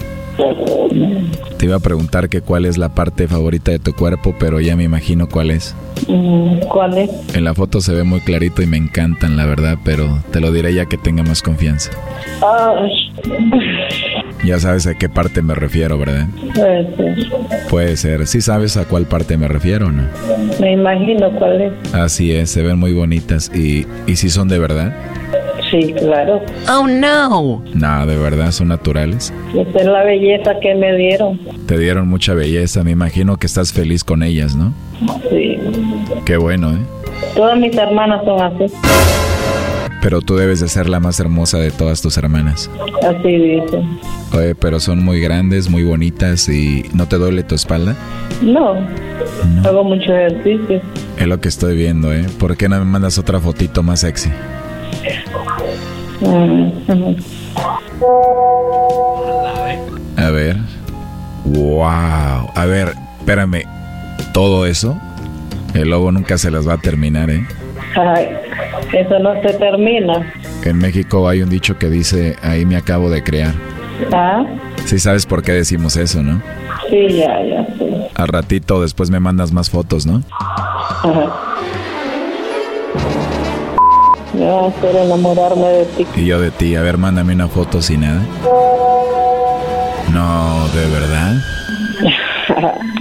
Te iba a preguntar que cuál es la parte favorita de tu cuerpo, pero ya me imagino cuál es. Mm, ¿Cuál es? En la foto se ve muy clarito y me encantan, la verdad, pero te lo diré ya que tenga más confianza. Ay, Ya sabes a qué parte me refiero, ¿verdad? puede ser. Puede ser. ¿Sí sabes a cuál parte me refiero no? Me imagino cuál es. Así es, se ven muy bonitas. ¿Y, y si son de verdad? Sí, claro. Oh no. No, de verdad, son naturales. Esa es la belleza que me dieron. Te dieron mucha belleza, me imagino que estás feliz con ellas, ¿no? Sí. Qué bueno, ¿eh? Todas mis hermanas son así. Pero tú debes de ser la más hermosa de todas tus hermanas. Así dicen. Oye, pero son muy grandes, muy bonitas y ¿no te duele tu espalda? No. Hago mucho ejercicio. Es lo que estoy viendo, ¿eh? ¿Por qué no me mandas otra fotito más sexy? A ver. Wow. A ver, espérame. ¿Todo eso? El lobo nunca se las va a terminar, ¿eh? Ay, eso no se termina. En México hay un dicho que dice, ahí me acabo de crear. ¿Ah? Sí sabes por qué decimos eso, ¿no? Sí, ya, ya, sí. Al ratito después me mandas más fotos, ¿no? Ajá. A hacer enamorarme de ti. Y yo de ti, a ver, mándame una foto sin nada. No, ¿de verdad? *laughs*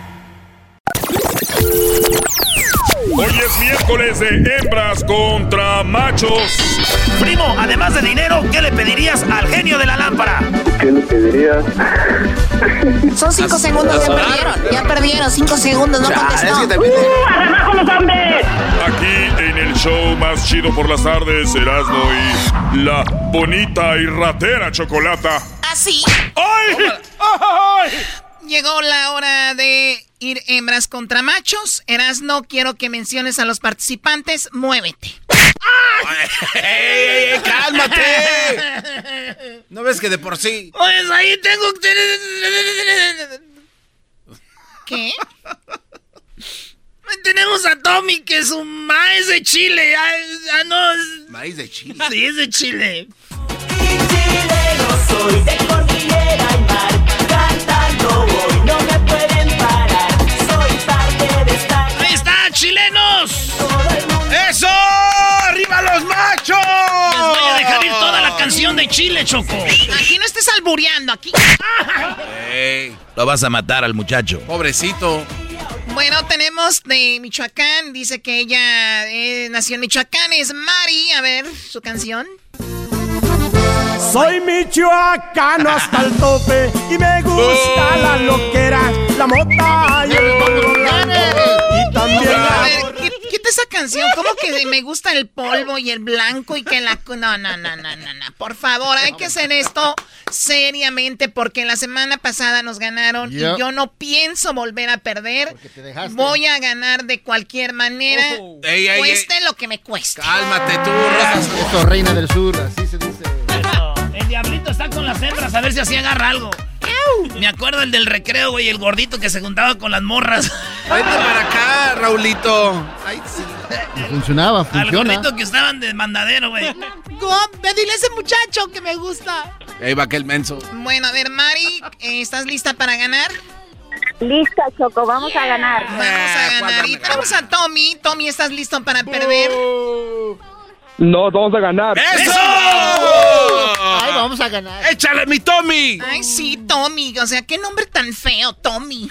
Hoy es miércoles de hembras contra machos. Primo, además de dinero, ¿qué le pedirías al genio de la lámpara? ¿Qué le pedirías? Son cinco segundos, ya perdieron. Ya perdieron, cinco segundos, no contestó. ¡Abajo los hombres! Aquí en el show más chido por las tardes, Erasmo y la bonita y ratera chocolata. ¿Así? ¡Ay! ¡Ay! Llegó la hora de ir hembras contra machos. Erasno, quiero que menciones a los participantes. Muévete. ¡Ey, ey, ey, cálmate! *laughs* ¿No ves que de por sí? Pues ahí tengo. ¿Qué? Tenemos a Tommy, que es un maíz de Chile. Ah, ah, no. es- Maíz de Chile. Sí, es de Chile. soy de cordillera Chile, Choco. Aquí no estés albureando, aquí. Ey, Lo vas a matar al muchacho. pobrecito. Bueno, tenemos de Michoacán. Dice que ella eh, nació en Michoacán. Es Mari. A ver, su canción. Soy michoacano hasta el tope y me gusta la loquera, la mota y el blanco y también A la... esa canción. ¿Cómo que me gusta el polvo y el blanco y que la... No, no, no, no, no, no. Por favor, hay que hacer esto seriamente porque la semana pasada nos ganaron y yo no pienso volver a perder. Voy a ganar de cualquier manera. Ey, ey, cueste lo que me cueste. Cálmate tú, Rosas. Esto, reina del sur, así se dice. Eso, El diablito está con las hembras a ver si así agarra algo. Me acuerdo el del recreo, güey, el gordito que se juntaba con las morras. Vete para acá, Raulito. Ay, sí. Funcionaba, Al funciona. gordito que estaban de mandadero, güey. Ve, dile a ese muchacho que me gusta. Ahí va aquel menso. Bueno, a ver, Mari, eh, ¿estás lista para ganar? Lista, Choco, vamos a ganar. Vamos a ganar. Y tenemos a Tommy. Tommy, ¿estás listo para perder? No, vamos a ganar. ¡Eso! Ay, vamos a ganar. ¡Échale, mi Tommy! Ay, sí, Tommy. O sea, qué nombre tan feo, Tommy.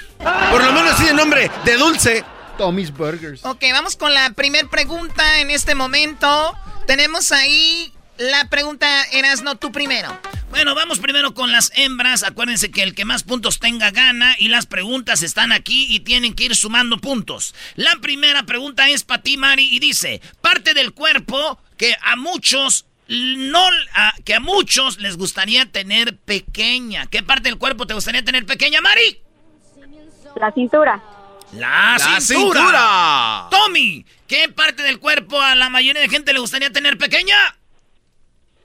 Por lo menos tiene nombre de dulce. Tommy's Burgers. Ok, vamos con la primer pregunta en este momento. Tenemos ahí la pregunta, eras no tú primero. Bueno, vamos primero con las hembras. Acuérdense que el que más puntos tenga gana y las preguntas están aquí y tienen que ir sumando puntos. La primera pregunta es para ti, Mari, y dice, parte del cuerpo que a muchos no que a muchos les gustaría tener pequeña. ¿Qué parte del cuerpo te gustaría tener pequeña, Mari? La cintura. La, cintura. Tommy, ¿qué parte del cuerpo a la mayoría de gente le gustaría tener pequeña?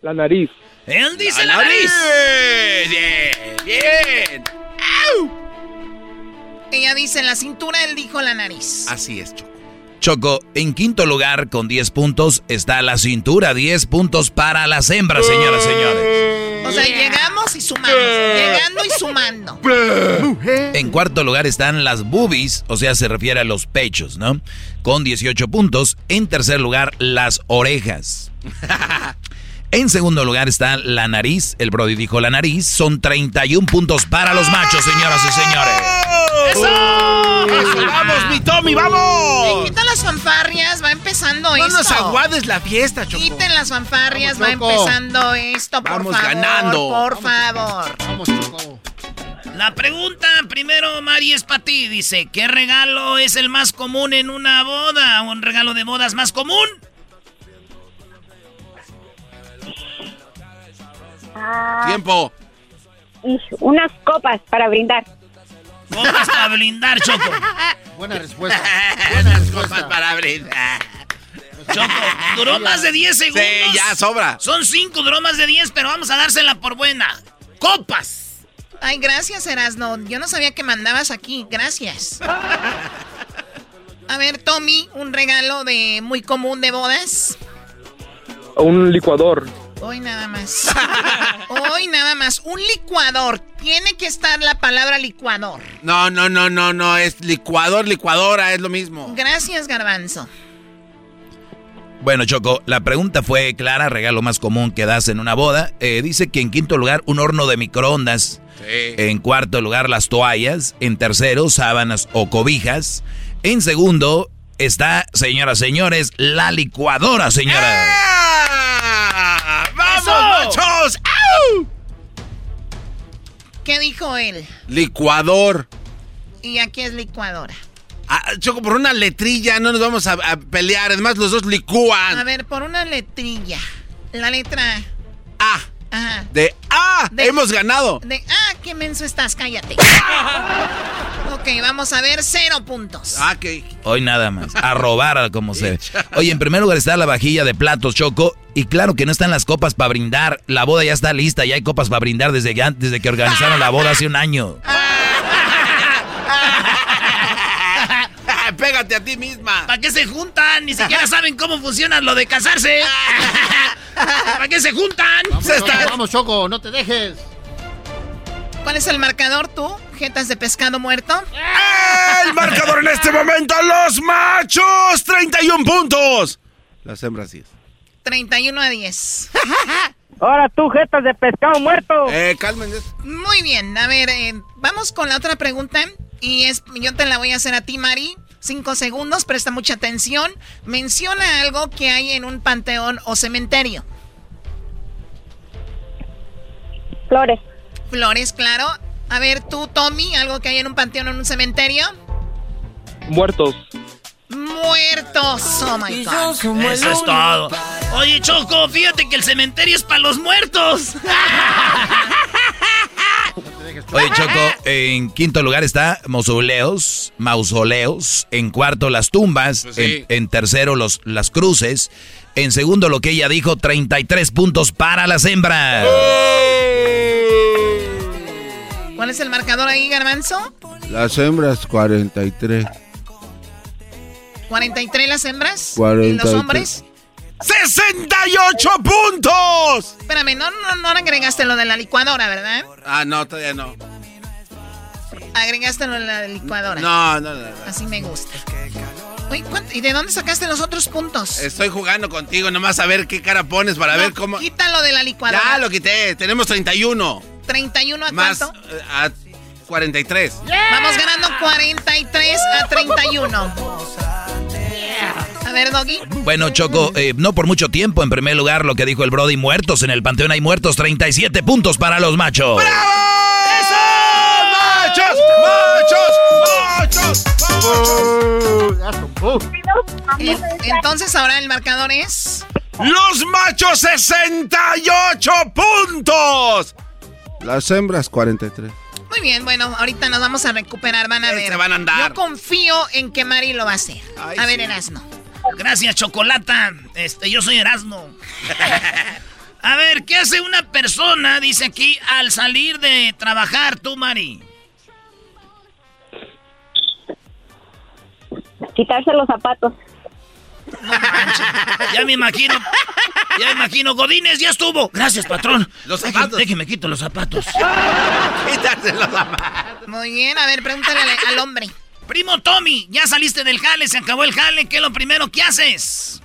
La nariz. Él dice la, nariz. Bien, bien. Ella dice la cintura, él dijo la nariz. Así es, Choco. Choco, en quinto lugar con 10 puntos está la cintura. 10 puntos para las hembras, señoras y señores. O sea, llegamos y sumamos. Llegando y sumando. En cuarto lugar están las boobies, o sea, se refiere a los pechos, ¿no? Con 18 puntos. En tercer lugar, las orejas. *laughs* En segundo lugar está la nariz. El Brody dijo la nariz. Son 31 puntos para los machos, señoras y señores. ¡Eso! ¡Vamos, mi Tommy, vamos! Quiten las fanfarrias, va empezando no esto. No nos aguades la fiesta, Choco. Quiten las fanfarrias, va empezando esto, por vamos favor. ganando. Por favor. Vamos, Choco. La pregunta primero, Mari, es para ti. Dice, ¿qué regalo es el más común en una boda? ¿Un regalo de bodas más común? Ah, Tiempo. y unas copas para brindar. Copas para brindar, Choco. *laughs* Buena respuesta. *laughs* Buenas cosas para brindar. Choco, duró más de 10 segundos. Sí, ya sobra. Son 5, duró más de 10, pero vamos a dársela por buena. ¡Copas! Ay, gracias, Erasno. Yo no sabía que mandabas aquí. Gracias. A ver, Tommy, un regalo de muy común de bodas. Un licuador. Hoy nada más. *laughs* Hoy nada más. Un licuador. Tiene que estar la palabra licuador. No, no, no, no, no. Es licuador, licuadora, es lo mismo. Gracias, Garbanzo. Bueno, Choco, la pregunta fue clara, regalo más común que das en una boda. Eh, dice que en quinto lugar, un horno de microondas. Sí. En cuarto lugar, las toallas. En tercero, sábanas o cobijas. En segundo, está, señoras, señores, la licuadora, señora. ¡Ah! ¡Vamos, ¡Eso! machos! ¡Au! ¿Qué dijo él? Licuador. Y aquí es licuadora. Ah, Choco, por una letrilla no nos vamos a, a pelear. Además, los dos licúan. A ver, por una letrilla. La letra A. Ajá. De A. De- Hemos ganado. De, ah, qué menso estás, cállate. *laughs* ok, vamos a ver, cero puntos. Ah, que. Hoy nada más. A robar, como se. *laughs* Oye, en primer lugar está la vajilla de platos, Choco. Y claro que no están las copas para brindar. La boda ya está lista, ya hay copas para brindar desde que, desde que organizaron la boda hace un año. *laughs* Pégate a ti misma. ¿Para qué se juntan? Ni siquiera saben cómo funciona lo de casarse. ¿Para qué se juntan? Vamos, Se Choco, está- vamos, Choco, no te dejes. ¿Cuál es el marcador tú? ¿Jetas de pescado muerto? El marcador en este momento, los machos, 31 puntos. Las hembras 10. 31 a 10. *laughs* Ahora tú, jetas de pescado muerto. Eh, cálmense. Muy bien, a ver, eh, vamos con la otra pregunta. Y es, yo te la voy a hacer a ti, Mari. Cinco segundos, presta mucha atención. Menciona algo que hay en un panteón o cementerio. Flores. Flores, claro. A ver, tú, Tommy, algo que hay en un panteón o en un cementerio. Muertos. Muertos. Oh my God. Eso es todo. Oye, Choco, fíjate que el cementerio es para los muertos. *laughs* Oye, *laughs* Choco, en quinto lugar está mausoleos, mausoleos. En cuarto, las tumbas. Pues sí. en, en tercero, los, las cruces. En segundo, lo que ella dijo, 33 puntos para las hembras. ¿Cuál es el marcador ahí, Garbanzo? Las hembras 43. 43 las hembras. ¿Y 43. los hombres? 68 puntos. Espérame, no, no, no agregaste lo de la licuadora, ¿verdad? Ah, no, todavía no. Agregaste lo de la licuadora. No, no, no. no. Así me gusta. Oye, ¿cuánto- ¿y de dónde sacaste los otros puntos? Estoy jugando contigo, nomás a ver qué cara pones para No, ver cómo. Quítalo de la licuadora. Ya lo quité, tenemos 31. 31 a Más cuánto? eh, a 43. Vamos ganando 43 a 31. A ver, Doggy. Bueno, Choco, eh, no por mucho tiempo. En primer lugar, lo que dijo el Brody, muertos. En el panteón hay muertos, 37 puntos para los machos. ¡Bravo! ¡Eso! ¡Machos! ¡Machos! ¡Machos! Eh, Entonces ahora el marcador es... Los machos 68 puntos. Las hembras 43. Muy bien, bueno, ahorita nos vamos a recuperar, van a ver. se van a andar. Yo confío en que Mari lo va a hacer. a ver, Erasno. Gracias, Chocolata. Este, yo soy Erasmo. A ver, ¿qué hace una persona, dice aquí, al salir de trabajar, tú, Mari? Quitarse los zapatos. Ya me imagino. Ya me imagino. Godínez, ya estuvo. Gracias, patrón. Los zapatos. Déjeme quito los zapatos. *laughs* Quítate los zapatos. Muy bien, a ver, pregúntale al, al hombre. Primo Tommy, ya saliste del jale, se acabó el jale. ¿Qué es lo primero que haces?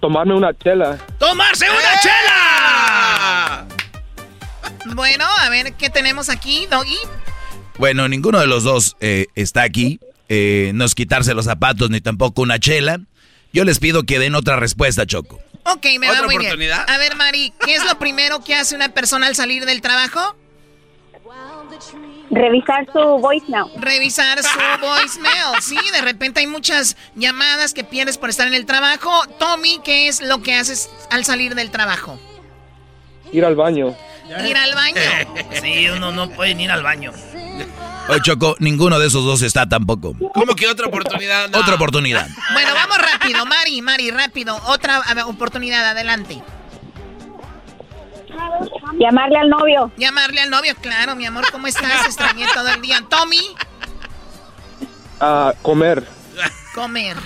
Tomarme una chela. ¡Tomarse una chela! Bueno, a ver, ¿qué tenemos aquí, Doggy? Bueno, ninguno de los dos eh, está aquí. Eh, no es quitarse los zapatos ni tampoco una chela. Yo les pido que den otra respuesta, Choco. Ok, me va ¿Otra muy oportunidad? bien. A ver, Mari, ¿qué es lo primero que hace una persona al salir del trabajo? Revisar su voicemail. Revisar su *laughs* voicemail. Sí, de repente hay muchas llamadas que pierdes por estar en el trabajo. Tommy, ¿qué es lo que haces al salir del trabajo? Ir al baño. Ir al baño. *laughs* Sí, uno no puede ni ir al baño. *laughs* Oye, Choco, ninguno de esos dos está tampoco. ¿Cómo que otra oportunidad? No. Otra oportunidad. Bueno, vamos rápido, Mari, Mari, rápido. Otra oportunidad, adelante. Llamarle al novio. Llamarle al novio, claro, mi amor, ¿cómo estás? Extrañé todo el día. Tommy, A comer. Comer.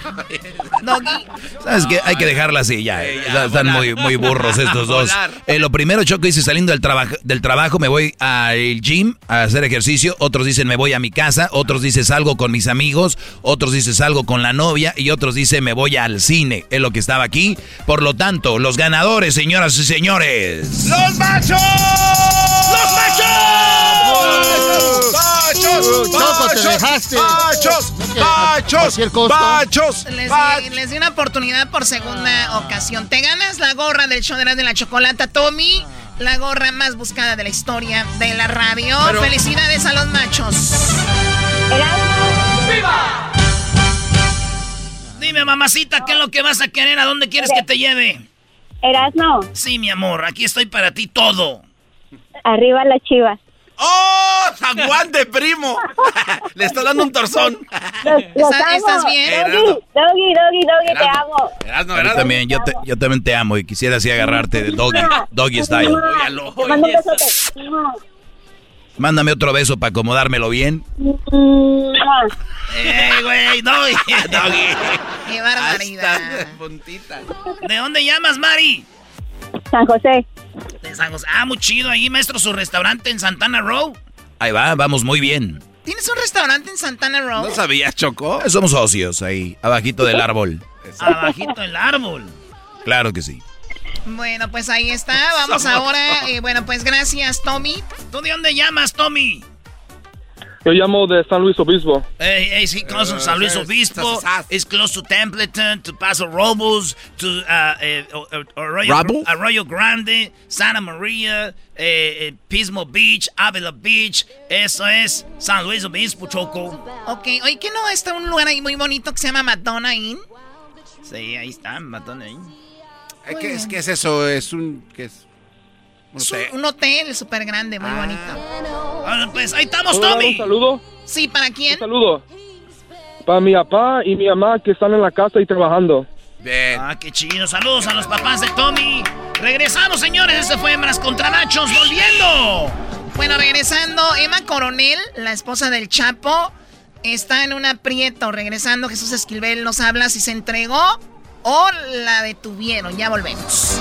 *laughs* Doggy, ¿Sabes qué? Hay que dejarla así, ya. ya están muy, muy burros estos *laughs* dos. Eh, lo primero, Choco, dice saliendo del, trabajo del trabajo, me voy al gym a hacer ejercicio. Otros dicen me voy a mi casa. Otros dicen salgo con mis amigos. Otros dicen salgo con la novia. Y otros dicen me voy al cine. Es lo que estaba aquí. Por lo tanto, los ganadores, señoras y señores. ¡Los machos! ¡Los machos! ¡Machos! Choco, te dejaste. Costo. ¡Machos! les di, una oportunidad por segunda ocasión. Te ganas la gorra del show de la, de la chocolata, Tommy. La gorra más buscada de la historia de la radio. Pero- Felicidades a los machos. Dime, mamacita, ¿qué es lo que vas a querer? ¿A dónde quieres que te lleve? Erasno, Sí, mi amor, aquí estoy para ti todo. arriba las chivas. ¡Oh! ¡Aguante, primo! *laughs* Le está dando un torzón. Los, *laughs* los ¿Estás- bien? Doggy, Doggy, Doggy, Doggy, te amo. Erasno, Yo Erasno. también, yo, te- yo también te amo y quisiera así agarrarte del doggy, doggy style. Óyalo. Mándame otro beso para acomodármelo bien. Mua. ¡Eh, güey! ¡Doggy! ¡Doggy! *laughs* Qué Hasta barbaridad. de puntita. ¿De dónde llamas, Mari? San José. De San José. Ah, muy chido. Ahí, maestro, su restaurante en Santana Row. Ahí va, vamos muy bien. ¿Tienes un restaurante en Santana Row? ¿No sabías, Choco? Eh, Somos socios ahí, abajito del árbol. Abajito el árbol. Claro que sí. Bueno, pues ahí está. Vamos Somos- *laughs* ahora. eh, bueno, pues gracias, Tommy. ¿Tú de dónde llamas, Tommy? Yo llamo de San Luis Obispo. Hey, hey, sí, close to San Luis Obispo. It's close to Templeton, to Paso Robles, to uh, eh, o- Arroyo? Arroyo Grande, Santa María, eh, eh, Pismo Beach, Avila Beach. Eso es San Luis Obispo, Choco. Ok, oye, ¿que no está un lugar ahí muy bonito que se llama Madonna Inn? Sí, ahí está, ahí. Eh, ¿Qué es, ¿Qué es eso? Es un... ¿Qué es? Un hotel. un hotel súper grande, muy bonito. Ah, pues ahí estamos, ¿Puedo dar Tommy. un saludo? Sí, ¿para quién? Un saludo. Para mi papá y mi mamá que están en la casa y trabajando. Bien. Ah, qué chido. Saludos a los papás de Tommy. Regresamos, señores. Este fue Hembras contra Nachos. Volviendo. Bueno, regresando, Emma Coronel, la esposa del Chapo, está en un aprieto. Regresando, Jesús Esquivel nos habla si se entregó o la detuvieron. Ya volvemos.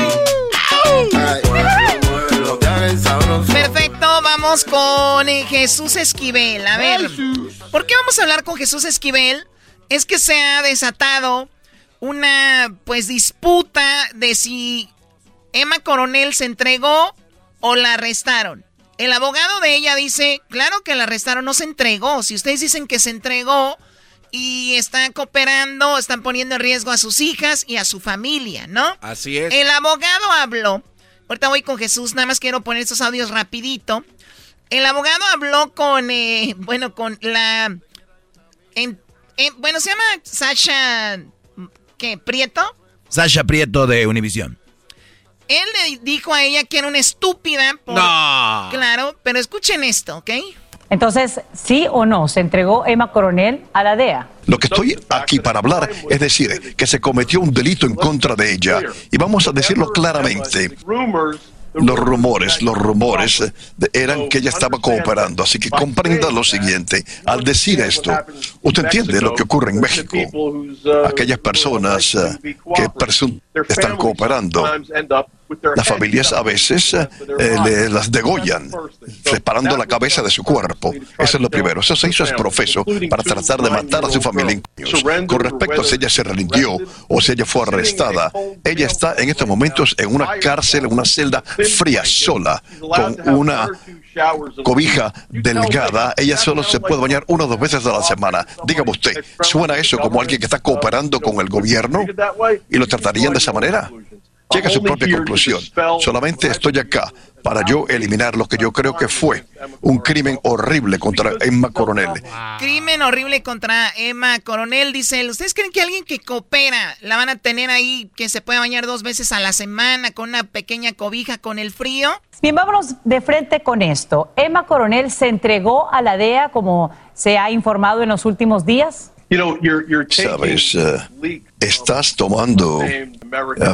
Vamos con eh, Jesús Esquivel. A ver, ¿por qué vamos a hablar con Jesús Esquivel? Es que se ha desatado una pues disputa de si Emma Coronel se entregó o la arrestaron. El abogado de ella dice, claro que la arrestaron, no se entregó. Si ustedes dicen que se entregó y están cooperando, están poniendo en riesgo a sus hijas y a su familia, ¿no? Así es. El abogado habló. Ahorita voy con Jesús, nada más quiero poner estos audios rapidito. El abogado habló con, eh, bueno, con la... bueno, se llama Sasha... ¿Qué? ¿Prieto? Sasha Prieto de Univisión. Él le dijo a ella que era una estúpida. No. Claro, pero escuchen esto, ¿ok? Entonces, ¿sí o no se entregó Emma Coronel a la DEA? Lo que estoy aquí para hablar es decir que se cometió un delito en contra de ella. Y vamos a decirlo claramente. Los rumores, los rumores eh, eran que ella estaba cooperando. Así que comprenda lo siguiente. Al decir esto, usted entiende lo que ocurre en México. Aquellas personas eh, que están cooperando, las familias a veces eh, le, las degollan, separando la cabeza de su cuerpo. Eso es lo primero. Eso se hizo es profeso para tratar de matar a su familia. Con respecto a si ella se rindió o si ella fue arrestada, ella está en estos momentos en una cárcel, en una celda fría, sola, con una cobija delgada. Ella solo se puede bañar una o dos veces a la semana. Dígame usted, ¿suena eso como alguien que está cooperando con el gobierno? ¿Y lo tratarían de esa manera? Llega a su propia conclusión. Solamente estoy acá para yo eliminar lo que yo creo que fue un crimen horrible contra Emma Coronel. Crimen horrible contra Emma Coronel, dice él. ¿Ustedes creen que alguien que coopera la van a tener ahí que se puede bañar dos veces a la semana con una pequeña cobija con el frío? Bien, vámonos de frente con esto. ¿Emma Coronel se entregó a la DEA como se ha informado en los últimos días? Sabes, eh, estás tomando eh,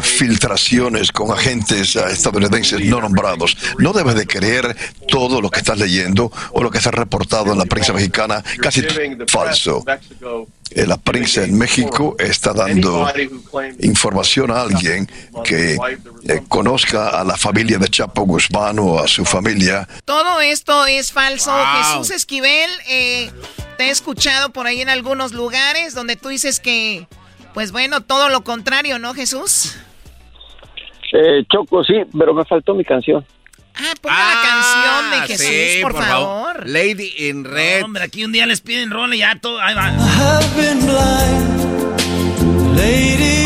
filtraciones con agentes eh, estadounidenses no nombrados. No debes de creer todo lo que estás leyendo o lo que ha reportado en la prensa mexicana, casi falso. La prensa en México está dando información a alguien que conozca a la familia de Chapo Guzmán o a su familia. Todo esto es falso. Jesús Esquivel, te he escuchado por ahí en algunos lugares donde tú dices que, pues bueno, todo lo contrario, ¿no, Jesús? Eh, Choco, sí, pero me faltó mi canción. Ah, ponga la canción de Jesús, por, favor. Lady in Red. hombre, aquí un día les piden rol y ya todo. Ahí va. Lady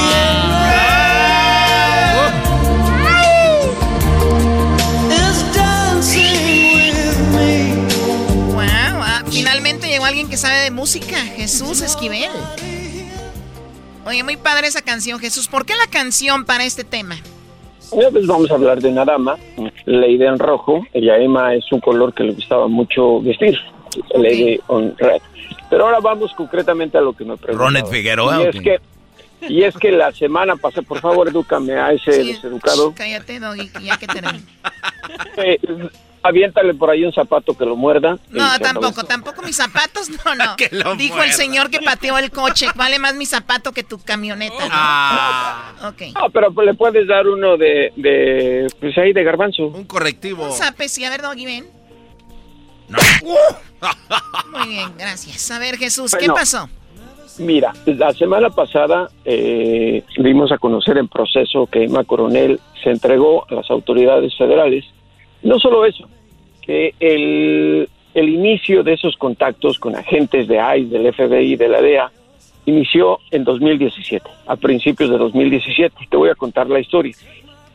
Finalmente llegó alguien que sabe de música, Jesús Esquivel. Oye, muy padre esa canción, Jesús. ¿Por qué la canción para este tema? Pues vamos a hablar de Narama, Lady en rojo. Ella, Emma, es un color que le gustaba mucho vestir. Lady on red. Pero ahora vamos concretamente a lo que me preguntó. Ronet Figueroa. Y es que y es que la semana pasada, por favor, edúcame a ese deseducado. Cállate, Doggy, ya que termine. Eh, aviéntale por ahí un zapato que lo muerda. No, tampoco, tampoco mis zapatos, no, no. *laughs* Dijo el señor que pateó el coche, vale más mi zapato que tu camioneta. Ah. Ok. No, pero pues le puedes dar uno de, de pues ahí de garbanzo. Un correctivo. Un zape, sí, a ver, Doggy, ven. *laughs* Muy bien, gracias. A ver, Jesús, ¿qué pasó? Mira, la semana pasada eh, dimos a conocer en proceso que Emma Coronel se entregó a las autoridades federales. No solo eso, que el, el inicio de esos contactos con agentes de ICE, del FBI, de la DEA, inició en 2017, a principios de 2017. Te voy a contar la historia.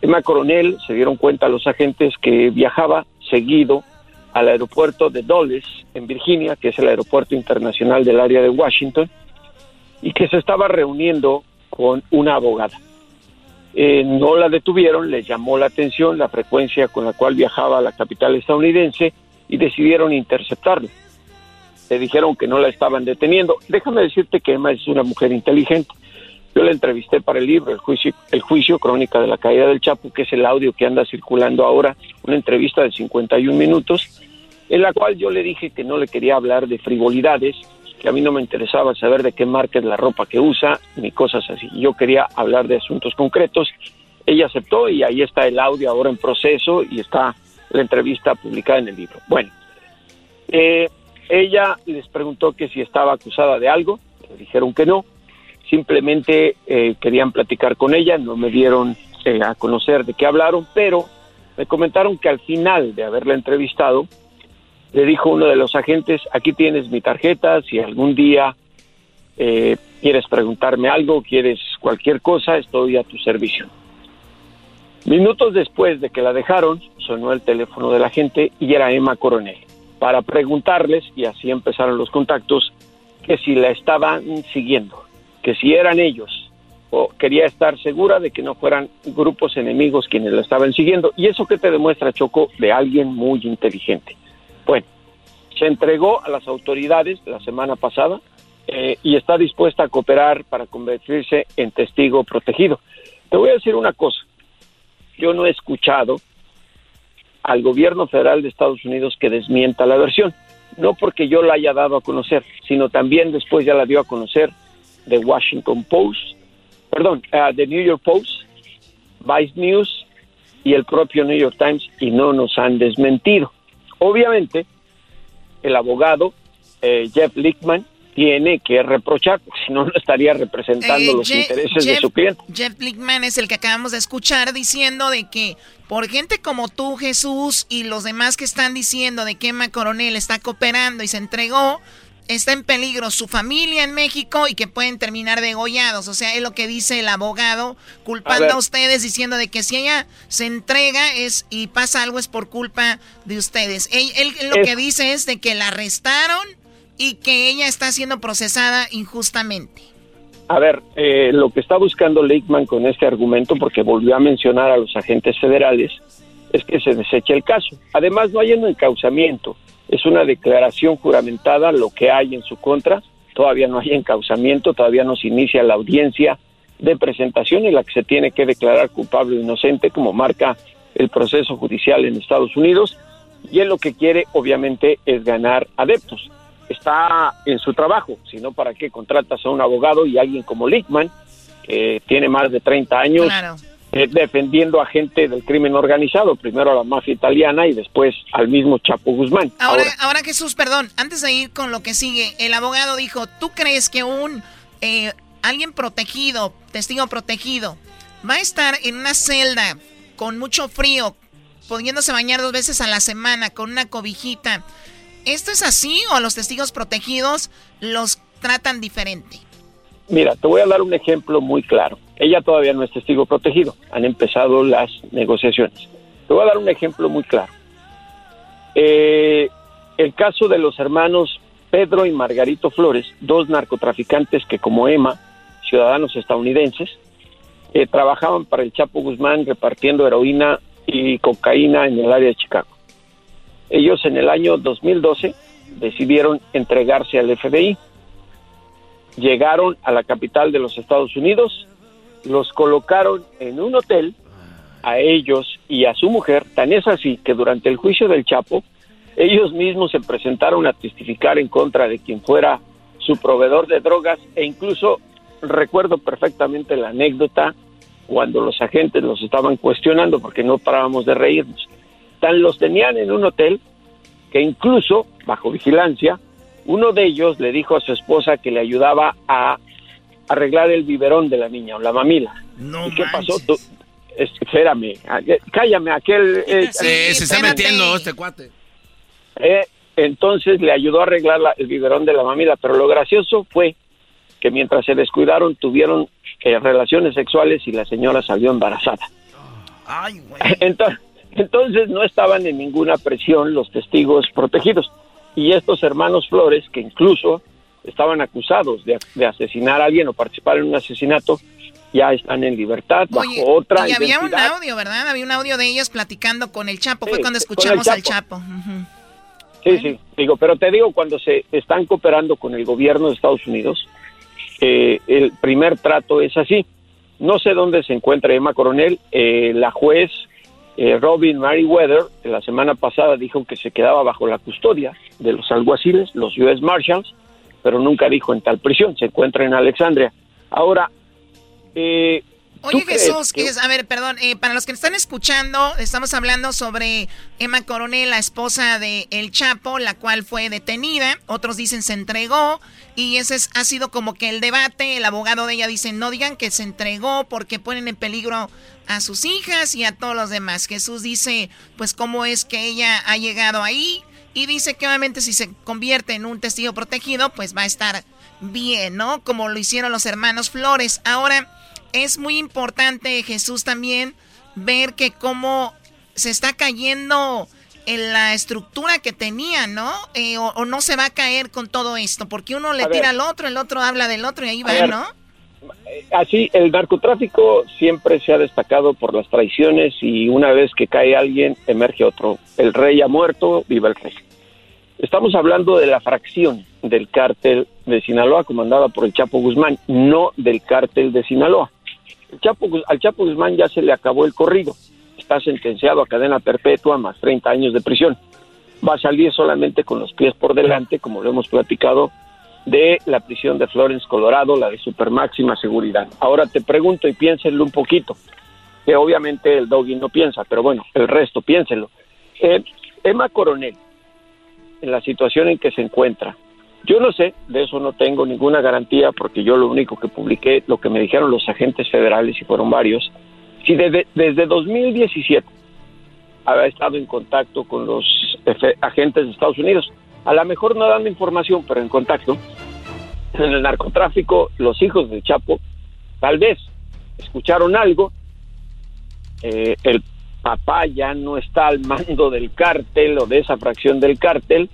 Emma Coronel se dieron cuenta los agentes que viajaba seguido al aeropuerto de Dulles, en Virginia, que es el aeropuerto internacional del área de Washington, y que se estaba reuniendo con una abogada. Eh, no la detuvieron, les llamó la atención la frecuencia con la cual viajaba a la capital estadounidense y decidieron interceptarla. Le dijeron que no la estaban deteniendo. Déjame decirte que Emma es una mujer inteligente. Yo la entrevisté para el libro, el juicio, el juicio Crónica de la Caída del Chapo, que es el audio que anda circulando ahora, una entrevista de 51 minutos, en la cual yo le dije que no le quería hablar de frivolidades, que a mí no me interesaba saber de qué marca es la ropa que usa, ni cosas así. Yo quería hablar de asuntos concretos. Ella aceptó y ahí está el audio ahora en proceso y está la entrevista publicada en el libro. Bueno, eh, ella les preguntó que si estaba acusada de algo, le dijeron que no, simplemente eh, querían platicar con ella, no me dieron eh, a conocer de qué hablaron, pero me comentaron que al final de haberla entrevistado, le dijo uno de los agentes, aquí tienes mi tarjeta, si algún día eh, quieres preguntarme algo, quieres cualquier cosa, estoy a tu servicio. Minutos después de que la dejaron, sonó el teléfono de la gente y era Emma Coronel, para preguntarles, y así empezaron los contactos, que si la estaban siguiendo, que si eran ellos, o quería estar segura de que no fueran grupos enemigos quienes la estaban siguiendo. ¿Y eso que te demuestra, Choco, de alguien muy inteligente? Bueno, se entregó a las autoridades la semana pasada eh, y está dispuesta a cooperar para convertirse en testigo protegido. Te voy a decir una cosa, yo no he escuchado al gobierno federal de Estados Unidos que desmienta la versión, no porque yo la haya dado a conocer, sino también después ya la dio a conocer The Washington Post, perdón, uh, The New York Post, Vice News y el propio New York Times y no nos han desmentido. Obviamente, el abogado eh, Jeff Lickman tiene que reprochar, porque si no, no estaría representando Eh, los Je- intereses de su cliente. Jeff Blickman es el que acabamos de escuchar diciendo de que por gente como tú, Jesús, y los demás que están diciendo de que Emma Coronel está cooperando y se entregó, está en peligro su familia en México y que pueden terminar degollados. O sea, es lo que dice el abogado, culpando A ustedes, diciendo de que si ella se entrega es y pasa algo es por culpa de ustedes. Él, él lo Es- que dice es de que la arrestaron y que ella está siendo procesada injustamente. A ver, eh, lo que está buscando Lickman con este argumento, porque volvió a mencionar a los agentes federales, es que se deseche el caso. Además, no hay un encausamiento, es una declaración juramentada lo que hay en su contra. Todavía no hay encausamiento, todavía no se inicia la audiencia de presentación en la que se tiene que declarar culpable o inocente, como marca el proceso judicial en Estados Unidos. Y él lo que quiere, obviamente, es ganar adeptos está en su trabajo, sino para qué contratas a un abogado y alguien como Lickman, que tiene más de 30 años eh, defendiendo a gente del crimen organizado, primero a la mafia italiana y después al mismo Chapo Guzmán. Ahora, Ahora, ahora Jesús, perdón, antes de ir con lo que sigue, el abogado dijo, ¿tú crees que un eh, alguien protegido, testigo protegido, va a estar en una celda con mucho frío, pudiéndose bañar dos veces a la semana con una cobijita? ¿Esto es así o a los testigos protegidos los tratan diferente? mira, te voy a dar un ejemplo muy claro. Ella todavía no es testigo protegido, han empezado las negociaciones. Te voy a dar un ejemplo muy claro. Eh, el caso de los hermanos Pedro y Margarito Flores, dos narcotraficantes que como Emma, ciudadanos estadounidenses, eh, trabajaban para el Chapo Guzmán repartiendo heroína y cocaína en el área de Chicago. Ellos en el año 2012 decidieron entregarse al FBI. Llegaron a la capital de los Estados Unidos, los colocaron en un hotel a ellos y a su mujer, tan es así que durante el juicio del Chapo, ellos mismos se presentaron a testificar en contra de quien fuera su proveedor de drogas e incluso recuerdo perfectamente la anécdota cuando los agentes los estaban cuestionando porque no parábamos de reírnos. Tan los tenían en un hotel que incluso, bajo vigilancia, uno de ellos le dijo a su esposa que le ayudaba a arreglar el biberón de la niña o la mamila. No ¿Y qué pasó? Tú- es- espérame, a- cállame, aquel... eh, *laughs* Sí, se está metiendo este cuate. eh, entonces le ayudó a arreglar la- el biberón de la mamila, pero lo gracioso fue que mientras se descuidaron tuvieron eh, relaciones sexuales y la señora salió embarazada. *laughs* Entonces, entonces no estaban en ninguna presión los testigos protegidos. Y estos hermanos Flores, que incluso estaban acusados de, de asesinar a alguien o participar en un asesinato, ya están en libertad bajo Oye, otra y había un audio, ¿verdad? Había un audio de ellos platicando con el Chapo. Fue cuando escuchamos al Chapo. Sí, sí, digo, pero te digo, cuando se están cooperando con el gobierno de Estados Unidos, eh, el primer trato es así. No sé dónde se encuentra Emma Coronel. Eh, la juez eh, Robin Weather la semana pasada dijo que se quedaba bajo la custodia de los alguaciles, los US Marshals, pero nunca dijo en tal prisión. Se encuentra en Alexandria. Ahora, eh, Oye Jesús, a ver, perdón, eh, para los que están escuchando, estamos hablando sobre Emma Coronel, la esposa de El Chapo, la cual fue detenida, otros dicen se entregó, y ese ha sido como que el debate, el abogado de ella dice, no digan que se entregó porque ponen en peligro a sus hijas y a todos los demás. Jesús dice, pues cómo es que ella ha llegado ahí, y dice que obviamente si se convierte en un testigo protegido, pues va a estar bien, ¿no? Como lo hicieron los hermanos Flores. Ahora es muy importante, Jesús, también ver que cómo se está cayendo en la estructura que tenía, ¿no? Eh, o, no se va a caer con todo esto, porque uno le tira al otro, el otro habla del otro y ahí va, ¿no? Eh, así, el narcotráfico siempre se ha destacado por las traiciones y una vez que cae alguien, emerge otro. El rey ha muerto, viva el rey. Estamos hablando de la fracción del cártel de Sinaloa comandada por el Chapo Guzmán, no del cártel de Sinaloa. Chapo, al Chapo Guzmán ya se le acabó el corrido. Está sentenciado a cadena perpetua más 30 años de prisión. Va a salir solamente con los pies por delante, como lo hemos platicado, de la prisión de Florence, Colorado, la de super máxima seguridad. Ahora te pregunto y piénsenlo un poquito, que obviamente el doggy no piensa, pero bueno, el resto piénsenlo. Eh, Emma Coronel, en la situación en que se encuentra, yo no sé, de eso no tengo ninguna garantía porque yo lo único que publiqué, lo que me dijeron los agentes federales, y fueron varios, si desde, desde 2017 había estado en contacto con los agentes de Estados Unidos, a lo mejor no dando información, pero en contacto, en el narcotráfico, los hijos de Chapo, tal vez escucharon algo, eh, el papá ya no está al mando del cártel o de esa fracción del cártel,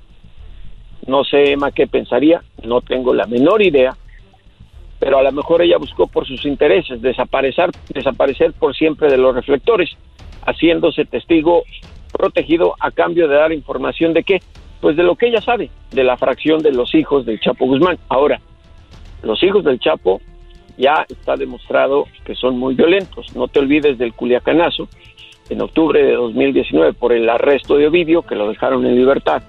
no sé, Emma, qué pensaría, no tengo la menor idea, pero a lo mejor ella buscó por sus intereses desaparecer, desaparecer por siempre de los reflectores, haciéndose testigo protegido a cambio de dar información de qué? Pues de lo que ella sabe, de la fracción de los hijos del Chapo Guzmán. Ahora, los hijos del Chapo ya está demostrado que son muy violentos. No te olvides del Culiacanazo en octubre de 2019 por el arresto de Ovidio, que lo dejaron en libertad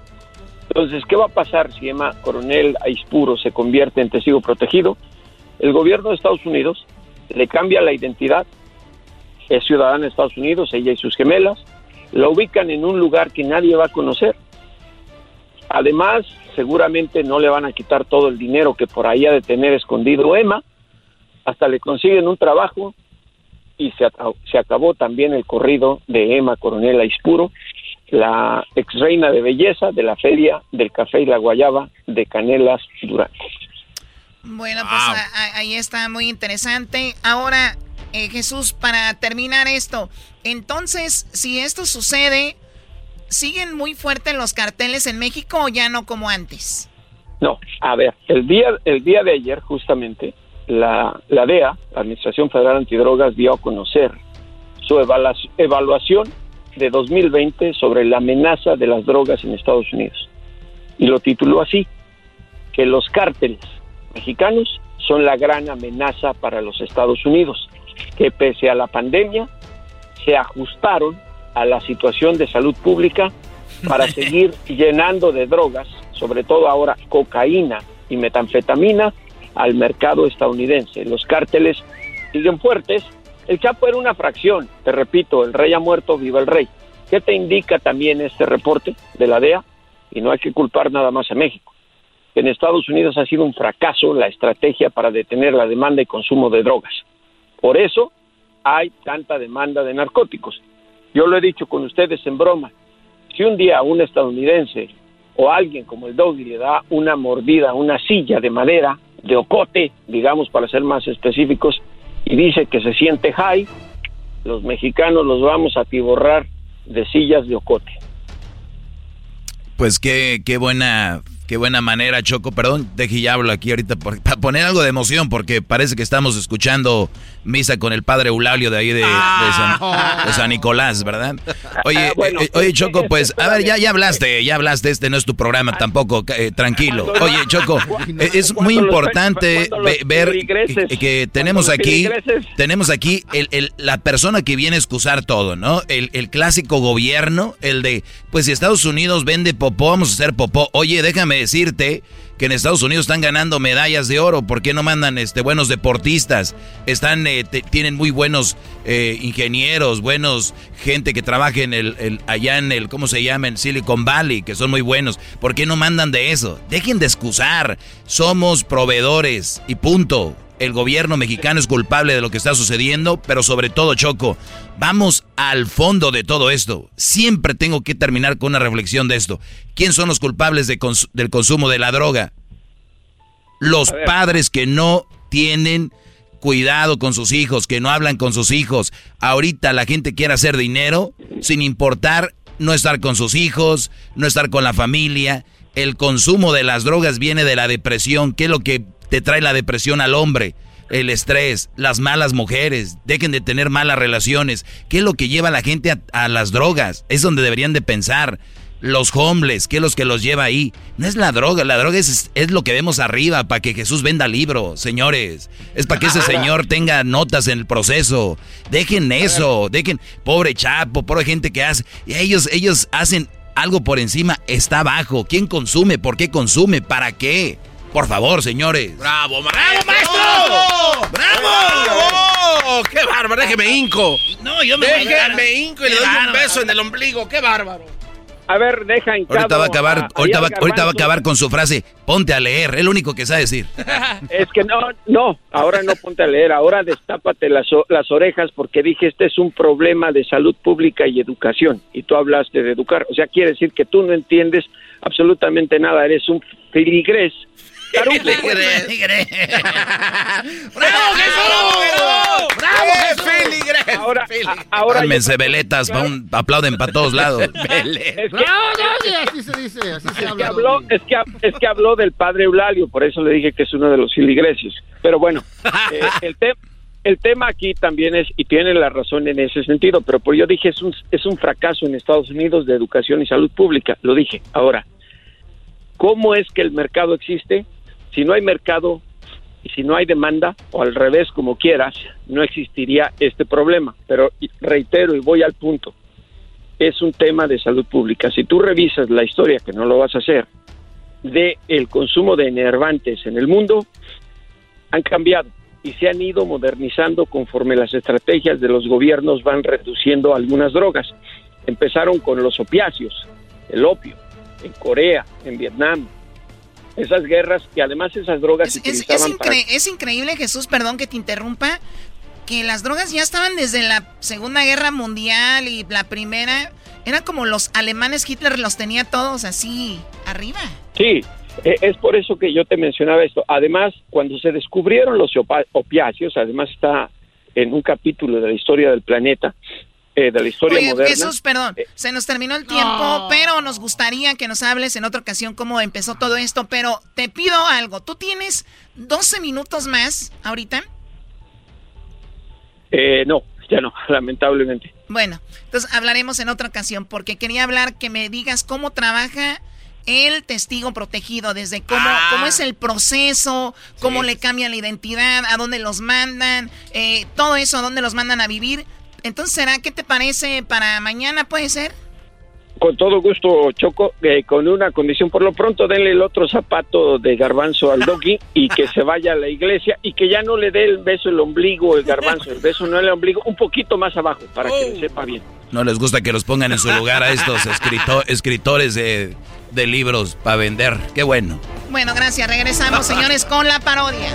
entonces, ¿qué va a pasar si Emma Coronel Aispuro se convierte en testigo protegido? El gobierno de Estados Unidos le cambia la identidad, es ciudadana de Estados Unidos, ella y sus gemelas, la ubican en un lugar que nadie va a conocer. Además, seguramente no le van a quitar todo el dinero que por ahí ha de tener escondido Emma, hasta le consiguen un trabajo y se, se acabó también el corrido de Emma Coronel Aispuro la ex reina de belleza de la feria del café y la guayaba de Canelas Durango. Bueno, pues ahí está muy interesante. Ahora, eh, Jesús, para terminar esto, entonces, si esto sucede, ¿siguen muy fuertes los carteles en México o ya no como antes? No, a ver, el día, el día de ayer justamente, la, la DEA, la Administración Federal Antidrogas, dio a conocer su evaluación de 2020 sobre la amenaza de las drogas en Estados Unidos. Y lo tituló así, que los cárteles mexicanos son la gran amenaza para los Estados Unidos, que pese a la pandemia se ajustaron a la situación de salud pública para *laughs* seguir llenando de drogas, sobre todo ahora cocaína y metanfetamina, al mercado estadounidense. Los cárteles siguen fuertes el Chapo era una fracción, te repito, el rey ha muerto, viva el rey. ¿Qué te indica también este reporte de la DEA? Y no hay que culpar nada más a México. En Estados Unidos ha sido un fracaso la estrategia para detener la demanda y consumo de drogas. Por eso hay tanta demanda de narcóticos. Yo lo he dicho con ustedes en broma. Si un día un estadounidense o alguien como el Doggy le da una mordida a una silla de madera, de ocote, digamos para ser más específicos, y dice que se siente high, los mexicanos los vamos a tiborrar de sillas de ocote. Pues qué, qué buena qué buena manera, Choco. Perdón, deje ya hablo aquí ahorita *laughs* para poner algo de emoción, porque parece que estamos escuchando misa con el padre Eulalio de ahí de, San, Nicolás, ¿verdad? Oye, ah, eh, oye Choco, pues, *laughs* a ver, ya, ya hablaste, ya hablaste, este no es tu programa tampoco, eh, tranquilo. Oye, Choco, eh, es muy importante ver que, tenemos aquí, tenemos aquí el, la persona que viene a excusar todo, ¿no? El, el clásico gobierno, el de, pues si Estados Unidos vende popó, vamos a hacer popó. Oye, déjame decirte que en Estados Unidos están ganando medallas de oro. ¿Por qué no mandan este, buenos deportistas? Están, eh, tienen muy buenos eh, ingenieros, buenos gente que trabaja en el, allá en el, ¿cómo se llama? En Silicon Valley, que son muy buenos. ¿Por qué no mandan de eso? Dejen de excusar. Somos proveedores y punto. El gobierno mexicano es culpable de lo que está sucediendo, pero sobre todo, Choco, vamos al fondo de todo esto. Siempre tengo que terminar con una reflexión de esto. ¿Quién son los culpables del consumo de la droga? Los padres que no tienen cuidado con sus hijos, que no hablan con sus hijos. Ahorita la gente quiere hacer dinero sin importar no estar con sus hijos, no estar con la familia. El consumo de las drogas viene de la depresión, que es lo que te trae la depresión al hombre, el estrés, las malas mujeres, dejen de tener malas relaciones. ¿Qué es lo que lleva a la gente a, las drogas? Es donde deberían de pensar. Los homeless, ¿qué es lo que los lleva ahí? No es la droga, la droga es, es lo que vemos arriba para que Jesús venda libros, señores. Es para que ese señor tenga notas en el proceso. Dejen eso, dejen, pobre Chapo, pobre gente que hace. Ellos, ellos hacen algo por encima, está abajo. ¿Quién consume? ¿Por qué consume? ¿Para qué? Por favor, señores. ¡Bravo, maestro! ¡Bravo, maestro! ¡Bravo! ¡Qué bárbaro! Déjeme hinco. No, yo me Déjeme hinco y le doy un beso en el ombligo. ¡Qué bárbaro! A ver, deja hincado Ahorita va a acabar, ahorita, va, ahorita va a acabar con su frase, ponte a leer, es lo único que sabe decir. *laughs* Es que no, no, ahora no ponte a leer, ahora destápate las, las orejas porque dije, este es un problema de salud pública y educación, y tú hablaste de educar, o sea, quiere decir que tú no entiendes absolutamente nada, eres un filigrés ¡Bravo, ¡Bravo, ¡Bravo, Ahora, ahora Cálmense, veletas, aplauden para todos lados. *laughs* es que, así se dice, así se habla. Que habló, es, que, es que habló del padre Eulalio, por eso le dije que es uno de los filigreses. Pero bueno, eh, *laughs* el tema el tema aquí también es, y tiene la razón en ese sentido, pero por yo dije, es un, es un fracaso en Estados Unidos de educación y salud pública, lo dije. Ahora, ¿cómo es que el mercado existe? Si no hay mercado y si no hay demanda, o al revés, como quieras, no existiría este problema. Pero reitero y voy al punto, es un tema de salud pública. Si tú revisas la historia, que no lo vas a hacer, de el consumo de enervantes en el mundo, han cambiado y se han ido modernizando conforme las estrategias de los gobiernos van reduciendo algunas drogas. Empezaron con los opiáceos, el opio, en Corea, en Vietnam, esas guerras y además esas drogas es, es, increíble Jesús, perdón que te interrumpa, que las drogas ya estaban desde la Segunda Guerra Mundial y la Primera, era como los alemanes Hitler los tenía todos así arriba. Sí, e, es por eso que yo te mencionaba esto. Además, cuando se descubrieron los opiáceos, además está en un capítulo de la historia del planeta, eh, de la historia Oye, moderna. Jesús, perdón, eh, se nos terminó el tiempo, pero nos gustaría que nos hables en otra ocasión cómo empezó todo esto, pero te pido algo, ¿tú tienes 12 minutos más ahorita? Eh, no, ya no, *laughs* lamentablemente. Bueno, entonces hablaremos en otra ocasión, porque quería hablar que me digas cómo trabaja el testigo protegido, desde cómo, ah. cómo es el proceso, cómo le cambian la identidad, a dónde los mandan, todo eso, a dónde los mandan a vivir. Entonces, ¿será qué te parece para mañana? ¿Puede ser? Con todo gusto, Choco, eh, con una condición. Por lo pronto, denle el otro zapato de garbanzo al doggy y que se vaya a la iglesia y que ya no le dé el beso el ombligo, el garbanzo, el beso no el ombligo, un poquito más abajo para que le sepa bien. No les gusta que los pongan en su lugar a estos escritores de, de libros para vender. Qué bueno. Bueno, gracias. Regresamos, señores, con la parodia.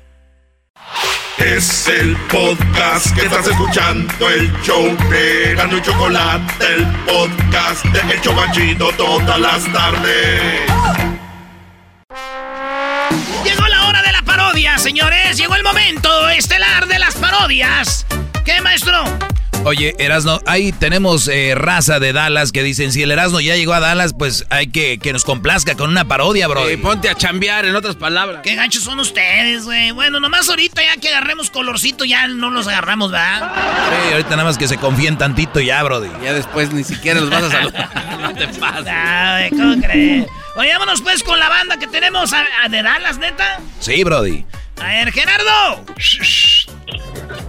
Es el podcast que estás escuchando, el show de Chocolate, el podcast de El Chobachito todas las tardes. Llegó la hora de la parodia, señores. Llegó el momento estelar de las parodias. ¿Qué, maestro? Oye, Erasno, ahí tenemos eh, raza de Dallas que dicen, si el Erasno ya llegó a Dallas, pues hay que que nos complazca con una parodia, bro. Eh, ponte a chambear, en otras palabras. Qué ganchos son ustedes, güey. Bueno, nomás ahorita ya que agarremos colorcito, ya no los agarramos, ¿verdad? Sí, ahorita nada más que se confíen tantito ya, brody. Ya después ni siquiera los vas a saludar. *laughs* no te pases. Ay, ¿cómo crees? Oye, vámonos pues con la banda que tenemos a, a de Dallas, neta. Sí, brody. A ver, Gerardo.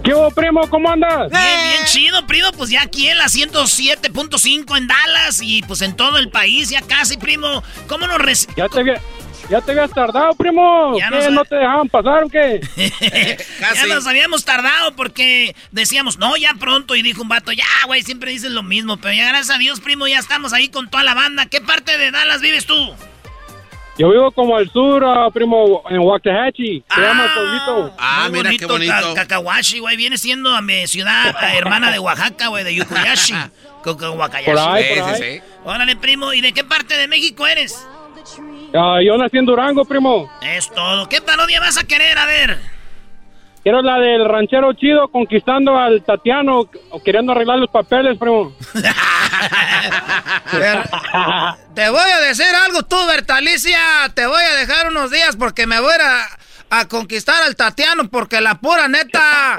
¿Qué hubo, primo? ¿Cómo andas? Bien, bien chido, primo. Pues ya aquí en la 107.5 en Dallas y pues en todo el país, ya casi, primo. ¿Cómo nos reci- Ya te, había- ya te habías tardado, primo. Ya ¿Qué, no sé. ¿No te dejaban pasar o qué? *laughs* Ya nos habíamos tardado porque decíamos, no, ya pronto. Y dijo un vato, ya, güey, siempre dices lo mismo. Pero ya gracias a Dios, primo, ya estamos ahí con toda la banda. ¿Qué parte de Dallas vives tú? Yo vivo como al sur, ah, primo, en Waxahachie. Se llama el pueblito. Ah, mira qué bonito. Ca- Cacahuashi, güey. Viene siendo a mi ciudad a *laughs* hermana de Oaxaca, güey, de Yucuyashi. *laughs* Cacahuacayashi. Por ahí, por Sí, ahí. sí, sí. Órale, primo. ¿Y de qué parte de México eres? Ah, yo nací en Durango, primo. Es todo. ¿Qué parodia vas a querer? A ver. Quiero la del ranchero chido conquistando al Tatiano, o queriendo arreglar los papeles, primo. *laughs* *laughs* Te voy a decir algo tú, Bertalicia. Te voy a dejar unos días porque me voy a, a, conquistar al Tatiano porque la pura neta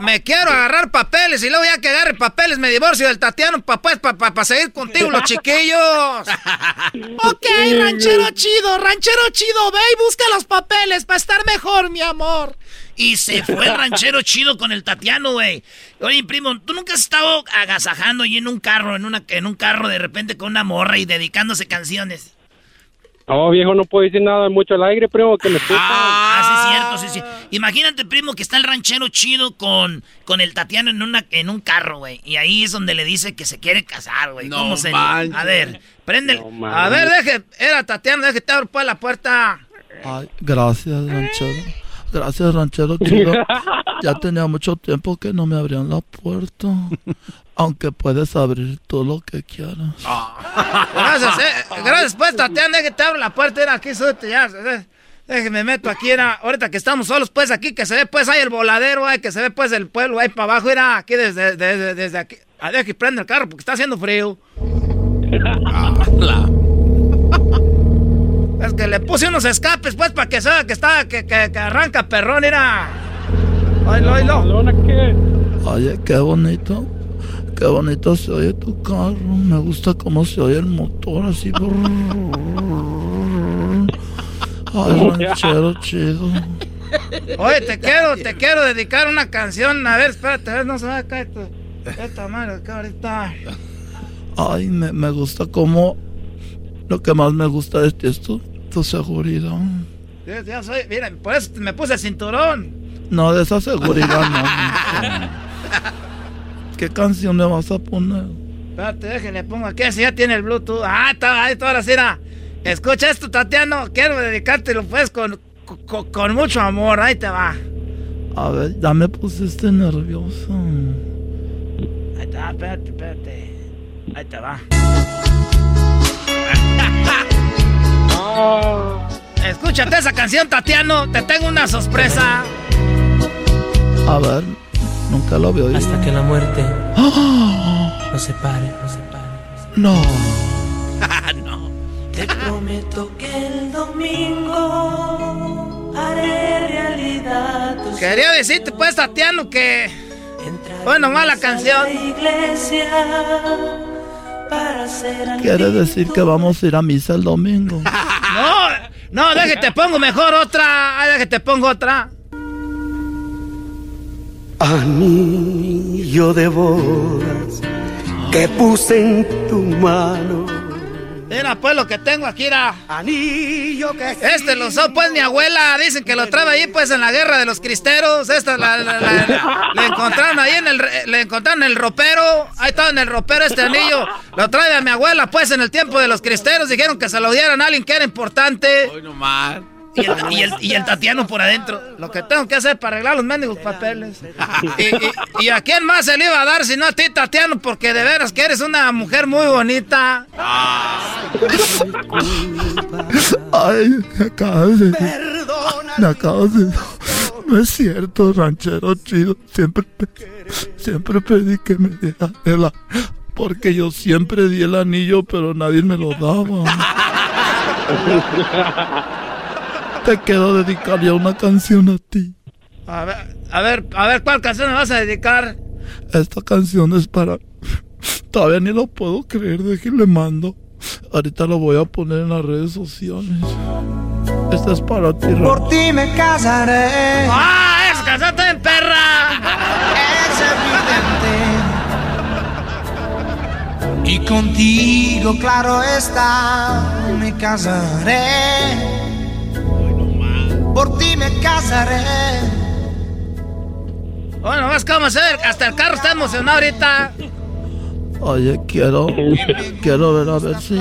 me quiero agarrar papeles y luego ya que agarre papeles me divorcio del Tatiano para pues, pa, seguir contigo los chiquillos. ok, ranchero chido, ranchero chido, ve y busca los papeles para estar mejor, mi amor. Y se fue el *laughs* ranchero chido con el Tatiano, güey. Oye, primo, ¿tú nunca has estado agasajando ahí en un carro, en, una, en un carro de repente con una morra y dedicándose canciones? No, viejo, no puedo decir nada mucho al aire, primo, que me escuchan. Ah, sí, cierto, sí, sí. Imagínate, primo, que está el ranchero chido con, con el Tatiano en, una, en un carro, güey. Y ahí es donde le dice que se quiere casar, güey. No ¿Cómo se. A ver, prende. el- No a ver, deje. Era Tatiano, deje te abro pues la puerta. Ay, gracias, ranchero. Gracias, ranchero chido. *laughs* Ya tenía mucho tiempo que no me abrían la puerta. Aunque puedes abrir tú lo que quieras. Gracias, eh. Gracias, pues, Tatiana, deje te abro la puerta. Era aquí, súbete ya. eh. Déjeme meto aquí, era. Ahorita que estamos solos, pues, aquí, que se ve, pues, ahí el voladero, ahí, que se ve, pues, el pueblo, ahí para abajo, era aquí desde, desde, desde aquí. Ah, deja que prende el carro porque está haciendo frío. *laughs* Es que le puse unos escapes, pues, para que se vea que está, que, que, que arranca perrón, era. ¿Lona qué? Oye, qué bonito. Qué bonito se oye tu carro. Me gusta cómo se oye el motor así. *laughs* Ay, ranchero chido. Oye, te quiero, te quiero dedicar una canción. A ver, espérate, a ver, no se va a caer esto. Esta madre acá ahorita. Ay, me, me gusta cómo... Lo que más me gusta de ti es tu, tu seguridad. Ya, ya soy, miren, por eso me puse el cinturón. No, de esa seguridad no. ¿Qué canción le vas a poner? Espérate, déjenle pongo aquí, así ya tiene el Bluetooth. Ah, está, ahí está, ahora sí. Escucha esto, Tatiano. Quiero dedicártelo, pues, con, con, con mucho amor. Ahí te va. A ver, ya me pusiste nervioso. Ahí te va, espérate, espérate. Ahí te va. *laughs* Escúchate esa canción, Tatiano. Te tengo una sorpresa. A ver, nunca lo veo. Hasta que la muerte ¡Ah! nos separe, nos separe. No. *laughs* no. Te prometo que el domingo haré realidad Quería decirte, pues, Tatiano, que. Bueno, mala canción. iglesia para ser Quiere decir que vamos a ir a misa el domingo. *laughs* No, no, déjate, pongo mejor otra. Ay, déjate, pongo otra. Anillo de bodas que puse en tu mano. Mira, pues lo que tengo aquí era. Anillo que. Este lo usó, pues, mi abuela. Dicen que lo trae ahí, pues, en la guerra de los cristeros. Esta la, la- la- le encontraron ahí en el. re- Le encontraron en el ropero. Ahí estaba en el ropero este anillo. Lo trae a mi abuela, pues, en el tiempo de los cristeros. Dijeron que se lo dieran a alguien que era importante. Hoy nomás. Y el, y, el, y el Tatiano por adentro. Lo que tengo que hacer para arreglar los mendigos papeles. *laughs* Y, y- y a quién más se le iba a dar si no a ti, Tatiano? Porque de veras que eres una mujer muy bonita. Ay, me acabas de. Me acabas de. No es cierto, ranchero chido. Siempre, siempre pedí que me diera el. Porque yo siempre di el anillo, pero nadie me lo daba. *laughs* Te quiero dedicar ya una canción a ti. A ver, a ver, a ver, ¿cuál canción me vas a dedicar? Esta canción es para. Todavía ni lo puedo creer, de que le mando. Ahorita lo voy a poner en las redes sociales. Esta es para ti, Por ti me casaré. ¡Ah! ¡Esa canción está en perra! Es evidente. Y contigo, claro está, me casaré. Por ti me casaré. Bueno, vas cómo hacer. Hasta el carro está emocionado ahorita. Oye, quiero, quiero ver a ver si,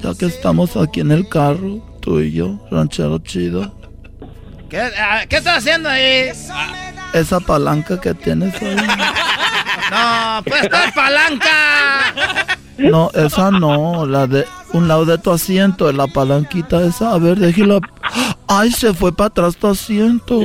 ya que estamos aquí en el carro, tú y yo, ranchero chido, ¿Qué, ah, ¿qué estás haciendo ahí? esa palanca que tienes ahí, *laughs* No, pues está palanca. no, esa no, la de un lado de tu asiento, la palanquita esa, a ver, déjela, ay, se fue para atrás tu asiento.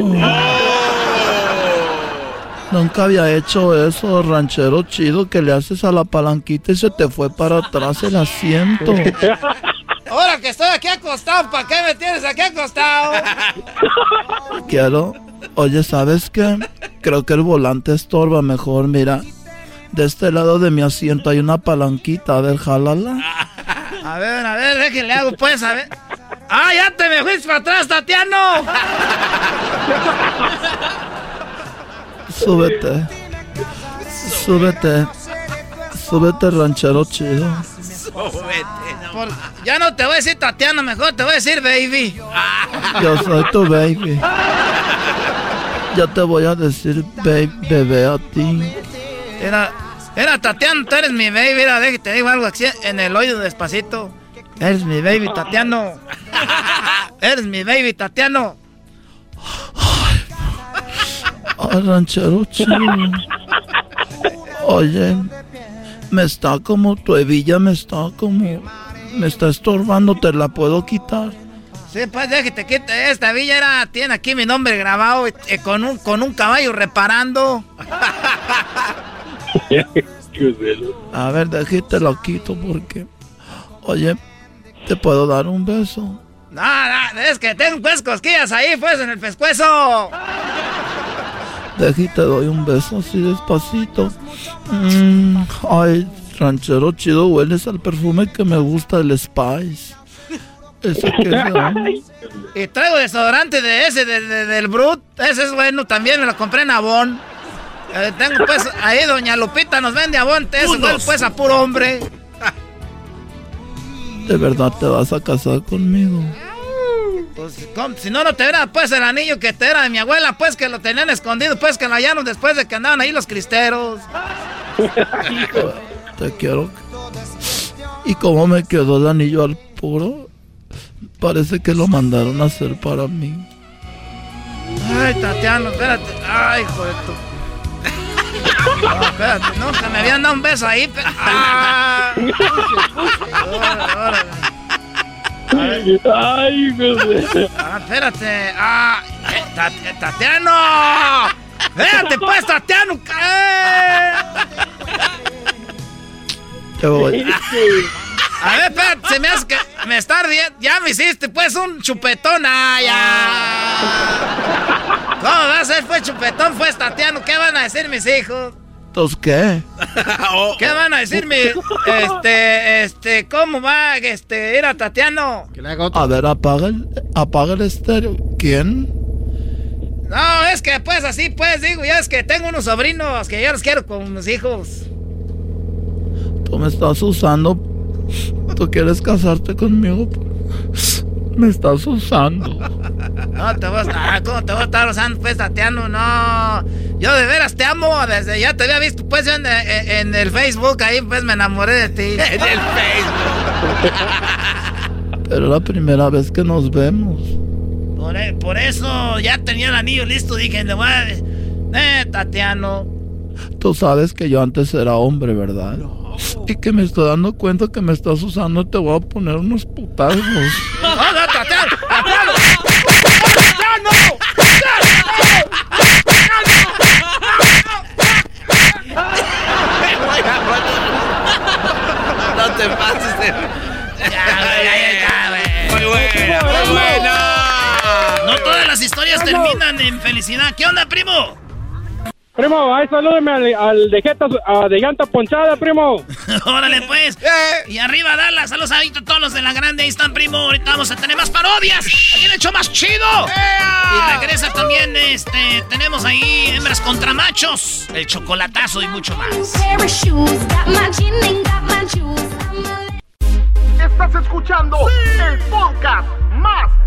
Nunca había hecho eso, ranchero chido, que le haces a la palanquita y se te fue para atrás el asiento. *laughs* Ahora que estoy aquí acostado, ¿para qué me tienes aquí acostado? Quiero. Oye, ¿sabes qué? Creo que el volante estorba mejor. Mira, de este lado de mi asiento hay una palanquita. A ver, jálala. A ver, a ver, déjenle hago pues, a ver. ¡Ah, ya te me fuiste para atrás, Tatiano! Súbete. Súbete. Súbete, ranchero chido. Por- ya no te voy a decir Tatiano, mejor te voy a decir baby. Yo soy tu baby. Ya te voy a decir baby, bebé a ti. Era, era Tatiano, tú eres mi baby. Mira, déjate, te digo algo así en el oído despacito. Eres mi baby, Tatiano. *laughs* Eres mi baby, Tatiano. Ay, ranchero chido. Oye, me está como tu hebilla, me está como. Me está estorbando, te la puedo quitar. Sí, pues déjate quite. Esta villa era, tiene aquí mi nombre grabado eh, con, un, con un caballo reparando. *laughs* *laughs* A ver, déjate lo quito porque. Oye, ¿te puedo dar un beso? No, no, es que tengo pues cosquillas ahí, pues, en el pescuezo. Déjate, doy un beso así despacito. Mm, ay, ranchero chido, hueles al perfume que me gusta, el Spice. Ese que es de- *laughs* Y traigo desodorante de ese, de- de- del Brut. Ese es bueno, también me lo compré en Avon. Eh, tengo pues, ahí doña Lupita nos vende Avon. Eso pues a puro hombre. ¿De verdad te vas a casar conmigo? Pues, ¿cómo? si no, no te era pues el anillo que te era de mi abuela, pues que lo tenían escondido, pues que lo hallaron después de que andaban ahí los cristeros. Te quiero. ¿Y cómo me quedó el anillo al puro? Parece que lo mandaron a hacer para mí. Ay, Tatiano, espérate. Ay, hijo de tu. No, espérate, nunca me habían dado un beso ahí. pe- Ah. Ay, Ah, espérate. Ah, ¡Tatiano! ¡Véate pues, Tatiano! A ver, espérate, se me hace que me está ardiendo. Ya me hiciste pues un chupetón. ¡Ah, ya! ¿Cómo va a ser pues chupetón pues, Tatiano? ¿Qué van a decir mis hijos? ¿Entonces qué? *laughs* ¿Qué van a decir mis... Este, este, ¿cómo va? Este, era Tatiano. A ver, apaga el, apaga el estéreo. ¿Quién? No, es que pues así pues digo, ya es que tengo unos sobrinos que yo los quiero con mis hijos. Tú me estás usando. Tú quieres casarte conmigo. Me estás usando. No, te voy a, ah, ¿cómo te voy a estar usando pues Tatiano? No, yo de veras te amo, desde ya te había visto pues en, en, el Facebook, ahí pues me enamoré de ti. *laughs* en el Facebook. Pero la primera vez que nos vemos. Por, e, por, eso ya tenía el anillo listo, dije, le voy a... Eh, Tatiano. Tú sabes que yo antes era hombre, ¿verdad? Y que me estoy dando cuenta que me estás usando, te voy a poner unos putazos. *laughs* ¡No, te pases de... Ya, ya, ya, Muy buena, muy buena. No todas las historias terminan en felicidad. ¿Qué onda, primo? Primo, ahí salúdeme al, al de, jeta, de llanta ponchada, primo. *laughs* Órale, pues. Y arriba, Dallas. Saludos a todos los de la grande. Ahí están, primo. Ahorita vamos a tener más parodias. Aquí el hecho más chido. Y regresa también, este, tenemos ahí hembras contra machos, el chocolatazo y mucho más. Estás escuchando el podcast más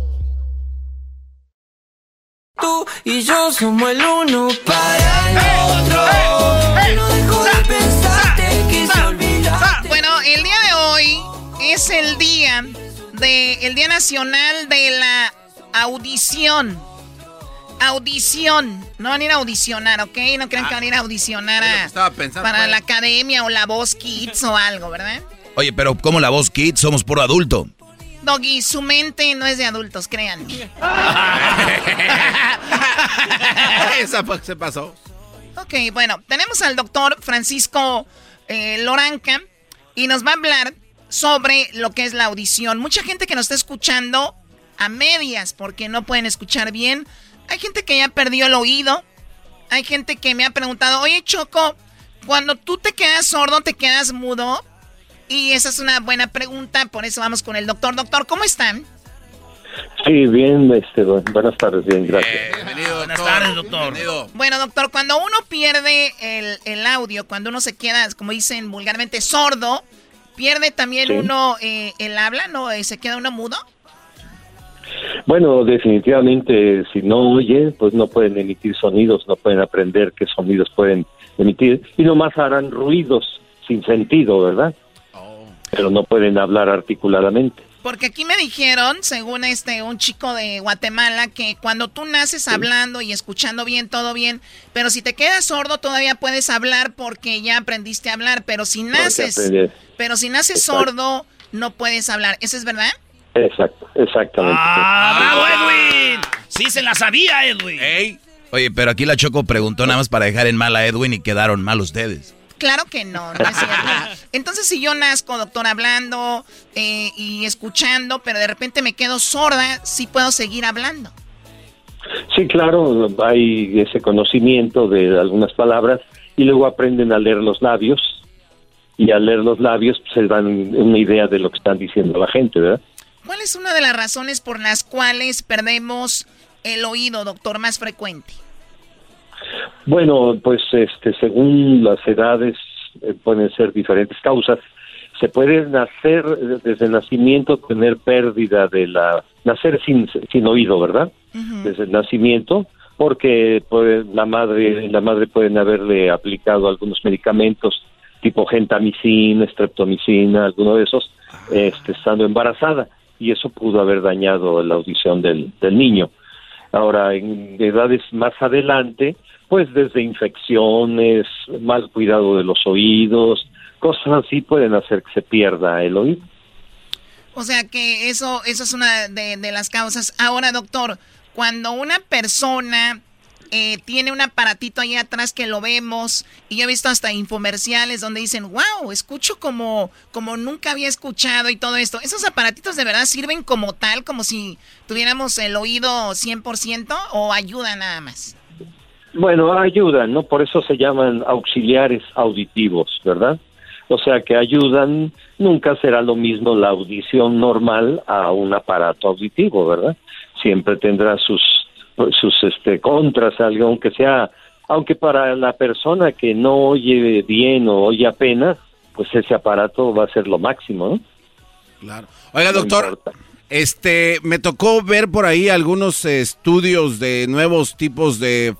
Tú y yo somos el uno para el otro. no dejo de pensarte, quise olvidarte. Bueno, el día de hoy es el día de el Día Nacional de la Audición. Audición. No van a ir a audicionar, ¿ok? No crean que van a ir a audicionar a, para la academia o la voz kids o algo, ¿verdad? Oye, pero como la voz kids somos por adulto. Doggy, su mente no es de adultos, créanme. *laughs* *laughs* Esa se pasó. Ok, bueno, tenemos al doctor Francisco eh, Loranca y nos va a hablar sobre lo que es la audición. Mucha gente que nos está escuchando a medias porque no pueden escuchar bien. Hay gente que ya perdió el oído. Hay gente que me ha preguntado, oye Choco, cuando tú te quedas sordo, ¿te quedas mudo? Y esa es una buena pregunta, por eso vamos con el doctor. Doctor, ¿cómo están? Sí, bien, este, buenas tardes, bien, gracias. bienvenido, buenas tardes, doctor. Bueno, doctor, cuando uno pierde el, audio, cuando uno se queda, como dicen vulgarmente, sordo, ¿pierde también uno eh, el habla, no? Eh, ¿Se queda uno mudo? Bueno, definitivamente, si no oye, pues no pueden emitir sonidos, no pueden aprender qué sonidos pueden emitir, y nomás harán ruidos sin sentido, ¿verdad? pero no pueden hablar articuladamente. Porque aquí me dijeron, según este un chico de Guatemala, que cuando tú naces hablando y escuchando bien, todo bien, pero si te quedas sordo todavía puedes hablar porque ya aprendiste a hablar, pero si naces, pero si naces sordo no puedes hablar. ¿Eso es verdad? Exacto, exactamente. ¡Ah, bravo Edwin! Sí se la sabía Edwin. Oye, pero aquí la Choco preguntó nada más para dejar en mal a Edwin y quedaron mal ustedes. Claro que no, no es cierto. *laughs* Entonces, si yo nazco, doctor, hablando eh, y escuchando, pero de repente me quedo sorda, sí puedo seguir hablando. Sí, claro, hay ese conocimiento de algunas palabras y luego aprenden a leer los labios y al leer los labios pues, se dan una idea de lo que están diciendo la gente, ¿verdad? ¿Cuál es una de las razones por las cuales perdemos el oído, doctor, más frecuente? Bueno, pues este, según las edades eh, pueden ser diferentes causas. Se puede nacer desde el nacimiento, tener pérdida de la... nacer sin, sin oído, ¿verdad? Desde el nacimiento, porque pues, la madre la madre pueden haberle aplicado algunos medicamentos tipo gentamicina, streptomicina, alguno de esos, este, estando embarazada, y eso pudo haber dañado la audición del, del niño. Ahora, en edades más adelante, pues desde infecciones, mal cuidado de los oídos, cosas así pueden hacer que se pierda el oído. O sea que eso, eso es una de, las causas. Ahora, doctor, cuando una persona eh, tiene un aparatito ahí atrás que lo vemos y yo he visto hasta infomerciales donde dicen, wow, escucho como, como nunca había escuchado y todo esto. ¿Esos aparatitos de verdad sirven como tal, como si tuviéramos el oído 100% o ayudan nada más? Bueno, ayudan, ¿no? Por eso se llaman auxiliares auditivos, ¿verdad? O sea que ayudan, nunca será lo mismo la audición normal a un aparato auditivo, ¿verdad? Siempre tendrá sus sus este contras, algo aunque sea, aunque para la persona que no oye bien o oye apenas, pues ese aparato va a ser lo máximo, ¿no? Claro. Oiga, doctor, este, me tocó ver por ahí algunos estudios de nuevos tipos de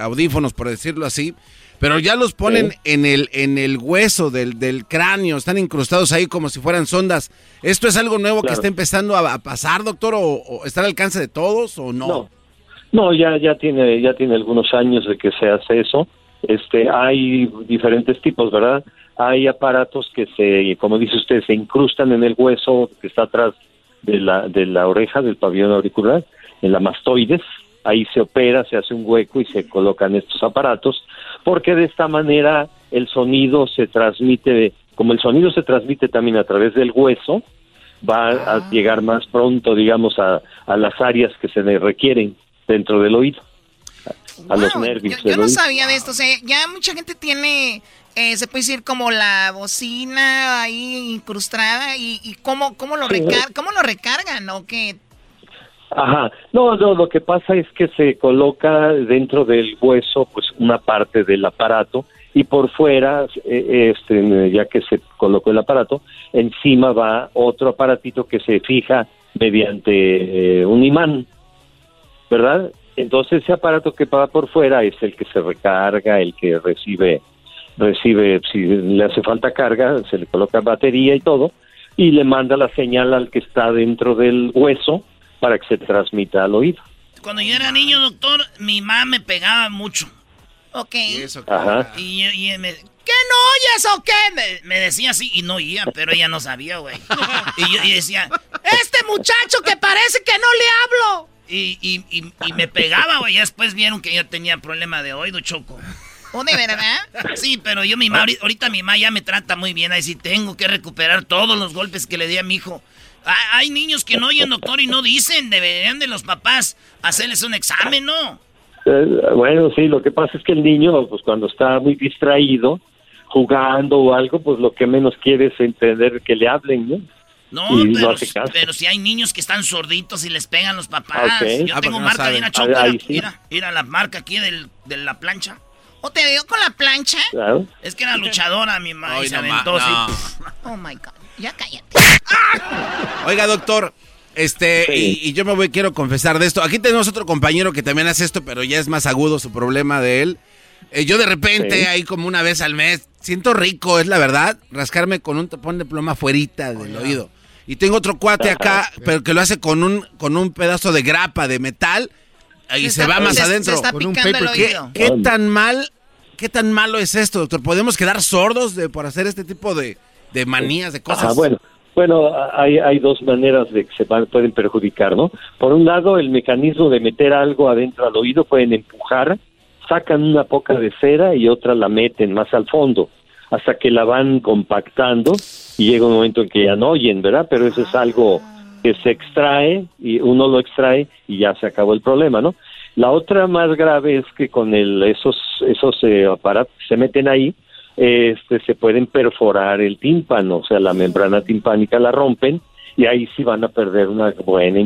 audífonos, por decirlo así, pero ya los ponen en el en el hueso del, del, cráneo, están incrustados ahí como si fueran sondas. ¿Esto es algo nuevo que está empezando a, pasar, doctor, o, o, está al alcance de todos o no? No, ya ya tiene ya tiene algunos años de que se hace eso. Este, hay diferentes tipos, ¿verdad? Hay aparatos que se, como dice usted, se incrustan en el hueso que está atrás de la de la oreja del pabellón auricular, en la mastoides. Ahí se opera, se hace un hueco y se colocan estos aparatos, porque de esta manera el sonido se transmite, como el sonido se transmite también a través del hueso, va a Ah. llegar más pronto, digamos, a, a las áreas que se le requieren dentro del oído, a los nervios Yo del no oído. sabía de esto, o sea, ya mucha gente tiene, eh, se puede decir como la bocina ahí incrustada y, y cómo, cómo, lo recar cómo lo recargan o qué. Ajá, no, no, lo que pasa es que se coloca dentro del hueso pues una parte del aparato y por fuera, eh, este, ya que se colocó el aparato, encima va otro aparatito que se fija mediante eh, un imán, ¿verdad? Entonces ese aparato que va por fuera es el que se recarga, el que recibe, recibe, si le hace falta carga, se le coloca batería y todo, y le manda la señal al que está dentro del hueso para que se transmita al oído. Cuando yo era niño, doctor, mi mamá me pegaba mucho. Ok. Ajá. Y, y- y me, ¿qué no oyes o qué? Me, me decía así y no oía, pero ella no sabía, güey. *laughs* Y yo y decía, este muchacho que parece que no le hablo. Y, y, y, y me pegaba, güey. Ya después vieron que yo tenía problema de oído, choco. ¿O de verdad? Sí, pero yo mi mamá, ahorita- ahorita mi mamá ya me trata muy bien. Ahí sí tengo que recuperar todos los golpes que le di a mi hijo. Hay niños que no oyen, doctor, y no dicen. Deberían de los papás hacerles un examen, ¿no? Eh, bueno, sí, lo que pasa es que el niño, pues cuando está muy distraído, jugando o algo, pues lo que menos quiere es entender que le hablen, ¿no? No, y pero, no si hay niños que están sorditos y les pegan los papás. Ah. Yo Ah, tengo porque no marca de una choca. ahí sí. Mira, mira la marca aquí del, de la plancha. ¿O te dio con la plancha? Claro. Es que era luchadora mi mamá y Ay, se no no. *laughs* Oh my God. Ya cállate. Oiga, doctor, este, y, y yo me voy, quiero confesar de esto. Aquí tenemos otro compañero que también hace esto, pero ya es más agudo su problema de él. Eh, yo de repente, Sí. ahí como una vez al mes, siento rico, es la verdad, rascarme con un tapón de pluma fuerita del oído. Y tengo otro cuate acá, pero que lo hace con un, con un pedazo de grapa de metal y se, está- va más se- se adentro. está Con un picando el ¿Qué, oído. qué tan mal, qué tan malo es esto, doctor? ¿Podemos quedar sordos de, por hacer este tipo de, de manías, de cosas? Ajá, bueno, bueno, hay, hay dos maneras de que se van- pueden perjudicar, ¿no? Por un lado, el mecanismo de meter algo adentro al oído, pueden empujar, sacan una poca de cera y otra la meten más al fondo, hasta que la van compactando y llega un momento en que ya no oyen, ¿verdad? Pero eso es algo que se extrae y uno lo extrae y ya se acabó el problema, ¿no? La otra más grave es que con el, esos, esos eh, aparatos se meten ahí, este, se pueden perforar el tímpano, o sea, la membrana timpánica la rompen y ahí sí van a perder una buena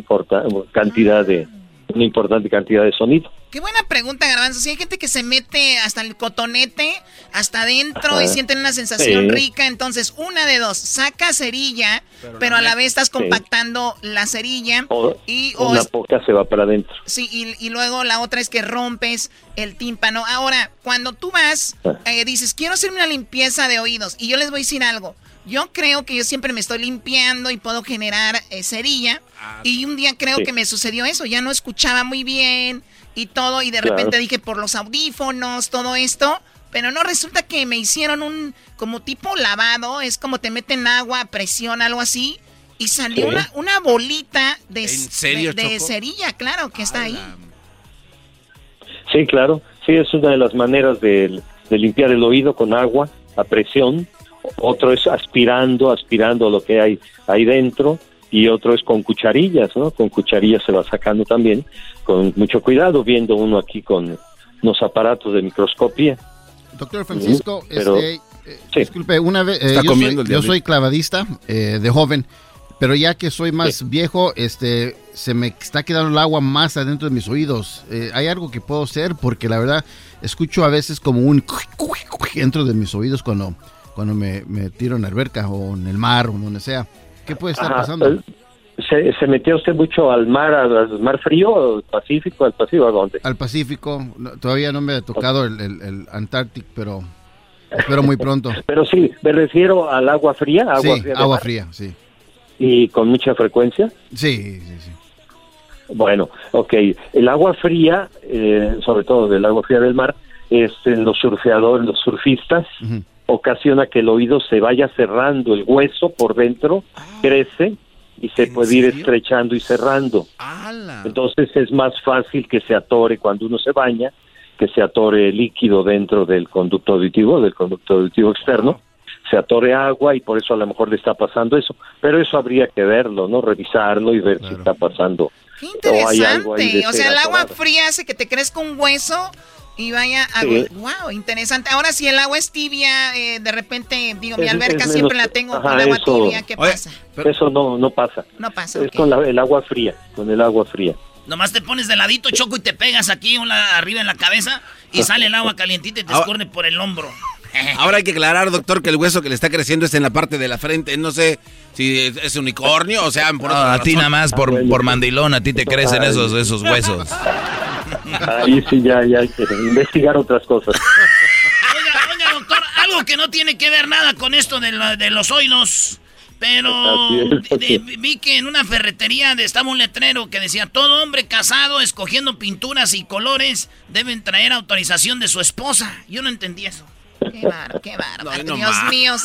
cantidad de, una importante cantidad de sonido. Qué buena pregunta, Garbanzo. Si hay gente que se mete hasta el cotonete, hasta adentro y sienten una sensación Sí. rica, entonces una de dos, saca cerilla, pero, a la vez estás compactando la cerilla O y o una es- poca se va para adentro. Sí, y, y luego la otra es que rompes el tímpano. Ahora, cuando tú vas, eh, dices, quiero hacerme una limpieza de oídos. Y yo les voy a decir algo. Yo creo que yo siempre me estoy limpiando y puedo generar eh, cerilla. Y un día creo Sí. que me sucedió eso. Ya no escuchaba muy bien y todo. Y de Claro. repente dije, por los audífonos, todo esto. Pero no, resulta que me hicieron un como tipo lavado. Es como te meten agua, a presión, algo así. Y salió Sí. una, una bolita de, ¿En serio, de, cerilla, claro, que está ahí. Sí, claro. Sí, es una de las maneras de, de limpiar el oído con agua a presión. Otro es aspirando, aspirando lo que hay ahí dentro. Y otro es con cucharillas, ¿no? Con cucharillas se va sacando también, con mucho cuidado, viendo uno aquí con unos aparatos de microscopía. Doctor Francisco, pero- este, eh, disculpe, una vez, eh, Está yo, comiendo soy, el yo soy clavadista eh, de joven, pero ya que soy más viejo, este, se me está quedando el agua más adentro de mis oídos. Eh, ¿Hay algo que puedo hacer? Porque la verdad, escucho a veces como un dentro de mis oídos cuando, cuando me, me tiro en la alberca o en el mar o donde sea. ¿Qué puede estar Ajá, pasando? ¿Se, ¿Se metió usted mucho al mar, al, mar frío, al Pacífico, al Pacífico, a dónde? Al Pacífico, no, todavía no me ha tocado el, el, el Antártico, pero *laughs* espero muy pronto. Pero sí, me refiero al agua fría, agua sí, fría. agua mar, fría, sí. Y con mucha frecuencia. Sí, sí, sí. Bueno, ok. El agua fría, eh, sobre todo del agua fría del mar, es en los surfeadores, los surfistas, ocasiona que el oído se vaya cerrando, el hueso por dentro crece y se puede ir estrechando y cerrando. Entonces es más fácil que se atore cuando uno se baña, que se atore líquido dentro del conducto auditivo, del conducto auditivo externo, se atore agua y por eso a lo mejor le está pasando eso. Pero eso habría que verlo, ¿no? Revisarlo y ver si está pasando. O hay algo ahí de Interesante. O sea, el agua fría hace que te crezca un hueso y vaya a... Sí. Wow, interesante. Ahora, si el agua es tibia, eh, de repente, digo, mi alberca es siempre menos- la tengo ajá, con agua eso- tibia. ¿Qué Oye, pasa? Eso no, no pasa. No pasa, Es con la- el agua fría, con el agua fría. Nomás te pones de ladito, Choco, y te pegas aquí una arriba en la cabeza y sale el agua calientita y te Ah. escurre por el hombro. Ahora hay que aclarar, doctor, que el hueso que le está creciendo es en la parte de la frente. No sé si es, es unicornio o sea, por No, otra a ti nada más por, por mandilón, a ti te crecen esos, esos huesos. Ahí sí ya, ya hay que investigar otras cosas. Oiga, doctor, algo que no tiene que ver nada con esto de, la- de los oídos. Pero de- vi que en una ferretería estaba un letrero que decía, todo hombre casado escogiendo pinturas y colores deben traer autorización de su esposa. Yo no entendí eso. Qué bárbaro, qué bárbaro. no Dios más. mío.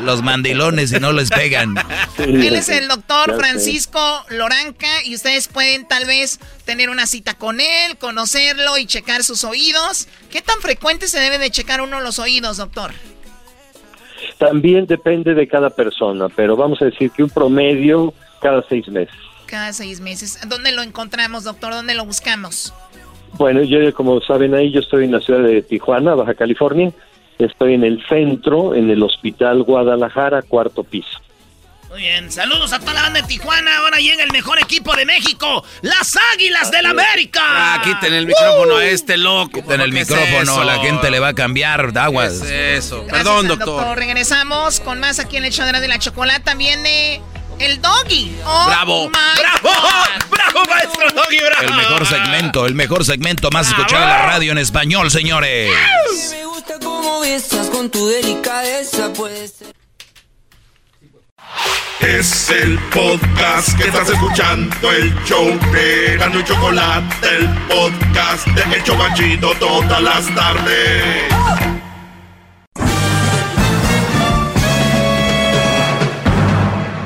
Los mandilones y no les pegan. Él es el doctor. Francisco Loranca y ustedes pueden tal vez tener una cita con él, conocerlo y checar sus oídos. ¿Qué tan frecuente se debe de checar uno los oídos, doctor? También depende de cada persona, pero vamos a decir que un promedio cada seis meses. Cada seis meses. ¿Dónde lo encontramos, doctor? ¿Dónde lo buscamos? Bueno, yo como saben ahí, yo estoy en la ciudad de Tijuana, Baja California. Estoy en el centro, en el Hospital Guadalajara, cuarto piso. Muy bien, saludos a toda la banda de Tijuana. Ahora llega el mejor equipo de México, las Águilas del América. Ah, quiten el micrófono a este loco. Quiten el ¿Qué es micrófono, la gente le va a cambiar de aguas. ¿Qué es eso? Gracias Perdón, al doctor. Regresamos con más aquí en el show de la, de la chocolata. Viene el doggy. Oh, Bravo. ¡Bravo! God. ¡Bravo, maestro Doggy, bravo! El mejor segmento, el mejor segmento más escuchado en la radio en español, señores. Me gusta cómo besas con tu delicadeza, puedes ser. Es el podcast que estás escuchando, el show de Gano y Chocolate, el podcast de El Chobachito todas las tardes.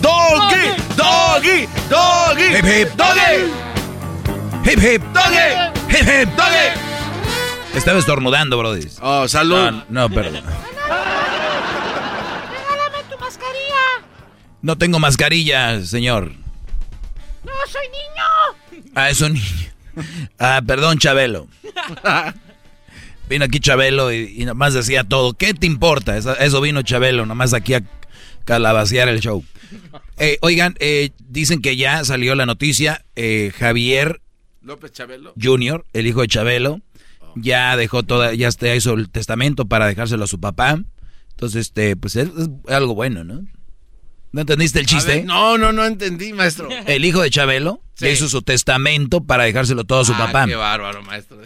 doggy, doggy, Hip, hip. doggy. Hip hip. Doggy. Hip hip. Doggy. Estaba estornudando, brody. Oh, salud. No, no, perdón. Regálame tu mascarilla. No tengo mascarilla, señor. No, soy niño. Ah, es un niño. Ah, perdón, Chabelo. Vino aquí Chabelo y, y nomás decía todo. ¿Qué te importa? Eso, eso vino Chabelo, nomás aquí a calabacear el show. Eh, oigan, eh, dicen que ya salió la noticia. eh, Javier López Chabelo. Jr., el hijo de Chabelo, ya dejó toda, ya hizo el testamento para dejárselo a su papá. Entonces, este, pues es, es algo bueno, ¿no? ¿No entendiste el chiste? ver, no, no, no entendí, maestro. El hijo de Chabelo Sí. hizo su testamento para dejárselo todo a su Ah, papá. Qué bárbaro, maestro.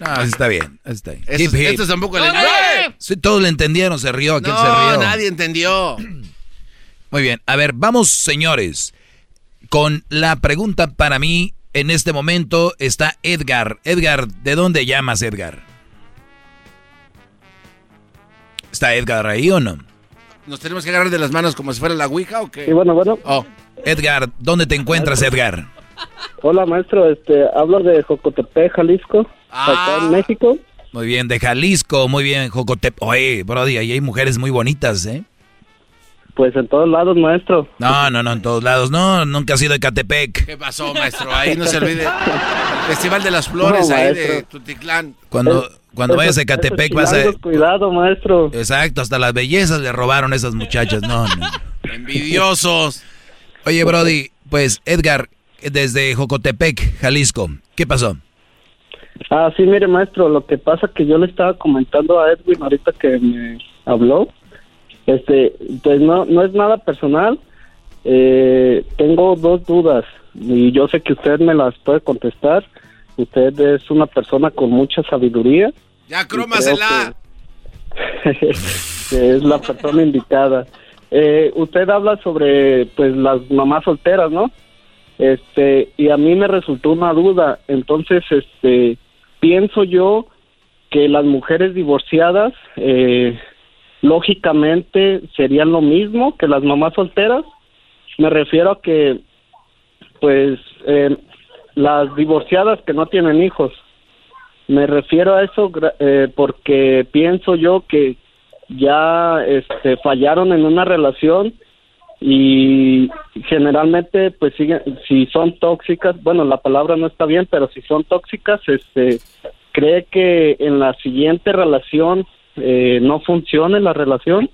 No, así está bien, así está bien. Estos- Hip, hip. estos tampoco le- Sí, todos le entendieron, se rió, aquel No, se rió. nadie entendió. *clears throat* Muy bien, a ver, vamos señores, con la pregunta para mí, en este momento está Edgar. Edgar, ¿de dónde llamas Edgar? ¿Está Edgar ahí o no? ¿Nos tenemos que agarrar de las manos como si fuera la Ouija o qué? Sí, bueno, bueno. Oh. Edgar, ¿dónde te encuentras Edgar? Hola, maestro. Este, hablo de Jocotepec, Jalisco, acá Ah. en México. Muy bien, de Jalisco, muy bien, Jocotep. Oye, Brody, ahí hay mujeres muy bonitas, ¿eh? Pues en todos lados, maestro. No, no, no, en todos lados. No, nunca has ido a Catepec. ¿Qué pasó, maestro? Ahí no se olvide. *laughs* Festival de las Flores No, ahí de Tutitlán. Cuando, cuando vayas a Catepec vas a... Cuidado, maestro. Exacto, hasta las bellezas le robaron a esas muchachas. No, no. *laughs* Envidiosos. Oye, Brody, pues Edgar, desde Jocotepec, Jalisco, ¿qué pasó? Ah, sí, mire, maestro, lo que pasa que yo le estaba comentando a Edwin ahorita que me habló. Este, pues no, no es nada personal. Eh, tengo dos dudas y yo sé que usted me las puede contestar. Usted es una persona con mucha sabiduría. Ya crómasela. *laughs* que es la persona indicada. Eh, usted habla sobre pues las mamás solteras, ¿no? Este, y a mí me resultó una duda. Entonces, este, pienso yo que las mujeres divorciadas eh, lógicamente serían lo mismo que las mamás solteras. Me refiero a que pues eh, las divorciadas que no tienen hijos. Me refiero a eso eh, porque pienso yo que ya este, fallaron en una relación y generalmente pues siguen, si son tóxicas, bueno la palabra no está bien, pero si son tóxicas, este, cree que en la siguiente relación eh, no funcione la relación.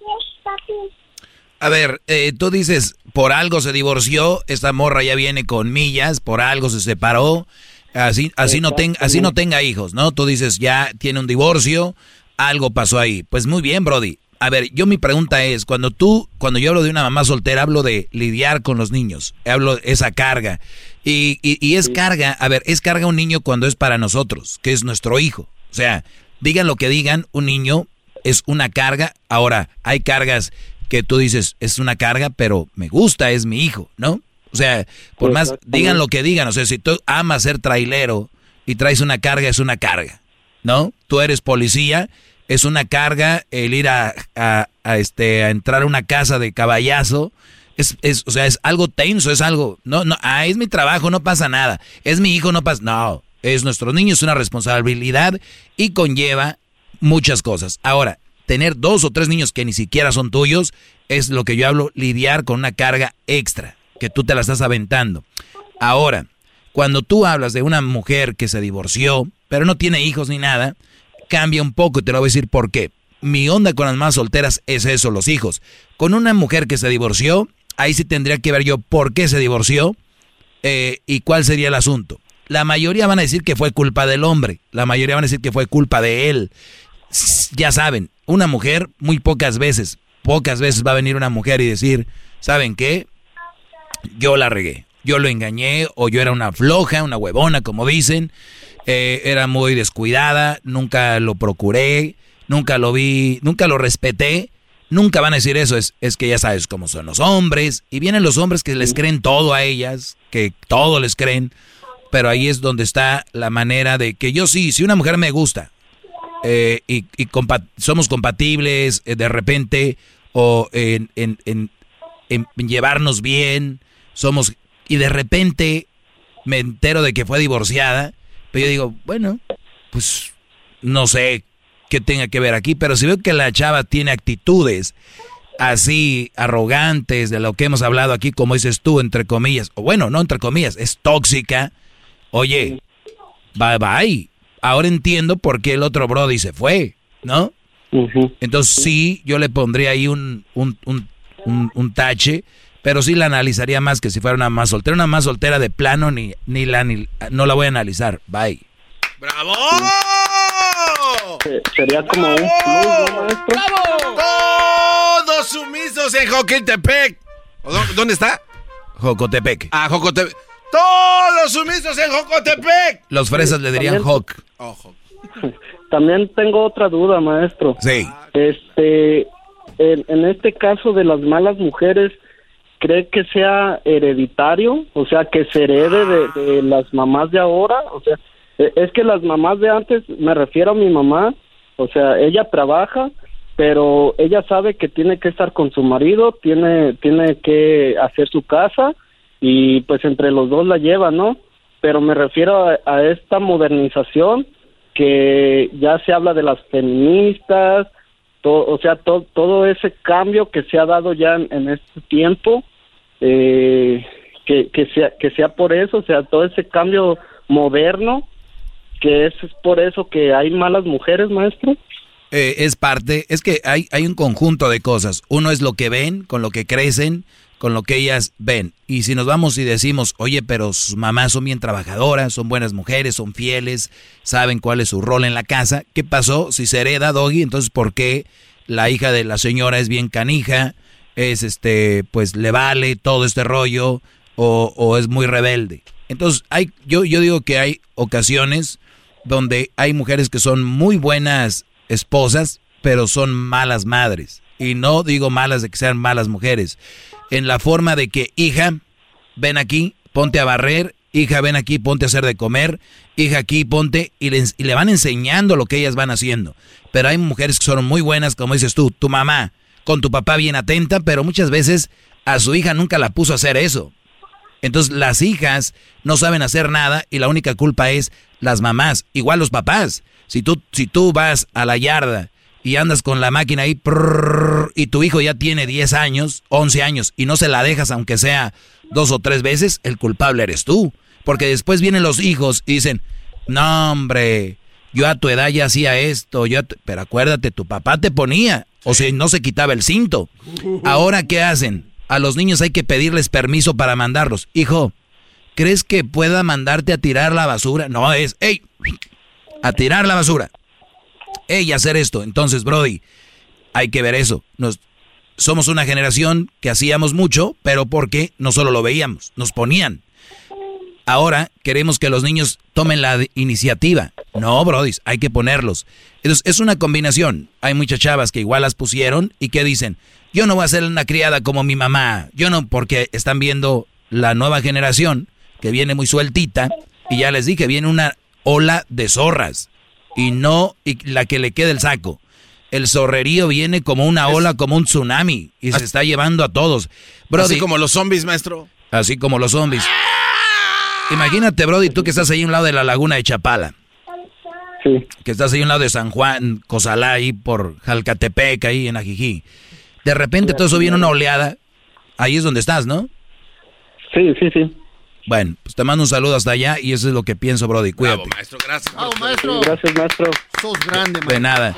A ver, eh, tú dices, por algo se divorció, esta morra ya viene con millas, por algo se separó, así, así, no, ten- así no tenga hijos, ¿no? Tú dices, ya tiene un divorcio, algo pasó ahí. Pues muy bien, Brody. A ver, yo mi pregunta es, cuando tú, cuando yo hablo de una mamá soltera, hablo de lidiar con los niños, hablo de esa carga. Y, y, y es carga, a ver, es carga un niño cuando es para nosotros, que es nuestro hijo. O sea, digan lo que digan, un niño es una carga. Ahora, hay cargas que tú dices, es una carga, pero me gusta, es mi hijo, ¿no? O sea, por más, digan lo que digan, o sea, si tú amas ser trailero y traes una carga, es una carga, ¿no? Tú eres policía, es una carga el ir a, a- este, a entrar a una casa de caballazo, es, es, o sea, es algo tenso, es algo, no, no, ah, es mi trabajo, no pasa nada, es mi hijo, no pasa, no, es nuestro niño, es una responsabilidad y conlleva muchas cosas. Ahora, tener dos o tres niños que ni siquiera son tuyos es lo que yo hablo, lidiar con una carga extra, que tú te la estás aventando. Ahora, cuando tú hablas de una mujer que se divorció, pero no tiene hijos ni nada, cambia un poco y te lo voy a decir por qué. Mi onda con las más solteras es eso, los hijos. Con una mujer que se divorció, ahí sí tendría que ver yo por qué se divorció eh, y cuál sería el asunto. La mayoría van a decir que fue culpa del hombre, la mayoría van a decir que fue culpa de él. Ya saben, una mujer muy pocas veces, pocas veces va a venir una mujer y decir, ¿saben qué? Yo la regué, yo lo engañé o yo era una floja, una huevona, como dicen, eh, era muy descuidada, nunca lo procuré, nunca lo vi, nunca lo respeté. Nunca van a decir eso, es, es que ya sabes cómo son los hombres. Y vienen los hombres que les creen todo a ellas, que todo les creen. Pero ahí es donde está la manera de que yo sí, si una mujer me gusta eh, y, y compa- somos compatibles eh, de repente o en, en- en- en llevarnos bien, somos y de repente me entero de que fue divorciada, pero yo digo, bueno, pues no sé qué tenga que ver aquí, pero si veo que la chava tiene actitudes así arrogantes de lo que hemos hablado aquí, como dices tú, entre comillas, o bueno, no entre comillas, es tóxica, oye, bye bye. Ahora entiendo por qué el otro Brody se fue, ¿no? Entonces sí, yo le pondría ahí un, un, un, un, un tache, pero sí la analizaría más que si fuera una más soltera. Una más soltera de plano ni, ni la ni, no la voy a analizar. Bye. ¡Bravo! Sería como un plus, ¿no, maestro? Todos sumisos en Joquetepec. ¿O dó- ¿Dónde está? Jocotepec. Ah, Jocotepec. Todos sumisos en Jocotepec. Los fresas le dirían También- Hawk. *laughs* También tengo otra duda, maestro. Sí. Este, en, en este caso de las malas mujeres, ¿cree que sea hereditario? O sea, que se herede de, las mamás de ahora. O sea, e- es que las mamás de antes, me refiero a mi mamá, o sea, ella trabaja, pero ella sabe que tiene que estar con su marido, tiene, tiene que hacer su casa y pues entre los dos la lleva, ¿no? Pero me refiero a, a esta modernización que ya se habla de las feministas, o sea, to- todo ese cambio que se ha dado ya en este tiempo, eh, que, que, sea, que sea por eso, o sea, todo ese cambio moderno, que es por eso que hay malas mujeres, maestro. Eh, es parte, es que hay, hay un conjunto de cosas. Uno es lo que ven, con lo que crecen, con lo que ellas ven. Y si nos vamos y decimos, oye, pero sus mamás son bien trabajadoras, son buenas mujeres, son fieles, saben cuál es su rol en la casa, ¿qué pasó? Si se hereda Doggy, entonces ¿por qué la hija de la señora es bien canija, es este, pues le vale todo este rollo, o, o es muy rebelde? Entonces, hay, yo, yo digo que hay ocasiones donde hay mujeres que son muy buenas esposas, pero son malas madres. Y no digo malas de que sean malas mujeres. En la forma de que, hija, ven aquí, ponte a barrer, hija, ven aquí, ponte a hacer de comer, hija, aquí, ponte, y le, y le van enseñando lo que ellas van haciendo. Pero hay mujeres que son muy buenas, como dices tú, tu mamá, con tu papá bien atenta, pero muchas veces a su hija nunca la puso a hacer eso. Entonces las hijas no saben hacer nada y la única culpa es las mamás, igual los papás. Si tú, si tú vas a la yarda y andas con la máquina ahí y tu hijo ya tiene 10 años, 11 años y no se la dejas aunque sea dos o tres veces, el culpable eres tú. Porque después vienen los hijos y dicen, no hombre, yo a tu edad ya hacía esto, yo a tu-". pero acuérdate, tu papá te ponía, o si no se quitaba el cinto. Ahora, ¿qué hacen? A los niños hay que pedirles permiso para mandarlos. Hijo, ¿crees que pueda mandarte a tirar la basura? No, es, hey, a tirar la basura. Ey, hacer esto. Entonces, Brody, hay que ver eso. Nos, somos una generación que hacíamos mucho, pero porque no solo lo veíamos, nos ponían. Ahora queremos que los niños tomen la iniciativa. No, Brody, hay que ponerlos. Entonces, es una combinación. Hay muchas chavas que igual las pusieron y que dicen, yo no voy a ser una criada como mi mamá. Yo no, porque están viendo la nueva generación que viene muy sueltita y ya les dije, viene una ola de zorras y no y la que le quede el saco. El zorrerío viene como una ola, como un tsunami y se está llevando a todos. Brody, Así como los zombies, maestro. Así como los zombies. Imagínate, Brody, tú que estás ahí a un lado de la laguna de Chapala. Sí. Que estás ahí a un lado de San Juan, Cozalá, ahí por Jalcatepec, ahí en Ajijí. De repente todo eso viene una oleada. Ahí es donde estás, ¿no? Sí, sí, sí. Bueno, pues te mando un saludo hasta allá y eso es lo que pienso, Brody. Cuídate. maestro, gracias. maestro. Gracias, maestro. Sos grande, De nada.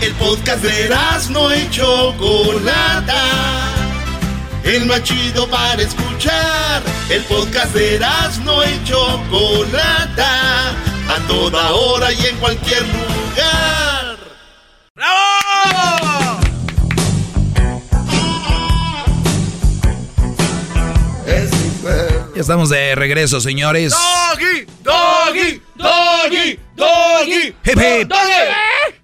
El podcast de no y Chocolata. El más chido para escuchar. El podcast de no y Chocolata. A toda hora y en cualquier lugar. ¡Bravo! Ya estamos de regreso, señores. Doggy, doggy, doggy, doggy. Hip, hip. Doggy.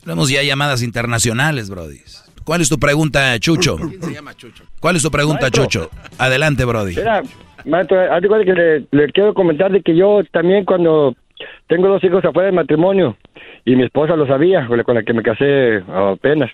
Tenemos ya llamadas internacionales, Brody. ¿Cuál es tu pregunta, Chucho? ¿Quién se llama Chucho? ¿Cuál es tu pregunta, Maestro. Chucho? Adelante, Brody. Mira, maestro, cuenta que le, le quiero comentar de que yo también cuando tengo dos hijos afuera del matrimonio y mi esposa lo sabía, con la, con la que me casé apenas.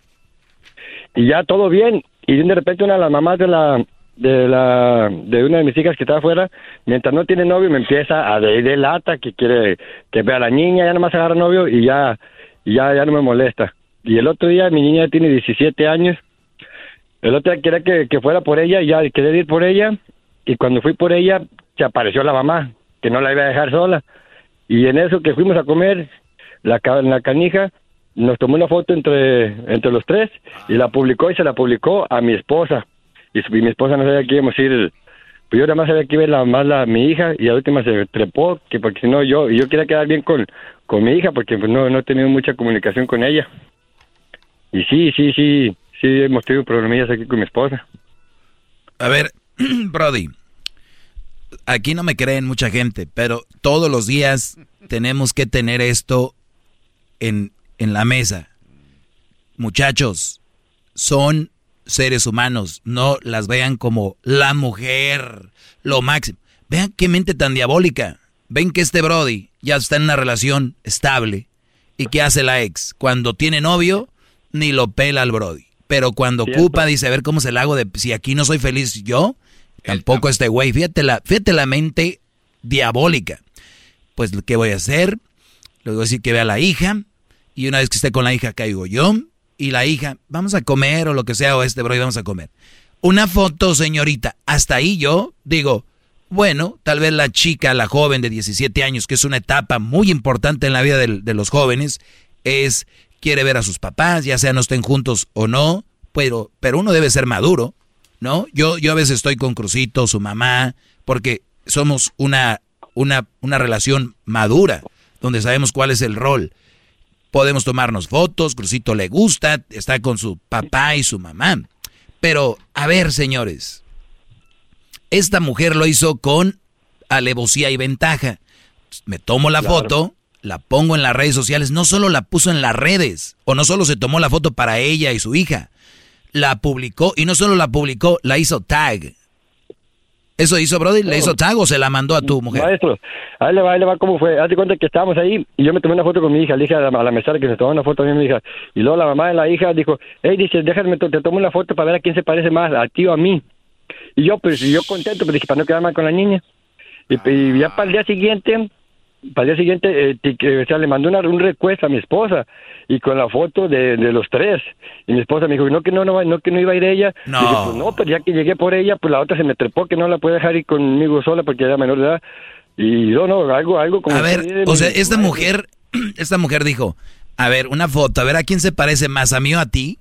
Y ya todo bien. Y de repente una de las mamás de la, de la de una de mis hijas que está afuera, mientras no tiene novio me empieza a de, de lata que quiere que vea a la niña, ya nomás agarra novio y ya y ya ya no me molesta. Y el otro día mi niña tiene 17 años. El otro día quería que, fuera por ella, y ya quería ir por ella y cuando fui por ella se apareció la mamá, que no la iba a dejar sola. Y en eso que fuimos a comer, la, la canija nos tomó una foto entre, entre los tres y la publicó y se la publicó a mi esposa. Y, mi esposa no sabía que íbamos a ir. Pues yo nada más sabía que iba la, más la, mi hija y la última se trepó, que porque si no yo, yo quería quedar bien con, con mi hija porque pues, no, no he tenido mucha comunicación con ella. Y sí, sí, sí, sí, hemos tenido problemillas aquí con mi esposa. A ver, *clears throat* Brody, aquí no me creen mucha gente, pero todos los días tenemos que tener esto en, en la mesa. Muchachos, son seres humanos, no las vean como la mujer, lo máximo. Vean qué mente tan diabólica. Ven que este Brody ya está en una relación estable. ¿Y qué hace la ex? Cuando tiene novio, ni lo pela al Brody. Pero cuando Cierto. ocupa, dice, a ver cómo se la hago de... Si aquí no soy feliz yo, tampoco este güey. Fíjate la, fíjate la mente diabólica. Pues, ¿qué voy a hacer? Le voy a decir que vea a la hija. Y una vez que esté con la hija, caigo yo. Y la hija, vamos a comer o lo que sea, o este Brody, vamos a comer. Una foto, señorita. Hasta ahí yo digo, bueno, tal vez la chica, la joven de 17 años, que es una etapa muy importante en la vida de, los jóvenes, es, quiere ver a sus papás, ya sea no estén juntos o no, pero, pero uno debe ser maduro, ¿no? Yo, yo a veces estoy con Crucito, su mamá, porque somos una, una, una relación madura, donde sabemos cuál es el rol. Podemos tomarnos fotos, Crucito le gusta, está con su papá y su mamá. Pero, a ver, señores, esta mujer lo hizo con alevosía y ventaja. Me tomo la Claro. foto, la pongo en las redes sociales, no solo la puso en las redes, o no solo se tomó la foto para ella y su hija, la publicó, y no solo la publicó, la hizo tag. ¿Eso hizo Brody? ¿Le hizo tag o se la mandó a tu mujer? Maestro, ahí le va, ahí le va cómo fue. Haz de cuenta que estábamos ahí y yo me tomé una foto con mi hija. Le dije a la, a la mesera que se tomó una foto a mi hija. Y luego la mamá de la hija dijo, hey, dice, déjame, te tomo una foto para ver a quién se parece más, a ti o a mí. Y yo, pues, yo contento, pero dije, para no quedar mal con la niña. Y, y ya para el día siguiente, para el día siguiente, eh, o sea, le mandó una, un request a mi esposa y con la foto de, de los tres. Y mi esposa me dijo, no, que no, no, no, que no iba a ir ella. No. Dije, pues no, pero ya que llegué por ella, pues la otra se me trepó que no la puede dejar ir conmigo sola porque era menor de edad. Y no, no, algo, algo como... A ver, o sea, esta mujer, *clears throat* esta mujer dijo, a ver, una foto, a ver a quién se parece más, a mí o a ti.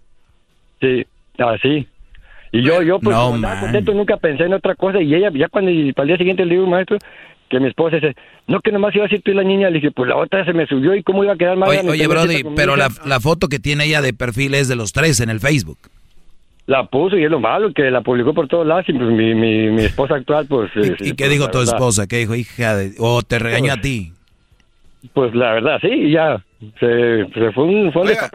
Sí, así. Y yo, yo, pues, No, contento, nunca pensé en otra cosa. Y ella, ya cuando, y para el día siguiente le digo, maestro, que mi esposa dice, no, que nomás iba a decir tú y la niña. Le dije, pues la otra se me subió y cómo iba a quedar mal. Oye, oye, Brody, pero la, la foto que tiene ella de perfil es de los tres en el Facebook. La puso y es lo malo, que la publicó por todos lados y pues mi, mi, mi esposa actual, pues... eh, ¿Y sí, qué pues, dijo tu verdad. esposa? ¿Qué dijo, hija de... o te regañó a ti? Pues la verdad, sí, ya. Se, se fue un, fue un Oiga.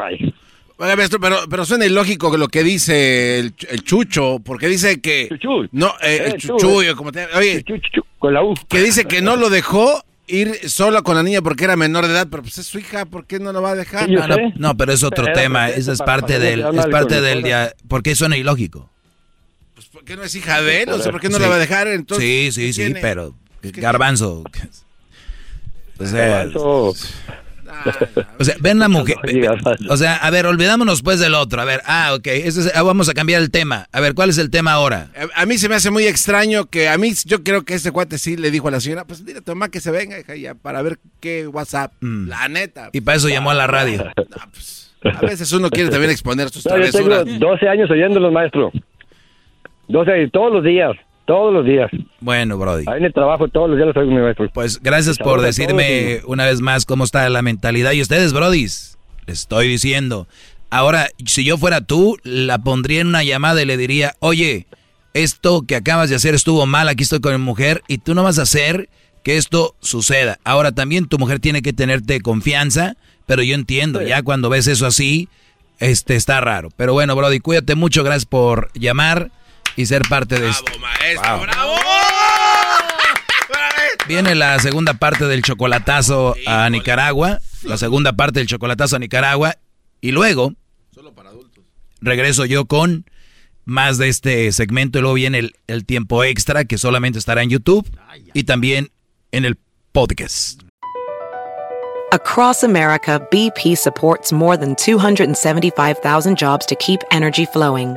Oiga, maestro, pero, pero suena ilógico lo que dice el, ch- el Chucho, porque dice que... No, eh, el Eh, Chuchuyo, como te... Oye, con la U. que dice que no lo dejó ir sola con la niña porque era menor de edad, pero pues es su hija, ¿por qué no lo va a dejar? No, no, no, pero es otro Era tema, esa es parte del... Es parte del... dia- ¿Por qué suena ilógico? ¿Por qué no es hija de él? O sea, ¿por qué no Sí. la va a dejar? Entonces, sí, sí, ¿qué sí, tiene? pero... Garbanzo. *laughs* O sea, o sea, ven la mujer. O sea, a ver, olvidámonos pues del otro. A ver, ah, ok, ese es- ah, vamos a cambiar el tema. A ver, ¿cuál es el tema ahora? A, a mí se me hace muy extraño que a mí, yo creo que este cuate sí le dijo a la señora, pues dile a tu mamá que se venga, hija, ya, para ver qué WhatsApp. La neta. Mm. Y para eso llamó a la radio. A veces uno quiere también exponer sus No, yo tengo travesuras. 12 años oyéndolos, maestro. 12 años, todos los días, todos los días. Bueno, Brody. Ahí en el trabajo todos los días los oigo, mi maestro. Pues gracias por decirme una vez más cómo está la mentalidad. Y ustedes, Brodis, les estoy diciendo. Ahora, si yo fuera tú, la pondría en una llamada y le diría, oye, esto que acabas de hacer estuvo mal, aquí estoy con mi mujer y tú no vas a hacer que esto suceda. Ahora también tu mujer tiene que tenerte confianza, pero yo entiendo, ya cuando ves eso así, este está raro. Pero bueno, Brody, cuídate mucho, gracias por llamar y ser parte de esto. Maestro, bravo. Viene la segunda parte del chocolatazo a Nicaragua, la segunda parte del chocolatazo a Nicaragua y luego regreso yo con más de este segmento y luego viene el, el tiempo extra que solamente estará en YouTube y también en el podcast. Across America, BP supports more than 275,000 jobs to keep energy flowing.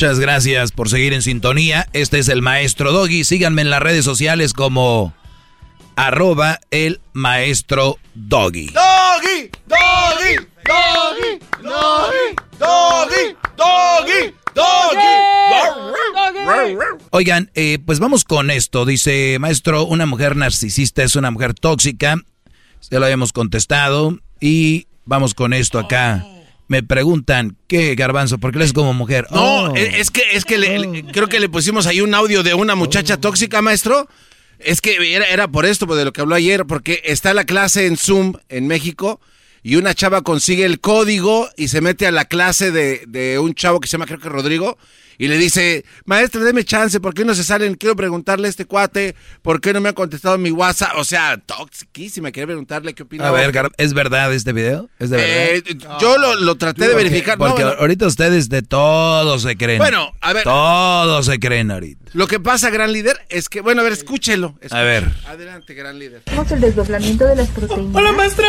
Muchas gracias por seguir en sintonía. Este es el maestro Doggy. Síganme en las redes sociales como arroba el maestro Doggy. Doggy, doggy, doggy, doggy, doggy, doggy, doggy. Oigan, eh, pues vamos con esto. Dice, maestro, una mujer narcisista es una mujer tóxica. Ya lo habíamos contestado. Y vamos con esto acá. Me preguntan, ¿qué, Garbanzo? ¿Por qué le es como mujer? No, Oh. es es que, es que le- le- creo que le pusimos ahí un audio de una muchacha tóxica, maestro. Es que era, era por esto, pues, de lo que habló ayer, porque está la clase en Zoom en México y una chava consigue el código y se mete a la clase de, de un chavo que se llama, creo que Rodrigo, y le dice, maestra, deme chance, ¿por qué no se salen? Quiero preguntarle a este cuate, ¿por qué no me ha contestado mi WhatsApp? O sea, toxiquísima, quería preguntarle qué opina. A ver, Gar- ¿es verdad este video? ¿Es de verdad? Eh, yo lo, lo traté de verificar. no, Porque no. ahorita ustedes de todo se creen. Bueno, a ver. Todo se creen ahorita. Lo que pasa, gran líder, es que, bueno, a ver, escúchelo. A ver. Adelante, gran líder. El desdoblamiento de las proteínas. Hola, maestra.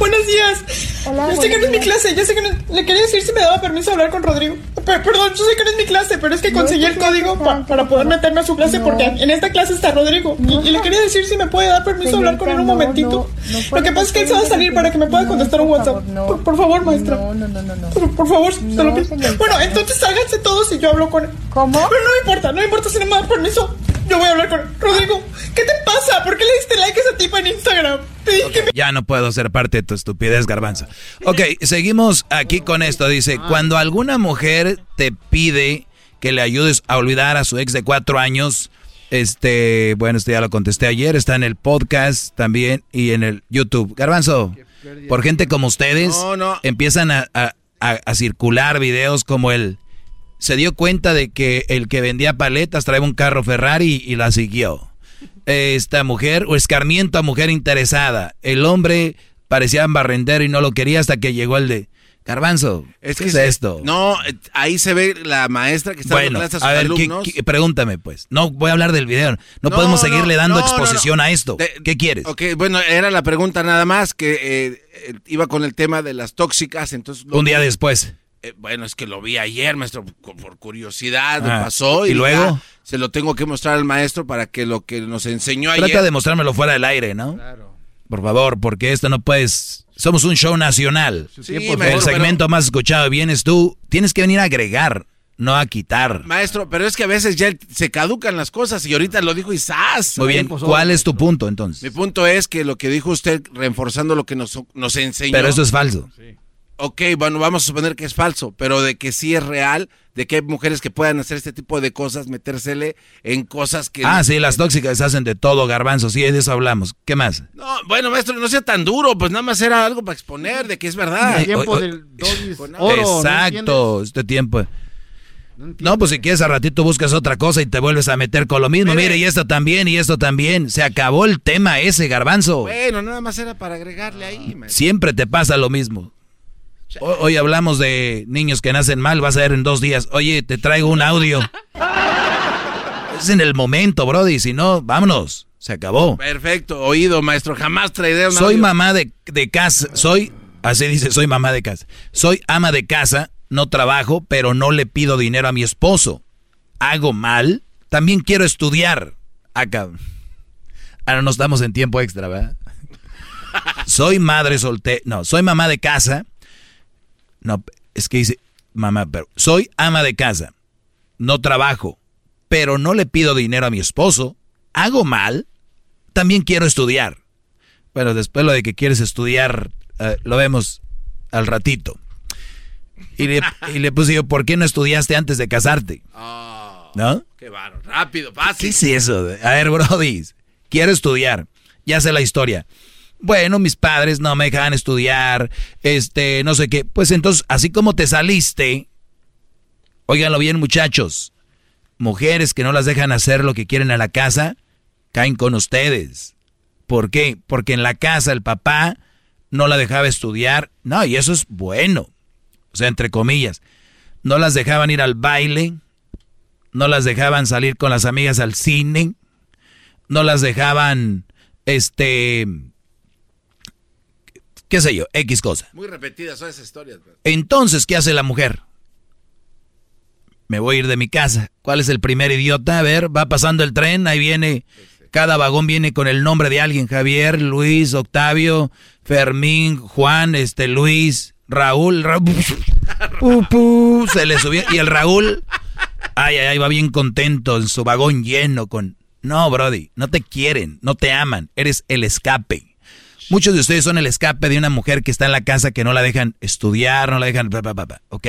Buenos días. Hola, yo sé que no es mi clase, yo sé que no, le quería decir si me daba permiso de hablar con Rodrigo. Pe- perdón, yo sé que no es mi clase, pero es que No, conseguí el código no, pa- para poder meterme a su clase no. porque en esta clase está Rodrigo. Y- y, le quería decir si me puede dar permiso hablar con él un no, momentito. no, no Lo que pasa es que él se va a salir para que me pueda no, contestar un WhatsApp. no. por, por favor, maestra. No, no, no, no, no. Por, por favor, te No, lo pido. Bueno, entonces sálganse todos y yo hablo con él. ¿Cómo? Pero no me importa, no me importa si no me da permiso. Yo voy a hablar con él. Rodrigo, ¿qué te pasa? ¿Por qué le diste like a esa tipa en Instagram? Ya no puedo ser parte de tu estupidez, garbanzo. Ok, seguimos aquí con esto. Dice, cuando alguna mujer te pide que le ayudes a olvidar a su ex de cuatro años, este, bueno, este ya lo contesté ayer, está en el podcast también y en el YouTube. Garbanzo, por gente como ustedes, No, no. empiezan a, a- a- a circular videos como el... Se dio cuenta de que el que vendía paletas traía un carro Ferrari y la siguió esta mujer o escarmiento a mujer interesada. El hombre parecía barrendero y no lo quería hasta que llegó el de Garbanzo. Es ¿qué que es se- esto? No, ahí se ve la maestra que está bueno, dando clases a a ver, ¿qué- alumnos. qué- pregúntame pues. No voy a hablar del video. No, No, podemos seguirle no, dando no, exposición a esto. De- ¿Qué quieres? Ok, bueno, era la pregunta nada más que eh, iba con el tema de las tóxicas, entonces... Un día después. Eh, bueno, es que lo vi ayer, maestro, por, curiosidad, Ah, pasó. ¿y Y, luego? ya se lo tengo que mostrar al maestro para que lo que nos enseñó ayer... Trata de mostrármelo fuera del aire, ¿no? Por favor, porque esto no puedes... Somos un show nacional. Sí, el maestro, segmento más escuchado vienes tú. Tienes que venir a agregar, no a quitar. Maestro, pero es que a veces ya se caducan las cosas y ahorita lo dijo Isás. Muy bien, ¿cuál es tu punto entonces? Mi punto es que lo que dijo usted, reforzando lo que nos, nos enseñó. Pero eso es falso. Ok, bueno, vamos a suponer que es falso, pero de que sí es real, de que hay mujeres que puedan hacer este tipo de cosas, metérsele en cosas que... Ah, sí, las tóxicas hacen de todo, garbanzo. Sí, de eso hablamos. ¿Qué más? No, bueno, maestro, no sea tan duro, pues nada más era algo para exponer de que es verdad. El tiempo del Exacto, este tiempo. No, pues si quieres a ratito buscas otra cosa y te vuelves a meter con lo mismo. Mire, y esto también, y esto también. Se acabó el tema ese, garbanzo. Bueno, nada más era para agregarle ahí, maestro. Siempre te pasa lo mismo. Ho- Hoy hablamos de niños que nacen mal, vas a ver en dos días. Oye, te traigo un audio. *laughs* es en el momento, Brody. Si no, vámonos. Se acabó. Perfecto, oído, maestro, jamás traeré un Soy audio. mamá de, de casa, soy, así dice, soy mamá de casa. Soy ama de casa, no trabajo, pero no le pido dinero a mi esposo. ¿Hago mal? También quiero estudiar. Acá. Ahora no estamos en tiempo extra, ¿verdad? *laughs* soy madre soltera, no, soy mamá de casa. No, es que dice mamá, pero soy ama de casa. no trabajo, pero no le pido dinero a mi esposo, hago mal, también quiero estudiar. Bueno, después lo de que quieres estudiar, eh, lo vemos al ratito. Y le, y le puse yo, ¿por qué no estudiaste antes de casarte? Oh, ¿No? Qué bárbaro. Rápido, fácil. ¿Qué es eso? A ver, Brody, quiero estudiar. Ya sé la historia. Bueno, mis padres no me dejaban estudiar, este, no sé qué. Pues entonces, así como te saliste, óiganlo bien, muchachos. Mujeres que no las dejan hacer lo que quieren a la casa, caen con ustedes. ¿Por qué? Porque en la casa el papá no la dejaba estudiar. No, y eso es bueno. O sea, entre comillas. No las dejaban ir al baile. No las dejaban salir con las amigas al cine. No las dejaban, este, qué sé yo, X cosa. Muy repetidas son esas historias. bro. Entonces, ¿qué hace la mujer? Me voy a ir de mi casa. ¿Cuál es el primer idiota? A ver, va pasando el tren, ahí viene, cada vagón viene con el nombre de alguien. Javier, Luis, Octavio, Fermín, Juan, este, Luis, Raúl, Raúl. *laughs* Pu, pu, se le subió. Y el Raúl, ay, ay, ay, va bien contento en su vagón lleno con... No, Brody, no te quieren, no te aman, eres el escape. Muchos de ustedes son el escape de una mujer que está en la casa que no la dejan estudiar, no la dejan... ¿Ok?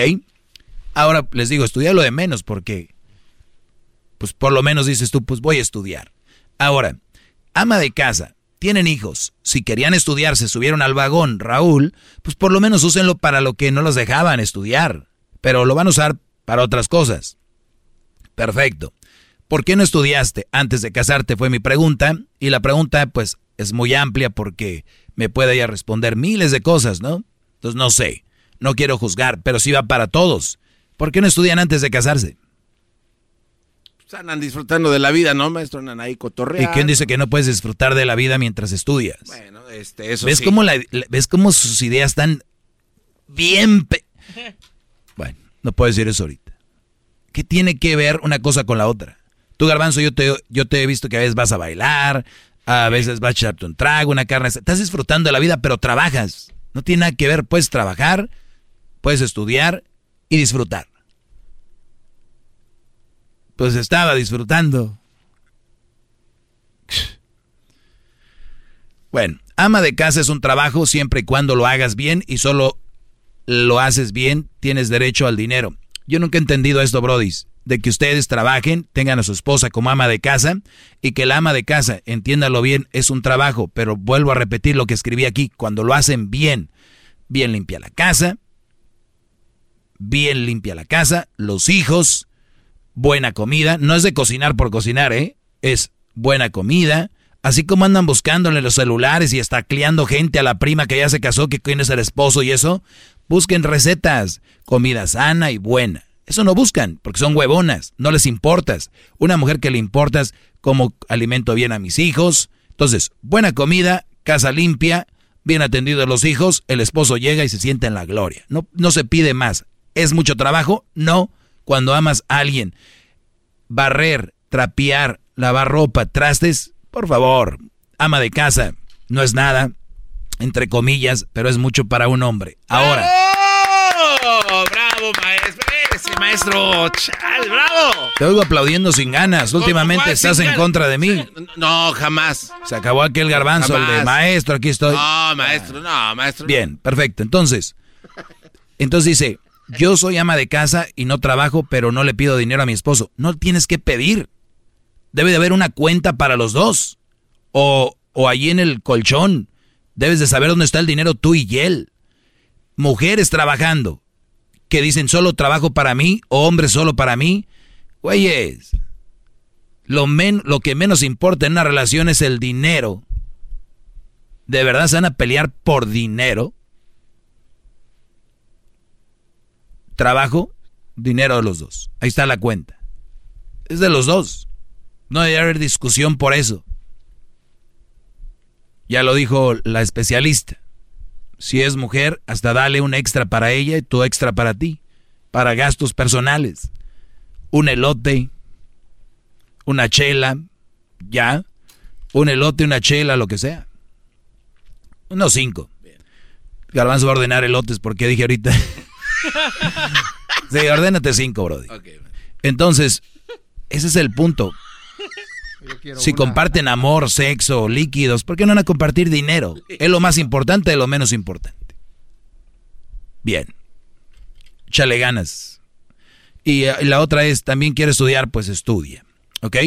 Ahora les digo, estudia lo de menos porque... Pues por lo menos dices tú, pues voy a estudiar. Ahora, ama de casa, tienen hijos. Si querían estudiar, se subieron al vagón, Raúl, pues por lo menos úsenlo para lo que no los dejaban estudiar. Pero lo van a usar para otras cosas. Perfecto. ¿Por qué no estudiaste antes de casarte? Fue mi pregunta. Y la pregunta, pues, es muy amplia porque me puede ya responder miles de cosas, ¿no? Entonces, no sé. No quiero juzgar, pero sí va para todos. ¿Por qué no estudian antes de casarse? Pues andan disfrutando de la vida, ¿no, maestro? Andan ahí ¿Y cotorreando. quién dice que no puedes disfrutar de la vida mientras estudias? Bueno, este, eso ¿Ves, sí. cómo la- la- ¿Ves cómo sus ideas están bien... pe- *laughs* bueno, no puedo decir eso ahorita. ¿Qué tiene que ver una cosa con la otra? Tú, Garbanzo, yo te, yo te he visto que a veces vas a bailar, a veces vas a echarte un trago, una carne... Estás disfrutando de la vida, pero trabajas. No tiene nada que ver. Puedes trabajar, puedes estudiar y disfrutar. Pues estaba disfrutando. Bueno, ama de casa es un trabajo siempre y cuando lo hagas bien y solo lo haces bien, tienes derecho al dinero. Yo nunca he entendido esto, brodis, de que ustedes trabajen, tengan a su esposa como ama de casa y que la ama de casa, entiéndalo bien, es un trabajo, pero vuelvo a repetir lo que escribí aquí, cuando lo hacen bien, bien limpia la casa, bien limpia la casa, los hijos, buena comida, no es de cocinar por cocinar, ¿eh? Es buena comida, así como andan buscándole los celulares y está cliando gente a la prima que ya se casó, que quién es el esposo y eso, busquen recetas, comida sana y buena. Eso no buscan, porque son huevonas, no les importas. Una mujer que le importas como alimento bien a mis hijos. Entonces, buena comida, casa limpia, bien atendidos los hijos, el esposo llega y se siente en la gloria. No, no se pide más. ¿Es mucho trabajo? No. Cuando amas a alguien, barrer, trapear, lavar ropa, trastes, por favor, ama de casa, no es nada, entre comillas, pero es mucho para un hombre. Ahora. ¡Bravo, maestro! ¡Ese maestro! ¡Chal, bravo! te oigo aplaudiendo sin ganas. Últimamente ¿Cuál estás en ganas? contra de mí. No, jamás. Se acabó aquel garbanzo, el de maestro, aquí estoy. No, maestro, no, maestro. Bien, perfecto. Entonces, entonces dice, yo soy ama de casa y no trabajo, pero no le pido dinero a mi esposo. No tienes que pedir. Debe de haber una cuenta para los dos. O, o allí en el colchón. Debes de saber dónde está el dinero tú y él. Mujeres trabajando, que dicen solo trabajo para mí o hombres solo para mí. Güeyes, lo, lo que menos importa en una relación es el dinero. ¿De verdad se van a pelear por dinero? Trabajo, dinero de los dos. Ahí está la cuenta. Es de los dos. No debe haber discusión por eso. Ya lo dijo la especialista. Si es mujer, hasta dale un extra para ella y tu extra para ti. Para gastos personales. Un elote, una chela, ya. Un elote, una chela, lo que sea. Unos cinco. Garbanzo va a ordenar elotes porque dije ahorita. *laughs* sí, ordénate cinco, Brody. Entonces, ese es el punto. Si comparten amor, sexo, líquidos, ¿por qué no van a compartir dinero? Es lo más importante de lo menos importante. Bien. Chale ganas. Y eh, la otra es, también quiere estudiar, pues estudia. ¿Ok?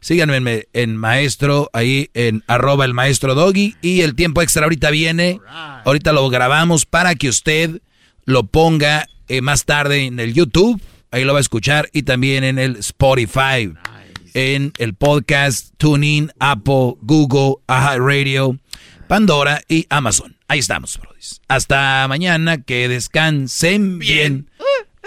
Síganme en, maestro, ahí en arroba el maestro doggy. Y el tiempo extra ahorita viene. Ahorita lo grabamos para que usted lo ponga eh, más tarde en el YouTube. Ahí lo va a escuchar. Y también en el Spotify. En el podcast, TuneIn, Apple, Google, Radio, Pandora y Amazon. Ahí estamos, brodis. Hasta mañana. Que descansen bien.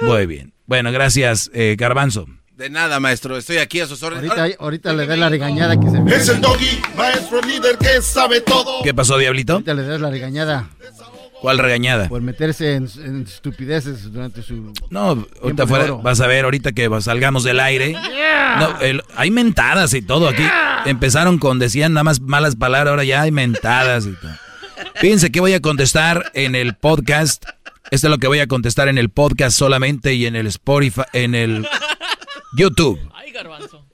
Muy bien. Bueno, gracias, eh, Garbanzo. De nada, maestro. Estoy aquí a sus órdenes. Ahorita, ahorita le da la regañada que se me... Es el doggy, maestro líder que sabe todo. ¿Qué pasó, Diablito? Ahorita le das la regañada. ¿Cuál regañada? Por meterse en, en estupideces durante su... No, ahorita fuera, vas a ver ahorita que salgamos del aire. No, el- hay mentadas y todo aquí. Empezaron con, decían nada más malas palabras, ahora ya hay mentadas y todo. Fíjense que voy a contestar en el podcast. Esto es lo que voy a contestar en el podcast solamente y en el Spotify, en el YouTube.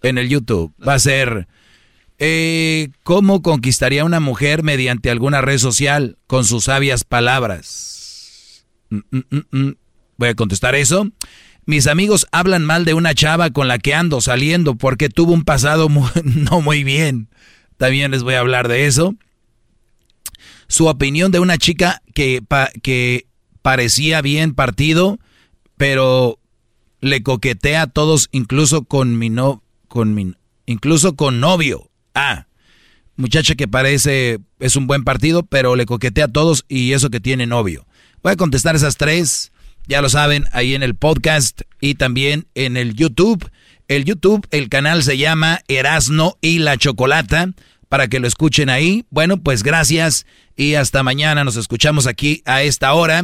En el YouTube. Va a ser eh, ¿Cómo conquistaría una mujer mediante alguna red social con sus sabias palabras? Mm, mm, mm. Voy a contestar eso. Mis amigos hablan mal de una chava con la que ando saliendo porque tuvo un pasado *laughs* no muy bien. También les voy a hablar de eso. Su opinión de una chica que, que parecía bien partido, pero le coquetea a todos, incluso con mi no, con mi, incluso con novio. Ah, muchacha que parece es un buen partido, pero le coquetea a todos y eso que tiene novio. Voy a contestar esas tres, ya lo saben, ahí en el podcast y también en el YouTube. El YouTube, el canal se llama Erasno y la Chocolata, para que lo escuchen ahí. Bueno, pues gracias y hasta mañana nos escuchamos aquí a esta hora.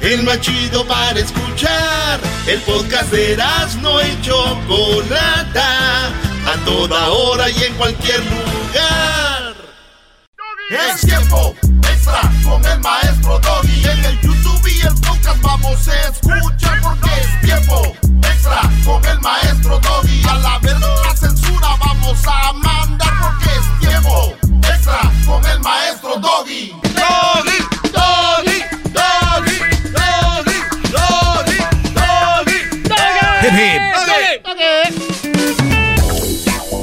El más chido para escuchar. El podcast de no y Chocolata. A toda hora y en cualquier lugar. Es tiempo extra con el maestro Doggy. En el YouTube y el podcast vamos a escuchar. Porque es tiempo extra con el maestro Doggy. A la verga la censura vamos a mandar. Porque es tiempo extra con el maestro. Doggy, Doggy,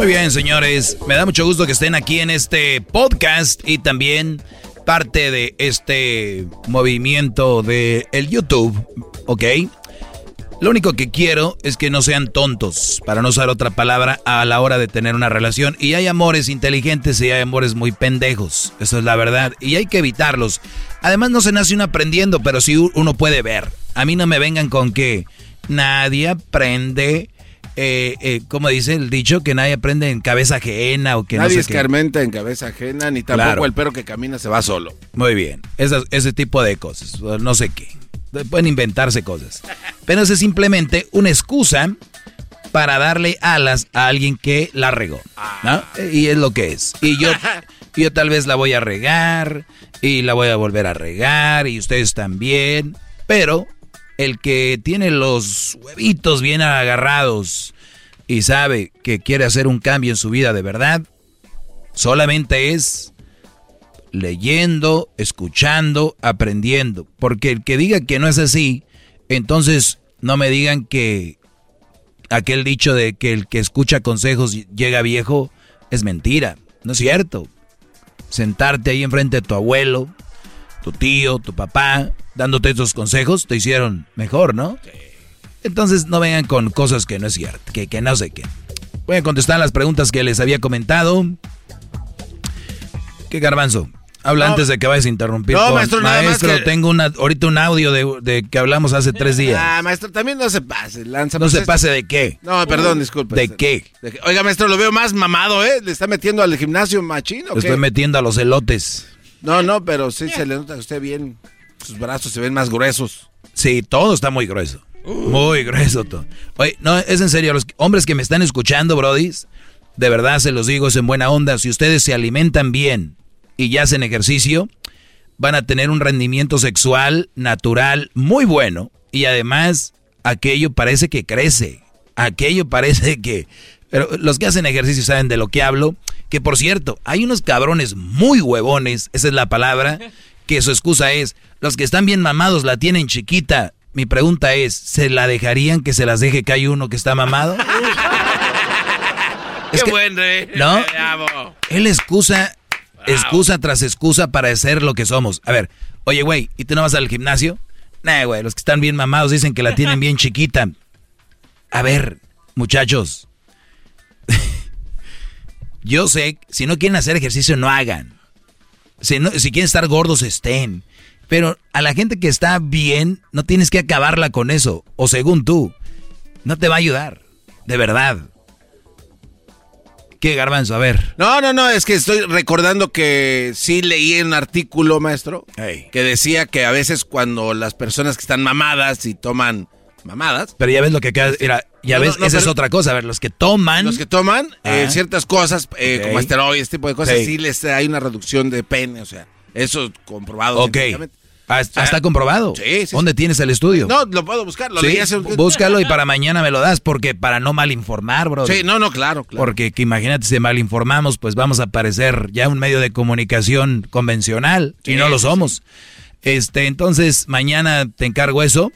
Muy bien, señores. Me da mucho gusto que estén aquí en este podcast y también parte de este movimiento de el YouTube, ¿ok? Lo único que quiero es que no sean tontos, para no usar otra palabra, a la hora de tener una relación. Y hay amores inteligentes y hay amores muy pendejos. Eso es la verdad. Y hay que evitarlos. Además, no se nace uno aprendiendo, pero sí uno puede ver. A mí no me vengan con que nadie aprende, eh, eh, como dice el dicho, que nadie aprende en cabeza ajena o que Nadie no sé qué. escarmenta en cabeza ajena, ni tampoco Claro. el perro que camina se va solo. Muy bien, ese tipo de cosas, no sé qué. Pueden inventarse cosas. Pero eso es simplemente una excusa para darle alas a alguien que la regó. ¿no? Y es lo que es. Y yo, *laughs* yo tal vez la voy a regar y la voy a volver a regar y ustedes también. Pero el que tiene los huevitos bien agarrados y sabe que quiere hacer un cambio en su vida de verdad, solamente es leyendo, escuchando, aprendiendo. Porque el que diga que no es así, entonces no me digan que aquel dicho de que el que escucha consejos llega viejo es mentira. No es cierto. Sentarte ahí enfrente de tu abuelo, tu tío, tu papá, dándote esos consejos, te hicieron mejor, ¿no? Entonces no vengan con cosas que no es cierto, que, que no sé qué. Voy a contestar las preguntas que les había comentado. ¿Qué garbanzo? Habla No. antes de que vayas a interrumpir. No, con- maestro, nada más Maestro, que- tengo una, ahorita un audio de, de que hablamos hace tres días. Ah, maestro, también no se pase, lanza. no pues se pase de qué. No, perdón, disculpe. ¿De qué? De que- Oiga, maestro, lo veo más mamado, ¿eh? ¿Le está metiendo al gimnasio machino qué? estoy metiendo a los elotes. No, no, pero sí se le nota a usted bien. Sus brazos se ven más gruesos. Sí, todo está muy grueso. Muy grueso todo. Oye, no, es en serio, los hombres que me están escuchando, brodis, de verdad se los digo, es en buena onda. Si ustedes se alimentan bien y ya hacen ejercicio, van a tener un rendimiento sexual natural muy bueno. Y además, aquello parece que crece. Aquello parece que... Pero los que hacen ejercicio saben de lo que hablo. Que por cierto, hay unos cabrones muy huevones, esa es la palabra, *laughs* que su excusa es, los que están bien mamados la tienen chiquita. Mi pregunta es, ¿se la dejarían que se las deje que hay uno que está mamado? *laughs* Qué buen rey. ¿No? Bravo. Él excusa, excusa tras excusa para ser lo que somos. A ver, oye, güey, ¿y tú no vas al gimnasio? Nah, güey, los que están bien mamados dicen que la tienen bien *laughs* chiquita. A ver, muchachos. *laughs* Yo sé, si no quieren hacer ejercicio, no hagan. Si, no- si quieren estar gordos, estén. Pero a la gente que está bien, no tienes que acabarla con eso. O según tú, no te va a ayudar. De verdad. ¿Qué garbanzo? A ver. No, no, no, es que estoy recordando que sí leí un artículo, maestro, que decía que a veces cuando las personas que están mamadas y toman mamadas, Pero ya ves lo que acá. Mira, ya No, ves, no, no, esa es otra cosa. A ver, los que toman. los que toman eh, Ah. ciertas cosas, eh, Ok. como esteroides, este tipo de cosas, sí les hay una reducción de pene, o sea, eso comprobado. Ok. Ah, ¿Está comprobado? Sí, sí, ¿Dónde tienes el estudio? No, lo puedo buscar, lo leí hace un Búscalo y para mañana me lo das, porque para no malinformar, bro. Sí, no, no, claro, claro. Porque que imagínate, si malinformamos, pues vamos a parecer ya un medio de comunicación convencional y no lo somos. Este, entonces, mañana te encargo eso,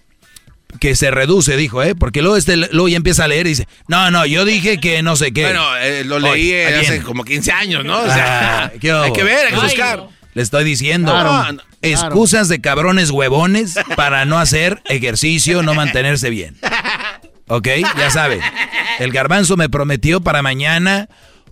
que se reduce, dijo, ¿eh? Porque luego este luego ya empieza a leer y dice, no, no, yo dije que no sé qué. Bueno, eh, lo leí Oye, eh, hace como 15 años, ¿no? O sea, Ah, ¿qué hay que ver, hay que Ay, buscar. Le estoy diciendo. Claro, No, excusas de cabrones huevones para no hacer ejercicio, no mantenerse bien. ¿Ok? Ya saben. El garbanzo me prometió para mañana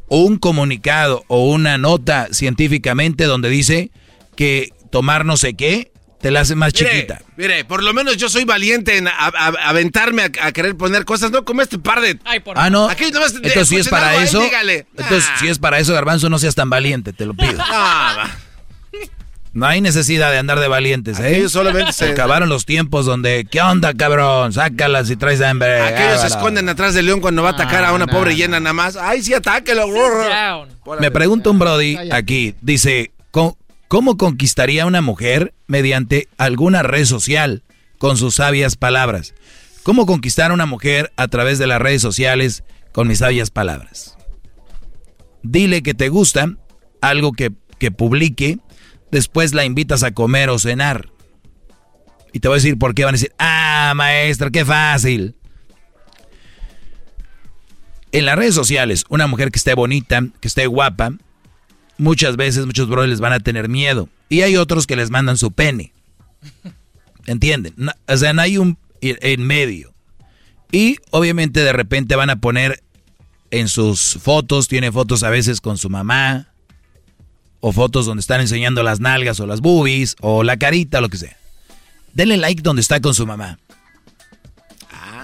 un comunicado o una nota científicamente donde dice que tomar no sé qué te la hace más Mire, chiquita. Mire, por lo menos yo soy valiente en a- a- aventarme a, a querer poner cosas, no como este par de... Ah, no. Aquí nomás, Entonces, si es para ahí, eso, dígale. entonces, Ah. si es para eso, garbanzo, no seas tan valiente, te lo pido. *laughs* Ah. No hay necesidad de andar de valientes, ¿eh? Aquellos solamente se- acabaron los tiempos donde, ¿qué onda, cabrón? Sácalas y traes hambre. Aquellos se Ah, esconden atrás del león cuando va a atacar a una pobre hiena nada más. Ay, sí, atáquelo. Me pregunta un Brody aquí, dice, ¿cómo, cómo conquistaría una mujer mediante alguna red social con sus sabias palabras? ¿Cómo conquistar a una mujer a través de las redes sociales con mis sabias palabras? Dile que te gusta, algo que, que publique, después la invitas a comer o cenar. Y te voy a decir por qué van a decir, ah, maestro, qué fácil. En las redes sociales, una mujer que esté bonita, que esté guapa, muchas veces muchos brothers les van a tener miedo. Y hay otros que les mandan su pene. *laughs* ¿Entienden? No- o sea, no hay un en medio. Y obviamente de repente van a poner en sus fotos, tiene fotos a veces con su mamá, o fotos donde están enseñando las nalgas o las boobies, o la carita, lo que sea. Denle like donde está con su mamá.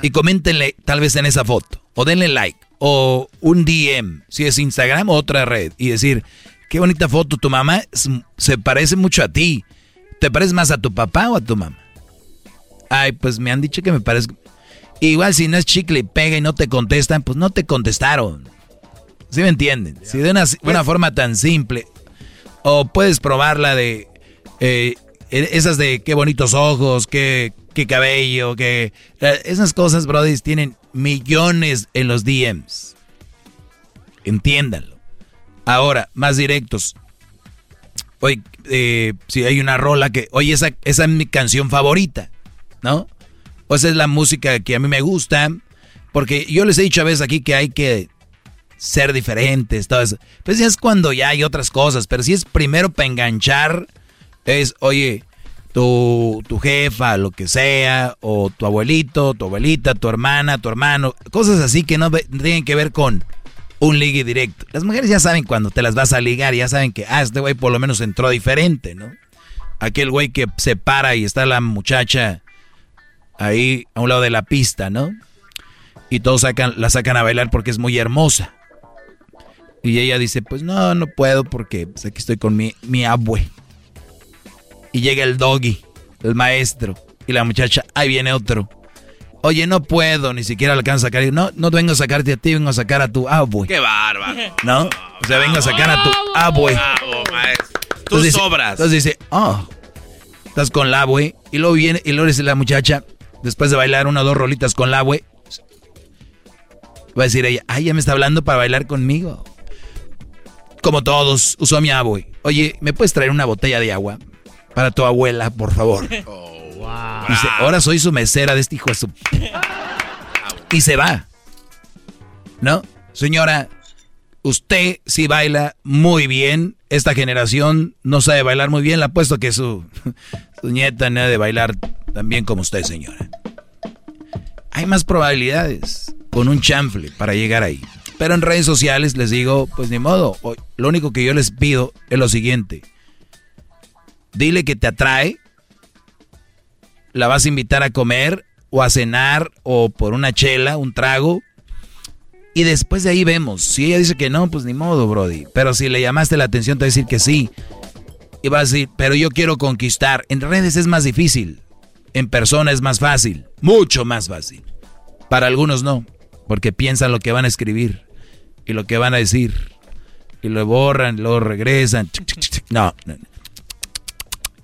Y coméntenle tal vez en esa foto. O denle like. O un DM. Si es Instagram o otra red. Y decir, qué bonita foto. Tu mamá se parece mucho a ti. ¿Te pareces más a tu papá o a tu mamá? Ay, pues me han dicho que me parezco. Igual si no es chicle y pega y no te contestan, pues no te contestaron. ¿Sí me entienden? Si de una, una forma tan simple. O puedes probarla de eh, esas de qué bonitos ojos, qué, qué cabello, qué... eh, Esas cosas, brody, tienen millones en los DMs. Entiéndanlo. Ahora, más directos. Oye, eh, si hay una rola que, oye, esa, esa es mi canción favorita, ¿no? O esa es la música que a mí me gusta. Porque yo les he dicho a veces aquí que hay que ser diferentes, todo eso. Pues es cuando ya hay otras cosas, pero si es primero para enganchar, es, oye, tu, tu jefa, lo que sea, o tu abuelito, tu abuelita, tu hermana, tu hermano, cosas así que no tienen que ver con un ligue directo. Las mujeres ya saben cuando te las vas a ligar, ya saben que, ah, este güey por lo menos entró diferente, ¿no? Aquel güey que se para y está la muchacha ahí a un lado de la pista, ¿no? Y todos sacan, la sacan a bailar porque es muy hermosa. Y ella dice, pues no, no puedo porque pues, aquí estoy con mi, mi abue. Y llega el doggy, el maestro. Y la muchacha, ahí viene otro. Oye, no puedo, ni siquiera alcanzo a sacar. No, no vengo a sacarte a ti, vengo a sacar a tu abue. ¡Qué bárbaro! ¿No? O sea, vengo a sacar a tu abue. Bravo, maestro. Tú Entonces. Entonces dice, oh, estás con la abue. Y luego viene, y luego dice la muchacha, después de bailar una o dos rolitas con la abue, va a decir ella, ay, ya me está hablando para bailar conmigo. Como todos, usó a mi abue. Oye, ¿me puedes traer una botella de agua para tu abuela, por favor? Dice, ahora soy su mesera de este hijo de su... Y se va. ¿No? Señora, usted sí baila muy bien. Esta generación no sabe bailar muy bien. Le apuesto que su, *laughs* nieta no de bailar tan bien como usted, señora. Hay más probabilidades con un chanfle para llegar ahí. Pero en redes sociales les digo, pues ni modo. Lo único que yo les pido es lo siguiente. Dile que te atrae. La vas a invitar a comer o a cenar o por una chela, un trago. Y después de ahí vemos. Si ella dice que no, pues ni modo, Brody. Pero si le llamaste la atención, te va a decir que sí. Y va a decir, pero yo quiero conquistar. En redes es más difícil. En persona es más fácil. Mucho más fácil. Para algunos no. Porque piensan lo que van a escribir. Y lo que van a decir. Y lo borran, luego regresan. No, no.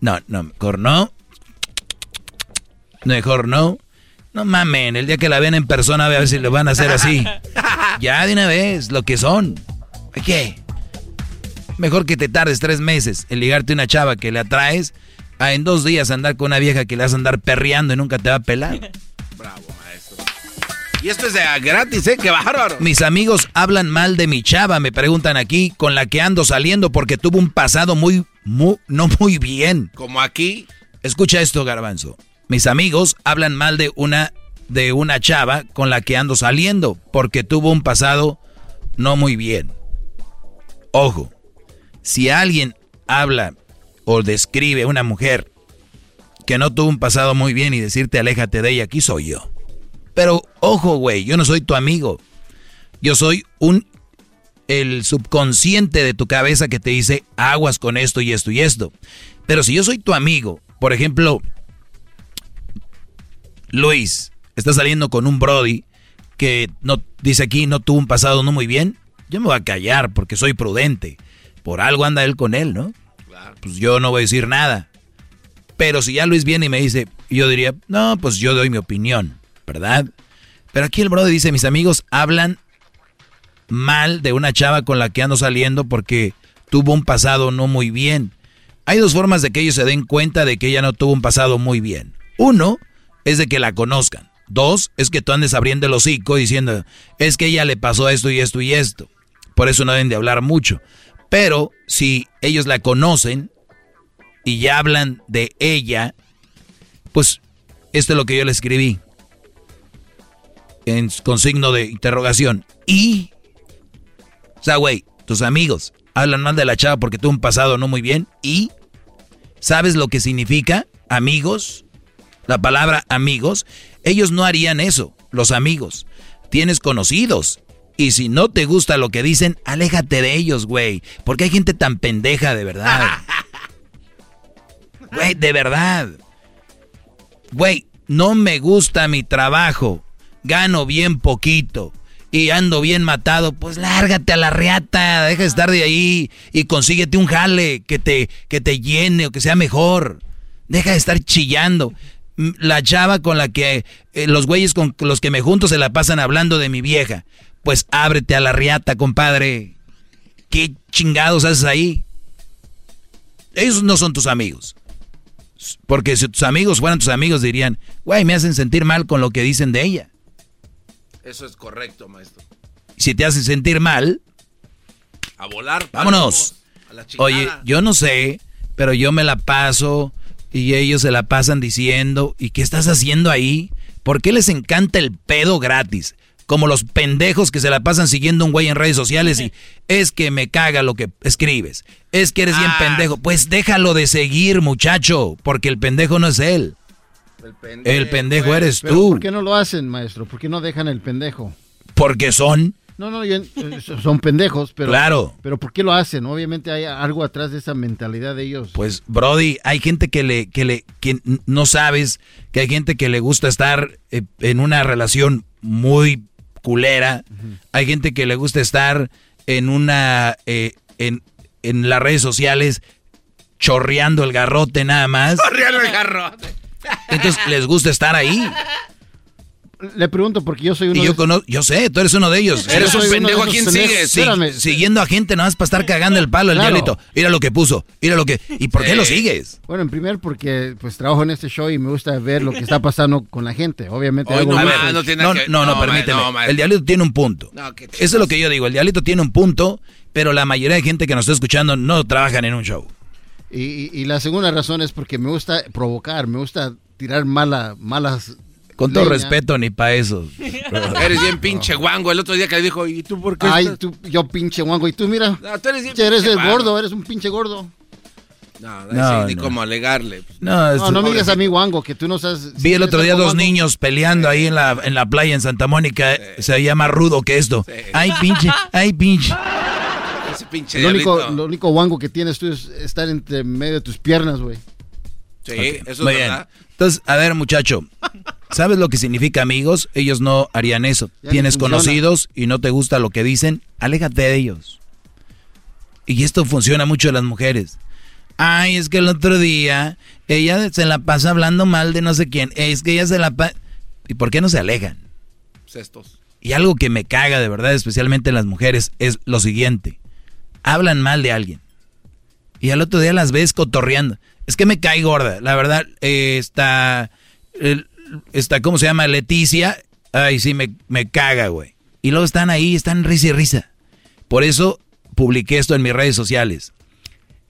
No, no, mejor no. Mejor no. No mamen, el día que la ven en persona a ver si lo van a hacer así. *laughs* Ya de una vez, lo que son. ¿Qué? Mejor que te tardes tres meses en ligarte una chava que le atraes a en dos días andar con una vieja que le vas a andar perreando y nunca te va a pelar. *laughs* Bravo, maestro. Y esto es de gratis, ¿eh? ¡Qué bárbaro! Mis amigos hablan mal de mi chava, me preguntan aquí, con la que ando saliendo porque tuvo un pasado muy, muy no muy bien. Como aquí. Escucha esto, garbanzo. Mis amigos hablan mal de una de una chava con la que ando saliendo porque tuvo un pasado no muy bien. Ojo, si alguien habla o describe a una mujer que no tuvo un pasado muy bien y decirte aléjate de ella, aquí soy yo. Pero ojo, güey, yo no soy tu amigo. Yo soy un el subconsciente de tu cabeza que te dice aguas con esto y esto y esto. Pero si yo soy tu amigo, por ejemplo, Luis, está saliendo con un Brody que no dice aquí no tuvo un pasado no muy bien, yo me voy a callar porque soy prudente. Por algo anda él con él, ¿no? Pues yo no voy a decir nada. Pero si ya Luis viene y me dice, yo diría, no, pues yo doy mi opinión, ¿verdad? Pero aquí el Brody dice, mis amigos hablan mal de una chava con la que ando saliendo porque tuvo un pasado no muy bien. Hay dos formas de que ellos se den cuenta de que ella no tuvo un pasado muy bien. Uno es de que la conozcan. Dos es que tú andes abriendo el hocico diciendo, es que ella le pasó esto y esto y esto. Por eso no deben de hablar mucho. Pero si ellos la conocen y ya hablan de ella, pues esto es lo que yo le escribí. En, con signo de interrogación. Y, o sea, güey, tus amigos hablan mal de la chava porque tuvo un pasado no muy bien. Y, ¿sabes lo que significa amigos? La palabra amigos. Ellos no harían eso, los amigos. Tienes conocidos. Y si no te gusta lo que dicen, aléjate de ellos, güey. Porque hay gente tan pendeja de verdad. *laughs* Güey, de verdad. Güey, no me gusta mi trabajo. Gano bien poquito. Y ando bien matado. Pues lárgate a la reata. Deja de estar de ahí. Y consíguete un jale que te, que te llene o que sea mejor. Deja de estar chillando. La chava con la que eh, los güeyes con los que me junto se la pasan hablando de mi vieja. Pues ábrete a la riata, compadre. ¿Qué chingados haces ahí? Ellos no son tus amigos. Porque si tus amigos fueran tus amigos dirían, güey, me hacen sentir mal con lo que dicen de ella. Eso es correcto, maestro. Si te hacen sentir mal, A volar. vámonos. A la chingada. Oye, yo no sé, pero yo me la paso y ellos se la pasan diciendo, ¿y qué estás haciendo ahí? ¿Por qué les encanta el pedo gratis? como los pendejos que se la pasan siguiendo un güey en redes sociales y *laughs* es que me caga lo que escribes. Es que eres bien Ah. pendejo. Pues déjalo de seguir, muchacho, porque el pendejo no es él. El pendejo eres Pero tú. ¿Por qué no lo hacen, maestro? ¿Por qué no dejan el pendejo? Porque son. No, no, yo- eh, son pendejos, pero... Claro. Pero ¿por qué lo hacen? Obviamente hay algo atrás de esa mentalidad de ellos. Pues, Brody, hay gente que le, que le, que no sabes, que hay gente que le gusta estar eh, en una relación muy culera. Hay gente que le gusta estar en una, eh, en, en las redes sociales chorreando el garrote nada más. Corriendo el garrote. Entonces les gusta estar ahí. *laughs* Le pregunto porque yo soy uno Y yo de- conozco, yo sé, tú eres uno de ellos. Eres un pendejo, ¿a quién sigues? Sí, siguiendo a gente nada más para estar cagando el palo, el Claro. diablito. Mira lo que puso, mira lo que... ¿Y por qué lo sigues? Bueno, en primer porque pues trabajo en este show y me gusta ver lo que está pasando con la gente. Obviamente Hoy no, no, no, no, permíteme. el diablito tiene un punto. No, ¿qué te Eso es lo que yo digo. El diablito tiene un punto, pero la mayoría de gente que nos está escuchando no trabajan en un show. Y, y- y la segunda razón es porque me gusta provocar, me gusta tirar mala, malas... Con todo leña. respeto, ni para eso. *laughs* Eres bien pinche guango. El otro día que le dijo, ¿y tú por qué? Ay, estás-" tú, yo pinche guango. Y tú, mira, No, tú eres bien eres pinche el guango. gordo, eres un pinche gordo. No, no, No, sí, ni no. cómo alegarle. No, No, no me digas a mí guango, que tú no sabes... Vi el otro día dos niños peleando ahí en la, en la playa en Santa Mónica. Se llama rudo que esto. Ay, pinche, ay, pinche. *laughs* Ese pinche Lo único, diablito. lo único guango que tienes tú es estar entre medio de tus piernas, güey. Sí, eso muy es bien. verdad. Entonces, a ver, muchacho, *laughs* ¿sabes lo que significa amigos? Ellos no harían eso. Ya Tienes conocidos y no te gusta lo que dicen, aléjate de ellos. Y esto funciona mucho en las mujeres. Ay, es que el otro día ella se la pasa hablando mal de no sé quién. Es que ella se la pasa... ¿Y por qué no se alejan? Cestos. Y algo que me caga de verdad, especialmente en las mujeres, es lo siguiente. Hablan mal de alguien. Y al otro día las ves cotorreando. Es que me cae gorda. La verdad, eh, está, el- está, ¿cómo se llama? Leticia. Ay, sí, me, me caga, güey. Y luego están ahí, están risa y risa. Por eso publiqué esto en mis redes sociales.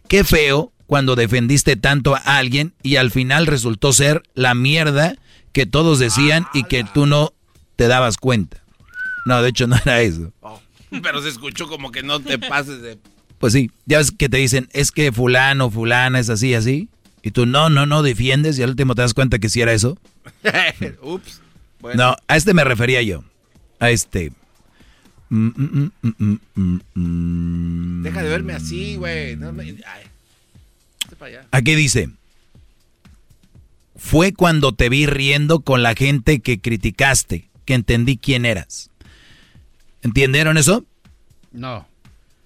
Qué feo cuando defendiste tanto a alguien y al final resultó ser la mierda que todos decían y que tú no te dabas cuenta. No, de hecho *laughs* no era eso. Oh, Pero se escuchó como que no te pases de... Pues sí, ya ves que te dicen, es que fulano, fulana es así, así. Y tú no, no, no defiendes y al último te das cuenta que sí era eso. *laughs* Ups. Bueno. No, a este me refería yo. A este. Mm, mm, mm. Deja de verme así, güey. No me-. Aquí dice, fue cuando te vi riendo con la gente que criticaste, que entendí quién eras. ¿Entendieron eso? No.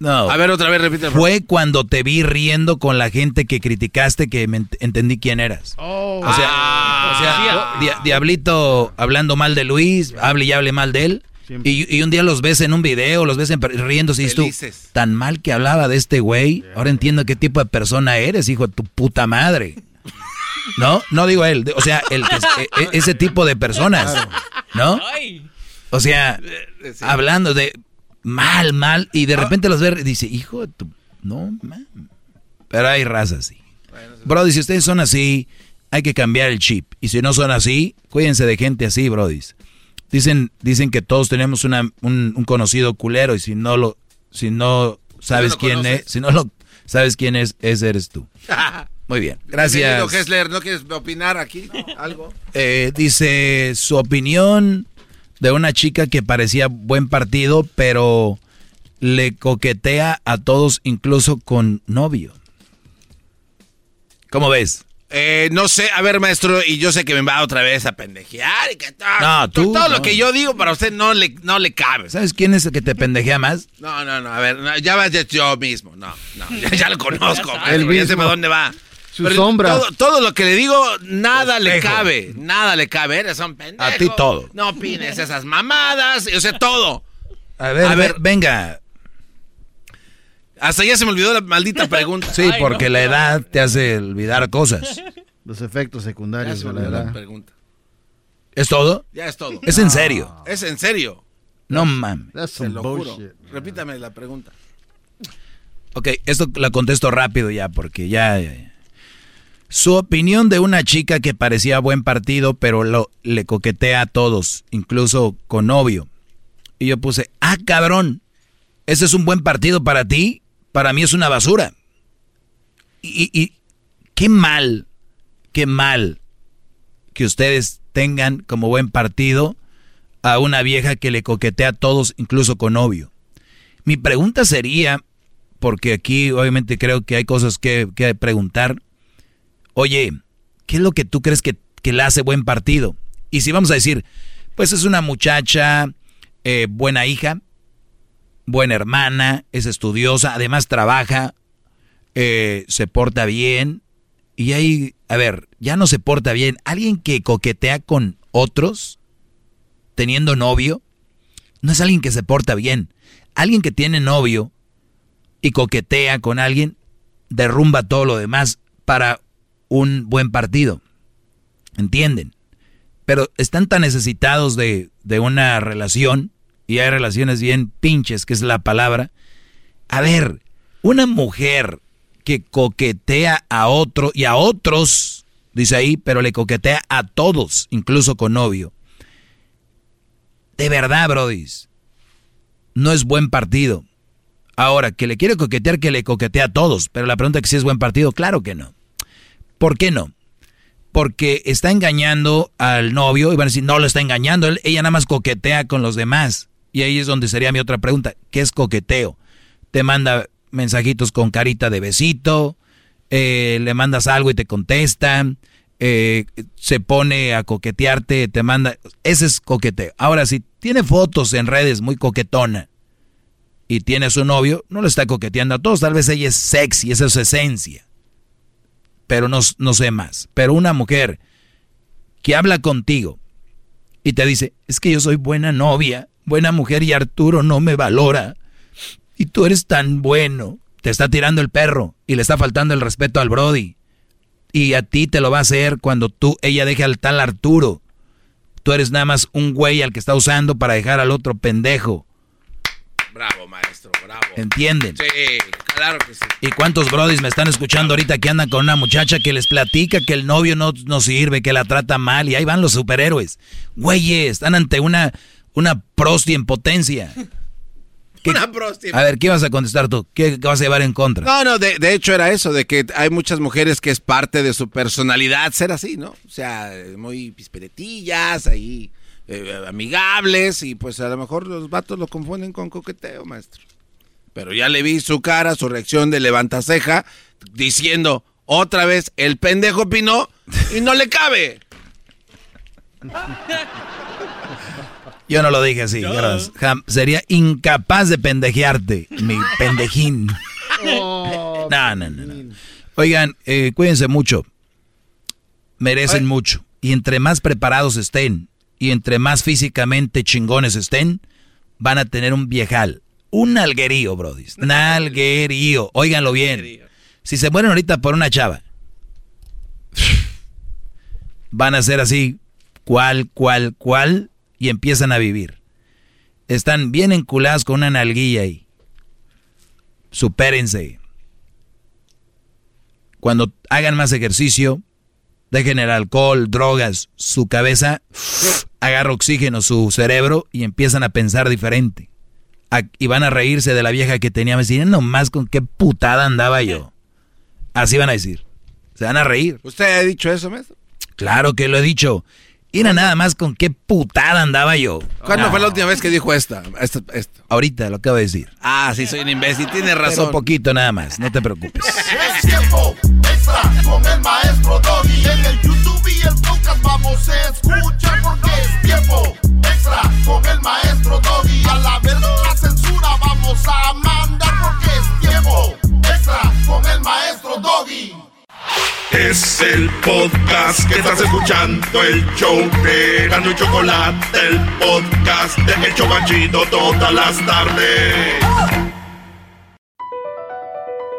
No. A ver, otra vez, repite. Fue cuando te vi riendo con la gente que criticaste que me ent- entendí quién eras. Oh. O sea, o sea, Dia- Diablito hablando mal de Luis, hable y hable mal de él. Y, y un día los ves en un video, los ves en, riéndose y dices tú, tan mal que hablaba de este güey, ahora entiendo qué tipo de persona eres, hijo de tu puta madre. *laughs* ¿No? No digo él, o sea, el que, e- e- ese tipo de personas, ¿no? O sea, hablando de mal, mal, y de repente los ve y dice, hijo de tu... No, man. Pero hay razas así. Brody, si ustedes son así, hay que cambiar el chip. Y si no son así, cuídense de gente así, Brody. Dicen, dicen que todos tenemos una, un, un conocido culero y si no lo, si no sabes quién conoces. es, si no lo sabes quién es, ese eres tú. *laughs* Muy bien, gracias. Hessler, ¿no quieres opinar aquí? ¿Algo? Eh, dice su opinión de una chica que parecía buen partido, pero le coquetea a todos, incluso con novio. ¿Cómo ves? Eh, no sé, a ver, maestro, y yo sé que me va otra vez a pendejear y que todo, No, tú, todo no. lo que yo digo para usted no le, no le cabe. ¿Sabes quién es el que te pendejea más? No, no, no, a ver, no, ya va de yo mismo, no, no, ya, ya lo *laughs* conozco, maestro, Él ya sé mismo. para dónde va. Su sombra. Todo, todo lo que le digo, nada le cabe, nada le cabe, eres un pendejo. A ti todo. No opines esas mamadas, yo sé todo. A ver, A ver. venga. Hasta ya se me olvidó la maldita pregunta. Sí, porque la edad te hace olvidar cosas. Los efectos Ya secundarios se de la edad. pregunta. ¿Es todo? Ya es todo. ¿Es en serio? Es en serio. No mames. Lo bullshit. juro. Repítame la pregunta. Ok, esto la contesto rápido ya, porque ya, ya, ya. Su opinión de una chica que parecía buen partido, pero lo, le coquetea a todos, incluso con novio. Y yo puse, ah, cabrón, ese es un buen partido para ti, para mí es una basura. Y, y qué mal, qué mal que ustedes tengan como buen partido a una vieja que le coquetea a todos, incluso con novio. Mi pregunta sería, porque aquí obviamente creo que hay cosas que, que preguntar, oye, ¿qué es lo que tú crees que, que, le hace buen partido? Y si vamos a decir, pues es una muchacha, eh, buena hija, buena hermana, es estudiosa, además trabaja, eh, se porta bien, y ahí, a ver, ya no se porta bien. Alguien que coquetea con otros, teniendo novio, no es alguien que se porta bien. Alguien que tiene novio y coquetea con alguien, derrumba todo lo demás para un buen partido. ¿Entienden? Pero están tan necesitados de, de una relación, y hay relaciones bien pinches, que es la palabra. A ver, una mujer que coquetea a otro y a otros, dice ahí, pero le coquetea a todos, incluso con novio. De verdad, brodis, no es buen partido. Ahora, que le quiere coquetear, que le coquetea a todos, pero la pregunta es que si es buen partido, claro que no. ¿Por qué no? Porque está engañando al novio y van a decir, no lo está engañando, ella nada más coquetea con los demás. Y ahí es donde sería mi otra pregunta, ¿qué es coqueteo? Te manda mensajitos con carita de besito, eh, le mandas algo y te contesta, eh, se pone a coquetearte, te manda... Ese es coqueteo. Ahora, si tiene fotos en redes muy coquetona y tiene a su novio, no lo está coqueteando a todos, tal vez ella es sexy, esa es su esencia. Pero no, no sé más. Pero una mujer que habla contigo y te dice, es que yo soy buena novia, buena mujer y Arturo no me valora y tú eres tan bueno. Te está tirando el perro y le está faltando el respeto al Brody. Y a ti te lo va a hacer cuando tú, ella deje al tal Arturo. Tú eres nada más un güey al que está usando para dejar al otro pendejo. Bravo, maestro, bravo. ¿Entienden? Sí, claro que sí. ¿Y cuántos brodis me están escuchando ahorita que andan con una muchacha que les platica que el novio no, no sirve, que la trata mal y ahí van los superhéroes? Güeyes, están ante una, una prosti en potencia. *laughs* Una A ver, ¿qué vas a contestar tú? ¿Qué, vas a llevar en contra? No, no, de, de, hecho era eso, de que hay muchas mujeres que es parte de su personalidad ser así, ¿no? O sea, muy pisperetillas, ahí, eh, amigables, y pues a lo mejor los vatos lo confunden con coqueteo, maestro. Pero ya le vi su cara, su reacción de levantaceja, diciendo, otra vez, el pendejo opinó y no le cabe. *laughs* Yo no lo dije así. sería incapaz de pendejearte, mi *laughs* pendejín. Oh, no, no, no, Oigan, eh, cuídense mucho. Merecen mucho. Y entre más preparados estén y entre más físicamente chingones estén, van a tener un viejal. Un alguerío, brody. Un alguerío. Óiganlo bien. Si se mueren ahorita por una chava, van a ser así, cual, cual, cual, y empiezan a vivir. Están bien enculadas con una nalguilla ahí. Supérense. Cuando hagan más ejercicio, dejen el alcohol, drogas, su cabeza agarra oxígeno, su cerebro y empiezan a pensar diferente. y van a reírse de la vieja que tenía. Me decían, nomás con qué putada andaba yo. Así van a decir. Se van a reír. ¿Usted ha dicho eso, maestro? Claro que lo he dicho. Era nada más con qué putada andaba yo. ¿Cuándo fue la última vez que dijo esta, esto, Ahorita lo acabo de decir. Ah, sí, soy un imbécil, tiene razón. un poquito nada más, no te preocupes. *laughs* Es tiempo con el maestro Doggy. En el YouTube y el podcast vamos a escuchar porque es tiempo extra con el maestro Doggy. A la verdad la censura vamos a mandar porque es tiempo extra con el maestro Doggy. Es el podcast que estás escuchando, el show de Gano y Chocolate, el podcast de El Chocachito todas las tardes.